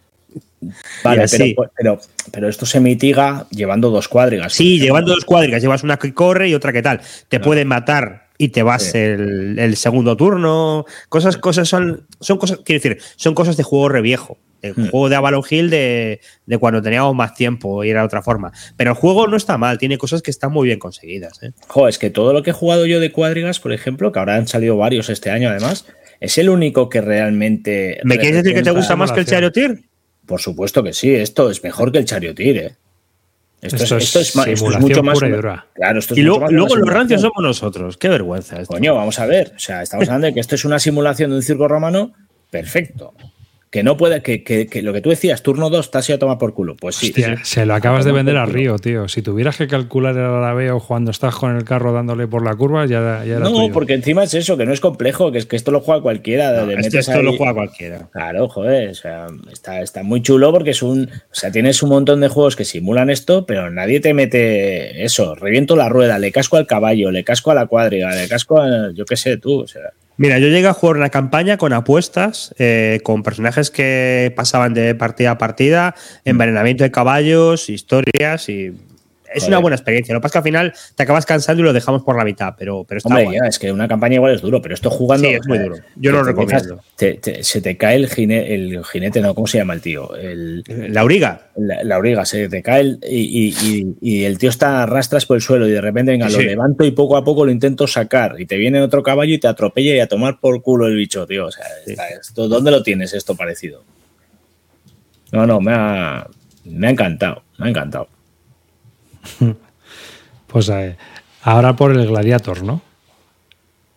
Vale, Y así. pero, pero, pero esto se mitiga llevando dos cuadrigas. Sí, llevando dos cuadrigas, llevas una que corre y otra que tal. Te Claro. pueden matar y te vas Sí. el, el segundo turno. Cosas, cosas son, son cosas, quiero decir, son cosas de juego reviejo. El Hmm. juego de Avalon Hill de, de cuando teníamos más tiempo y era de otra forma. Pero el juego no está mal, tiene cosas que están muy bien conseguidas. ¿eh? Jo, es que todo lo que he jugado yo de cuadrigas, por ejemplo, que ahora han salido varios este año además, es el único que realmente. ¿Me quieres decir que te gusta más que el. Charioteer? Por supuesto que sí, esto es mejor que el Charioteer, ¿eh? Esto, Esto es, es esto es ma- esto es simulación mucho más. Claro, esto es Y mucho luego, más luego una los rancios somos nosotros. Qué vergüenza esto. Coño, vamos a ver. O sea, estamos hablando de que esto es una simulación de un circo romano perfecto. Que no puede, que, que- que lo que tú decías, turno 2, te has ido a tomar por culo. Pues sí. Hostia, sí. se lo acabas de vender a. Río, tío. Si tuvieras que calcular el alabeo cuando estás con el carro dándole por la curva, ya, ya era No, tuyo. porque encima es eso, que no es complejo, que es que esto lo juega cualquiera. No, le esto, metes esto lo juega cualquiera. Claro, joder, o sea, está, está muy chulo porque es un. O sea, tienes un montón de juegos que simulan esto, pero nadie te mete eso. Reviento la rueda, le casco al caballo, le casco a la cuadriga, le casco a. Yo qué sé, tú. O sea, Mira, yo llegué a jugar una campaña con apuestas, eh, con personajes que pasaban de partida a partida, envenenamiento de caballos, historias y. Es una buena experiencia. Lo que pasa es que al final te acabas cansando y lo dejamos por la mitad, pero, pero está hombre, guay. ya, es que una campaña igual es duro, pero esto jugando. Sí, es muy duro. Yo lo recomiendo. dejas- te- te- se te cae el, jinete, no, ¿cómo se llama el tío? El, La auriga. la, la auriga, se te cae el- y, y- y- y el tío está a rastras por el suelo y de repente, venga, lo levanto y poco a poco lo intento sacar y te viene otro caballo y te atropella y a tomar por culo el bicho, tío. O sea, está- esto- ¿dónde lo tienes esto parecido? No, no, me ha, me ha encantado, me ha encantado. Pues eh, ahora por el Gladiator, ¿no?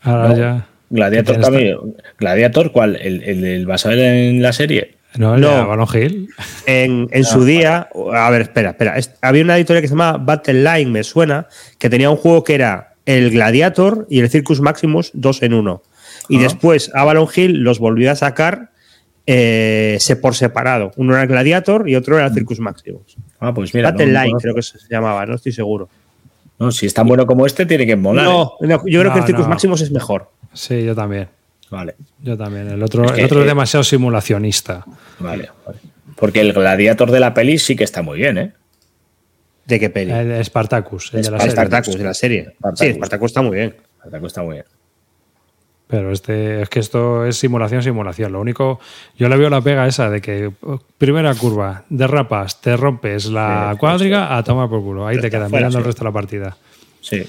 Ahora No, ya. Gladiator ¿Qué tienes también. ¿Gladiator cuál? ¿El, el, el basado en la serie? No, el No. de Avalon Hill. En, en Ah, su día, a ver, espera, espera. Es- había una editorial que se llama Battle Line, me suena, que tenía un juego que era el Gladiator y el Circus Maximus dos en uno. Y Ah. después Avalon Hill los volvió a sacar eh, se- por separado. Uno era el Gladiator y otro era el Circus Maximus. Ah, pues mira. Battle no- Line no- creo que se llamaba, no estoy seguro. no, si es tan bueno como este, tiene que molar. ¿eh? No, no, yo creo No, que el Circus no. Maximus es mejor. Sí, yo también. Vale, Yo también. El otro, Es que, el otro es eh, demasiado simulacionista. vale, vale. Porque el gladiator de la peli sí que está muy bien, ¿eh? ¿De qué peli? El de Spartacus, el de la Spartacus. serie. Spartacus, de la serie. Spartacus. Sí, Spartacus está muy bien. Spartacus está muy bien. Pero este, es que esto es simulación, simulación. Lo único, yo le veo la pega esa de que primera curva, derrapas, te rompes la Sí, cuadriga, a tomar por culo. Ahí te quedas mirando el resto de la partida. Sí.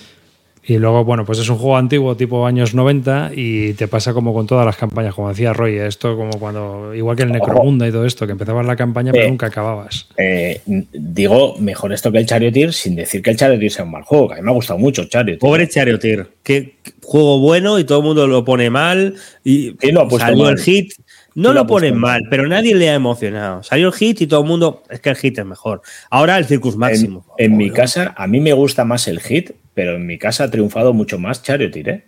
Y luego, bueno, pues es un juego antiguo, tipo años 90, y te pasa como con todas las campañas, como decía Roy, esto como cuando, igual que el Necromunda y todo esto, que empezabas la campaña pero nunca acababas. Eh, digo, mejor esto que el Charioteer, sin decir que el Charioteer sea un mal juego, que a mí me ha gustado mucho el Charioteer. Pobre Charioteer. Qué qué juego bueno y todo el mundo lo pone mal. Y salió mal. el hit. No lo ponen mal, pero nadie le ha emocionado. Salió el hit y todo el mundo. Es que el hit es mejor. Ahora el Circus Máximo. en mi casa, a mí me gusta más el hit, pero en mi casa ha triunfado mucho más Charioteer, ¿eh?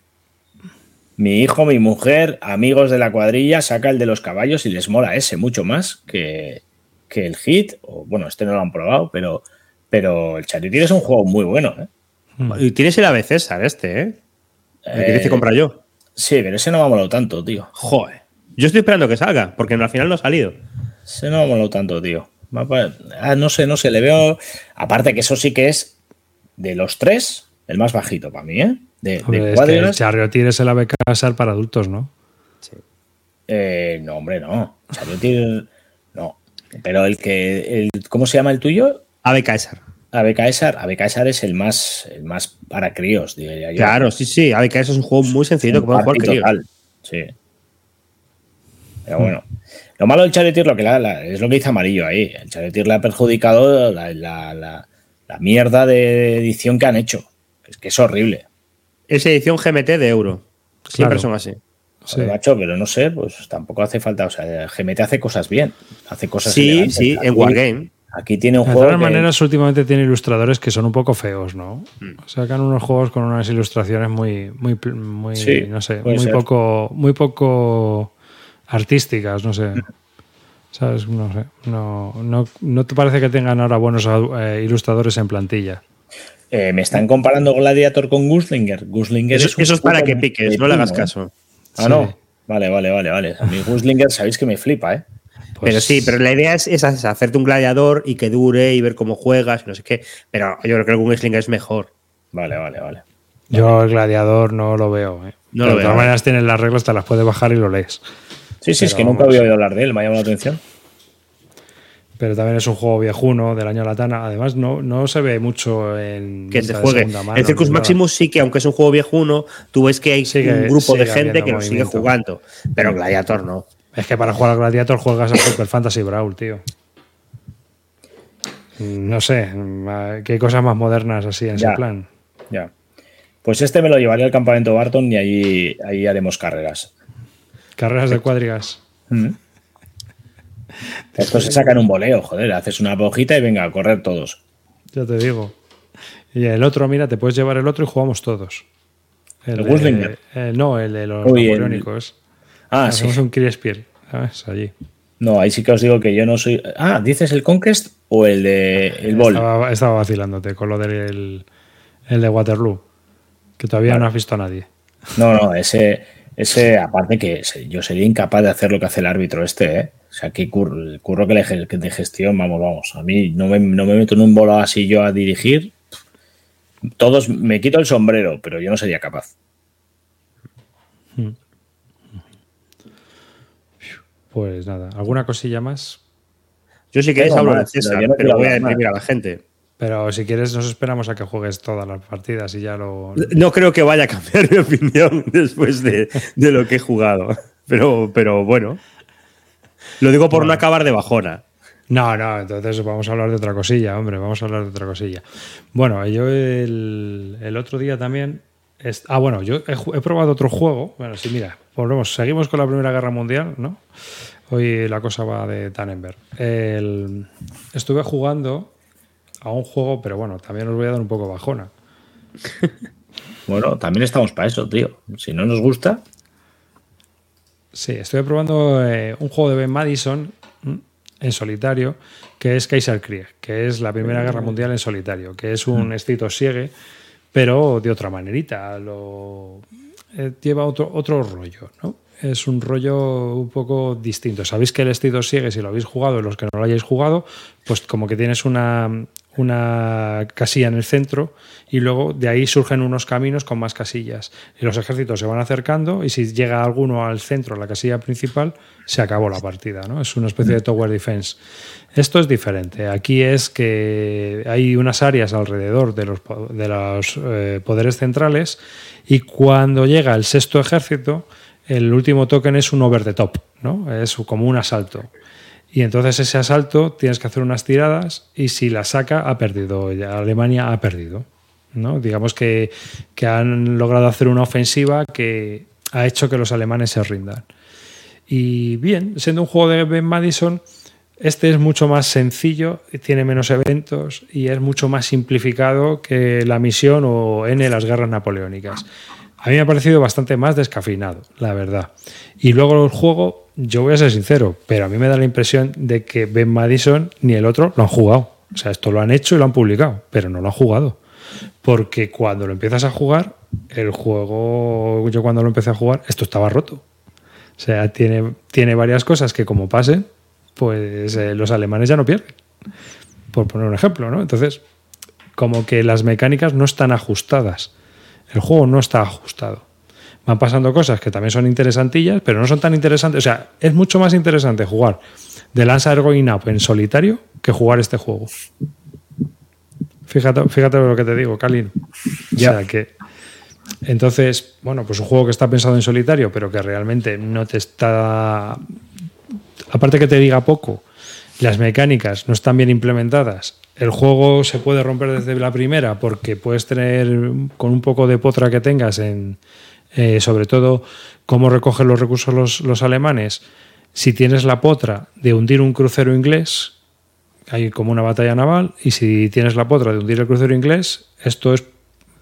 Mi hijo, mi mujer, amigos de la cuadrilla, saca el de los caballos y les mola ese mucho más que, que el hit. O, bueno, este no lo han probado, pero, pero el Charioteer es un juego muy bueno, ¿eh? Y tienes el AB César este, ¿eh? El que Eh, comprar yo. Sí, pero ese no me ha molado tanto, tío. Joder. Yo estoy esperando que salga, porque al final no ha salido. Ese no ha molado tanto, tío. Ah, no sé, no sé, le veo. Aparte que eso sí que es de los tres, el más bajito para mí, ¿eh? De, de Hombre, es que el. Charioteer es el ave casar para adultos, ¿no? Eh, no, hombre, no. Charioteer, no. Pero el que. El, ¿Cómo se llama el tuyo? AB Caesar. Ave Caesar. Ave Caesar es el más, el más para críos, diría yo. Claro, sí, sí. AB Caesar es un juego muy sencillo que pueden jugar críos. Sí. Pero bueno. Lo malo del Charioteer lo que la- la- es lo que dice Amarillo ahí. El Charioteer le ha perjudicado la, la- la- la mierda de edición que han hecho. Es que es horrible. Es edición GMT de euro. Siempre Claro. son así. Sí. Macho, pero no sé, pues tampoco hace falta. O sea, GMT hace cosas bien. Hace cosas Sí, sí, Aquí- en Wargame. Aquí tiene un De juego. todas que- maneras, últimamente tiene ilustradores que son un poco feos, ¿no? Mm. Sacan unos juegos con unas ilustraciones muy, muy, muy Sí, no sé, muy ser. poco, muy poco artísticas, no sé. ¿Sabes? No sé. No, no, no te parece que tengan ahora buenos eh, ilustradores en plantilla. Eh, me están comparando Gladiator con Guslinger. Guslinger Eso, es un eso es para que piques, no le hagas ¿eh? caso. Ah, Sí. no. Vale, vale, vale, vale. A mí Guslinger sabéis que me flipa, ¿eh? Pues pero sí, pero la idea es, es hacerte un gladiador y que dure y ver cómo juegas, no sé qué. Pero yo creo que el Gunslinger es mejor. Vale, vale, vale. Yo el gladiador no lo veo. ¿eh? No Pero lo de veo, todas ¿eh? maneras tienes las reglas, te las puedes bajar y lo lees. Sí, sí, es que nunca había oído hablar de él, me ha llamado la atención. Pero también es un juego viejuno del año Latana. Además, no, no se ve mucho en Que se juegue. mano El Circus. Maximus sí que, aunque es un juego viejuno, tú ves que hay Sigue- un grupo de gente que lo sigue jugando. Pero Gladiator no. Es que para jugar al Gladiator juegas a Super Fantasy Brawl, tío. No sé, qué cosas más modernas así en Ya. ese plan. Ya. Pues este me lo llevaría al campamento Barton y allí, allí haremos carreras. Carreras de cuadrigas. Mm. Esto se saca en un voleo, joder. Haces una hojita y venga a correr todos. Ya te digo. Y el otro, mira, te puedes llevar el otro y jugamos todos. ¿El Gunslinger? eh, no, el de los Uy, el-. Ah, sí. Hacemos un Kriespir, ¿sabes? Allí. No, ahí sí que os digo que yo no soy. Ah, ¿dices el Conquest o el de el Ball? Estaba, estaba vacilándote con lo del el de Waterloo, que todavía no has visto a nadie. No, no, ese, ese, aparte que yo sería incapaz de hacer lo que hace el árbitro este, ¿eh? O sea, qué curro, el curro que le que de gestión, vamos, vamos. A mí no me, no me meto en un bolo así yo a dirigir. Todos, me quito el sombrero, pero yo no sería capaz. Pues nada, ¿alguna cosilla más? Yo sí que es hablo de César, yo no pero voy a imprimir a la gente. Pero si quieres, nos esperamos a que juegues todas las partidas y ya lo. No creo que vaya a cambiar mi opinión después de, de lo que he jugado. Pero, pero bueno. Lo digo por no acabar de bajona. No, no, entonces vamos a hablar de otra cosilla, hombre, vamos a hablar de otra cosilla. Bueno, yo el, el otro día también. es- ah, bueno, yo he probado otro juego. Bueno, sí, mira, volvemos, seguimos con la Primera Guerra Mundial, ¿no? Hoy la cosa va de Tannenberg. El- estuve jugando a un juego, pero bueno, también os voy a dar un poco bajona. Bueno, también estamos para eso, tío. Si no nos gusta, Sí, estoy probando eh, un juego de Ben Madison mm, en solitario, que es Kaiserkrieg, que es la Primera Guerra Mundial en solitario, que es un Estito Siege, pero de otra manerita. Lo, eh, lleva otro, otro rollo, ¿no? Es un rollo un poco distinto. Sabéis que el Estito Siege, si lo habéis jugado, los que no lo hayáis jugado, pues como que tienes una, una casilla en el centro y luego de ahí surgen unos caminos con más casillas. Y los ejércitos se van acercando y si llega alguno al centro, a la casilla principal, se acabó la partida. ¿no? Es una especie de tower defense. Esto es diferente. Aquí es que hay unas áreas alrededor de los, de los eh, poderes centrales y cuando llega el sexto ejército, el último token es un over the top, ¿no? Es como un asalto. Y entonces ese asalto tienes que hacer unas tiradas y si la saca ha perdido. Alemania ha perdido. ¿no? Digamos que, que han logrado hacer una ofensiva que ha hecho que los alemanes se rindan. Y bien, siendo un juego de Ben Madison, este es mucho más sencillo, tiene menos eventos y es mucho más simplificado que la misión o N las guerras napoleónicas. A mí me ha parecido bastante más descafeinado, la verdad. Y luego el juego, yo voy a ser sincero, pero a mí me da la impresión de que Ben Madison ni el otro lo han jugado. O sea, esto lo han hecho y lo han publicado, pero no lo han jugado. Porque cuando lo empiezas a jugar, el juego, yo cuando lo empecé a jugar, esto estaba roto. O sea, tiene, tiene varias cosas que como pasen, pues eh, los alemanes ya no pierden. Por poner un ejemplo, ¿no? Entonces, como que las mecánicas no están ajustadas. El juego no está ajustado. Van pasando cosas que también son interesantillas, pero no son tan interesantes. O sea, es mucho más interesante jugar The Lancer Going Up en solitario que jugar este juego. Fíjate, fíjate lo que te digo, Kalin. Ya. O sea, que. Entonces, bueno, pues un juego que está pensado en solitario, pero que realmente no te está. Aparte que te diga poco, las mecánicas no están bien implementadas. El juego se puede romper desde la primera porque puedes tener, con un poco de potra que tengas, en, eh, sobre todo cómo recogen los recursos los, alemanes. Si tienes la potra de hundir un crucero inglés, hay como una batalla naval, y si tienes la potra de hundir el crucero inglés, esto es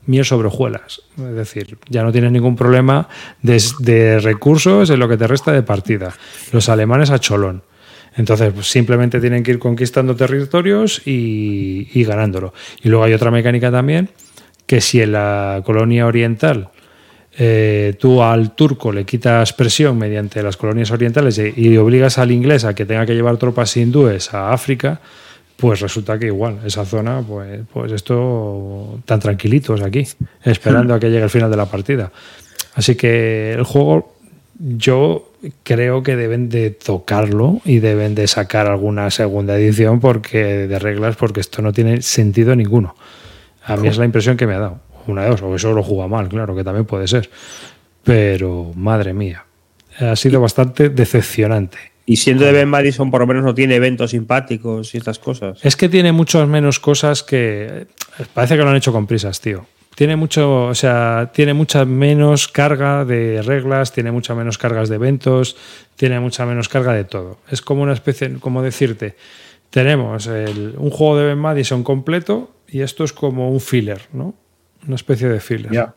miel sobre hojuelas. Es decir, ya no tienes ningún problema de recursos en lo que te resta de partida. Los alemanes a cholón. Entonces, pues, simplemente tienen que ir conquistando territorios y, ganándolo. Y luego hay otra mecánica también, que si en la colonia oriental eh, tú al turco le quitas presión mediante las colonias orientales y, y obligas al inglés a que tenga que llevar tropas hindúes a África, pues resulta que igual, esa zona, pues, pues esto tan tranquilitos aquí, esperando a que llegue el final de la partida. Así que el juego, yo creo que deben de tocarlo y deben de sacar alguna segunda edición porque de reglas, porque esto no tiene sentido ninguno. A mí es la impresión que me ha dado. Una de dos, o eso lo juega mal, claro, que también puede ser. Pero, madre mía, ha sido bastante decepcionante. Y siendo de Ben Madison, por lo menos no tiene eventos simpáticos y estas cosas. Es que tiene muchas menos cosas que. Parece que lo han hecho con prisas, tío. Tiene mucho, o sea, tiene mucha menos carga de reglas, tiene mucha menos cargas de eventos, tiene mucha menos carga de todo. Es como una especie, como decirte, tenemos el, un juego de Ben Madison completo y esto es como un filler, ¿no? Una especie de filler. Ya.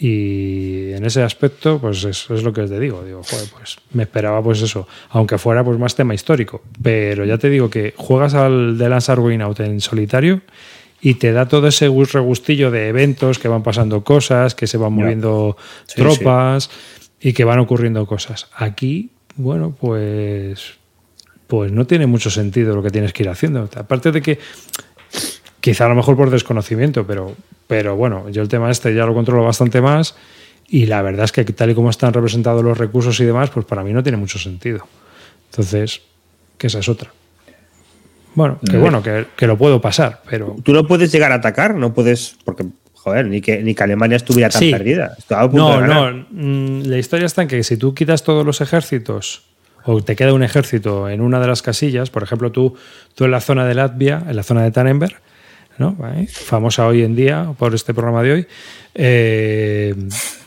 Y en ese aspecto, pues eso es lo que te digo. Digo, joder, pues me esperaba pues eso, aunque fuera pues más tema histórico. Pero ya te digo que juegas al The Going Out en solitario y te da todo ese gus- regustillo de eventos que van pasando cosas, que se van moviendo Sí, tropas y que van ocurriendo cosas. Aquí, bueno, pues pues no tiene mucho sentido lo que tienes que ir haciendo. Aparte de que quizá a lo mejor por desconocimiento, pero, pero bueno, yo el tema este ya lo controlo bastante más y la verdad es que tal y como están representados los recursos y demás, pues para mí no tiene mucho sentido. Entonces, que esa es otra. Bueno, que bueno, que, que lo puedo pasar, pero Tú no puedes llegar a atacar, no puedes. Porque, joder, ni que, ni que Alemania estuviera tan Sí. perdida. Estaba no, no. mm, La historia está en que si tú quitas todos los ejércitos o te queda un ejército en una de las casillas, por ejemplo, tú, tú en la zona de Latvia, en la zona de Tannenberg, ¿no? Famosa hoy en día por este programa de hoy, eh,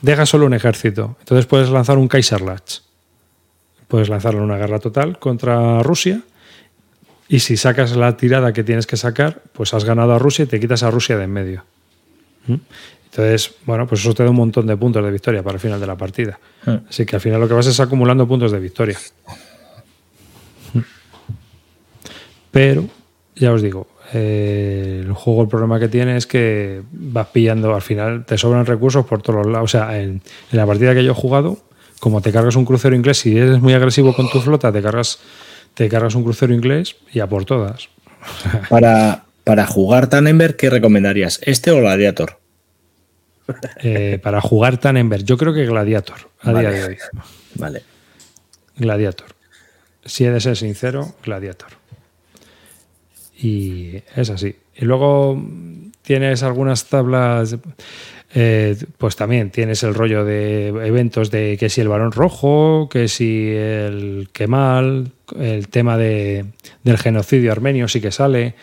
dejas solo un ejército. Entonces puedes lanzar un Kaiserlach. Puedes lanzarlo en una guerra total contra Rusia. Y si sacas la tirada que tienes que sacar, pues has ganado a Rusia y te quitas a Rusia de en medio. ¿Mm? Entonces, bueno, pues eso te da un montón de puntos de victoria para el final de la partida. Mm. Así que al final lo que vas es acumulando puntos de victoria. Mm. Pero, ya os digo, eh, el juego el problema que tiene es que vas pillando, al final te sobran recursos por todos los lados. O sea, en, en la partida que yo he jugado, como te cargas un crucero inglés, si eres muy agresivo con tu flota, te cargas, te cargas un crucero inglés y a por todas. Para, para jugar Tannenberg, ¿qué recomendarías? ¿Este o Gladiator? Eh, para jugar Tannenberg, yo creo que Gladiator, a Vale. día de hoy. Vale. Gladiator. Si he de ser sincero, Gladiator. Y es así. Y luego tienes algunas tablas, eh, pues también tienes el rollo de eventos de que si el varón rojo, que si el Kemal, el tema de, del genocidio armenio sí que sale.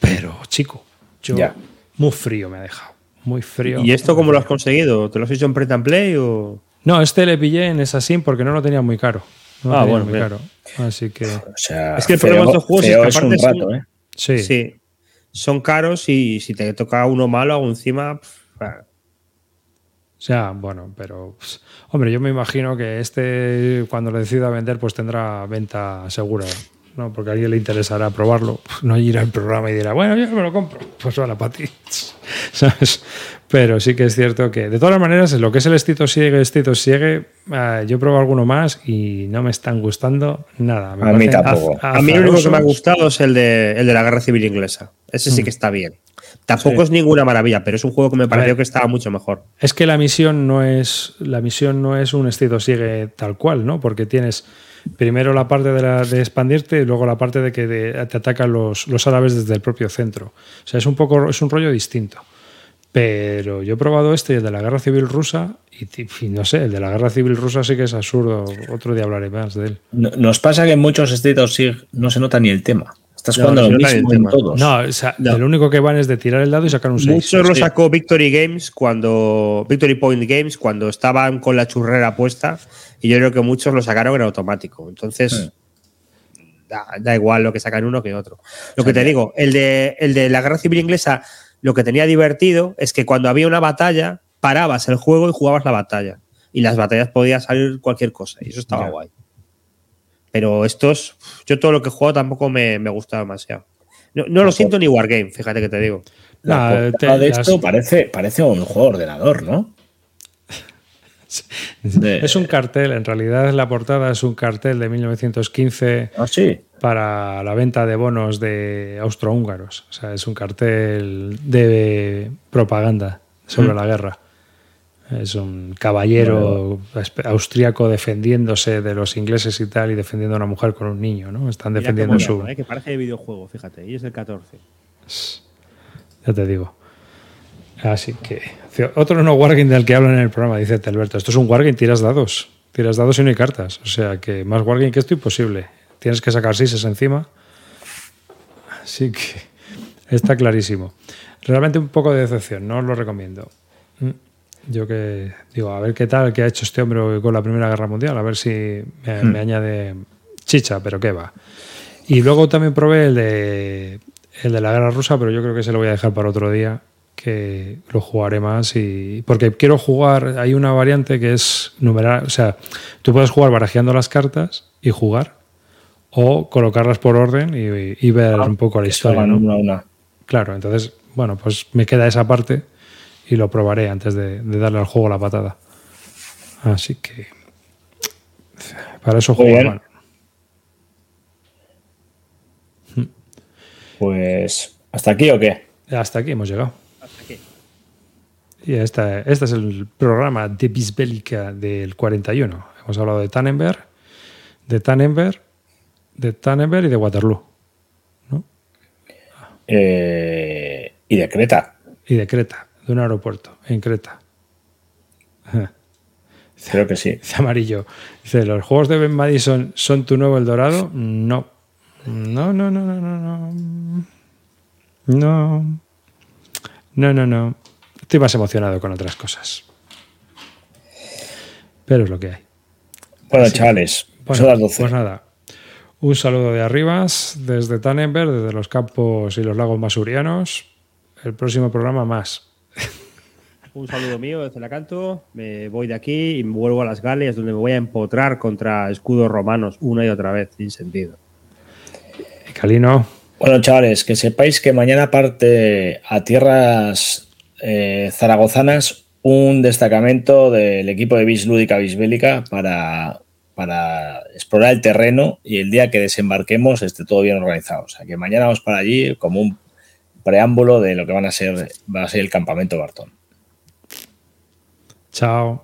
Pero, chico, yo Ya. muy frío me ha dejado. Muy frío. ¿Y esto cómo lo has conseguido? ¿Te lo has hecho en print and play o.? No, este le pillé en Assassin porque no lo tenía muy caro. No lo Ah, tenía bueno, muy bien. caro. Así que O sea, Es que el feo- problema de estos juegos es que es un rato, ¿eh? sí. Sí. Son caros y si te toca uno malo, hago encima. O sea, bueno, pero hombre, yo me imagino que este cuando lo decida vender pues tendrá venta segura, ¿no? Porque a alguien le interesará probarlo, no irá al programa y dirá, bueno, yo me lo compro, pues ahora para ti, ¿sabes? Pero sí que es cierto que, de todas las maneras, lo que es el Estito Sigue, Estito Sigue, eh, yo he probado alguno más y no me están gustando nada. Me A mí tampoco. A mí lo único que me ha gustado es el de, el de la Guerra Civil Inglesa. Ese sí que está bien. Tampoco Sí. es ninguna maravilla, pero es un juego que me pareció que estaba mucho mejor. Es que la misión no es la misión no es un estilo sigue tal cual, ¿no? Porque tienes primero la parte de, la- de expandirte y luego la parte de que te atacan los, árabes desde el propio centro. O sea, es un poco es un rollo distinto. Pero yo he probado este el de la guerra civil rusa y, no sé, el de la guerra civil rusa sí que es absurdo. Otro día hablaré más de él. No- Nos pasa que en muchos Sig no se nota ni el tema. Estás No, jugando no lo mismo en todos. No, o sea, No. el único que van es de tirar el dado y sacar un 6. Muchos lo sí. sacó Victory Games cuando. Victory Point Games cuando estaban con la churrera puesta. Y yo creo que muchos lo sacaron en automático. Entonces. Sí. Da, da igual lo que sacan uno que otro. Lo que te digo, el de, el de la Guerra Civil Inglesa, lo que tenía divertido es que cuando había una batalla, parabas el juego y jugabas la batalla. Y las batallas podía salir cualquier cosa. Y eso estaba Ya. guay. Pero estos, yo todo lo que he jugado tampoco me, me gusta demasiado. No, no lo siento ni Wargame, fíjate que te digo. La portada te- de las- esto parece, parece un juego de ordenador, ¿no? De- Es un cartel, en realidad la portada es un cartel de 1915 Ah, sí. para la venta de bonos de austrohúngaros. O sea, es un cartel de propaganda sobre Mm. la guerra. Es un caballero austriaco defendiéndose de los ingleses y tal, y defendiendo a una mujer con un niño, ¿no? Están defendiendo su. ¿eh? Que parece de videojuego, fíjate. Y es el 14. Ya te digo. Así que. Otro no wargame del que hablan en el programa, dice Telberto. Esto es un wargame, tiras dados. Tiras dados y no hay cartas. O sea que más wargame que esto imposible. Tienes que sacar sises encima. Así que está clarísimo. Realmente un poco de decepción, no os lo recomiendo. Mm, Yo que digo, a ver qué tal, qué ha hecho este hombre con la Primera Guerra Mundial, a ver si me, me añade chicha, pero qué va. Y luego también probé el de, el de la guerra rusa, pero yo creo que se lo voy a dejar para otro día, que lo jugaré más. y Porque quiero jugar, hay una variante que es numerar, o sea, tú puedes jugar barajeando las cartas y jugar, o colocarlas por orden y, y ver un poco la historia. una una. Claro, entonces, bueno, pues me queda esa parte y lo probaré antes de, de darle al juego la patada. Así que. Para eso juego. Pues, ¿hasta aquí o qué? Hasta aquí hemos llegado. Hasta aquí. Y esta, este es el programa de Bisbélica del 41. Hemos hablado de Tannenberg, de Tannenberg, de Tannenberg y de Waterloo. Eh, y de Creta. Y de Creta, de un aeropuerto en Creta. Creo que sí. Dice Amarillo. Dice, ¿los juegos de Ben Madison son tu nuevo El Dorado? No. No, no, no, no, no, no. No. No, no, no. Estoy más emocionado con otras cosas. Pero es lo que hay. Bueno, chavales, Bueno, son las 12. Pues nada. Un saludo de Arribas, desde Tannenberg, desde los campos y los lagos masurianos. El próximo programa más. Un saludo mío desde la canto. Me voy de aquí y me vuelvo a las Galias, donde me voy a empotrar contra escudos romanos una y otra vez, sin sentido. Calino, Bueno, chavales, que sepáis que mañana parte a tierras eh, zaragozanas un destacamento del equipo de Bis Lúdica Bisbélica para, para explorar el terreno y el día que desembarquemos esté todo bien organizado. O sea, que mañana vamos para allí como un preámbulo de lo que van a ser, va a ser el campamento Bartón. Ciao.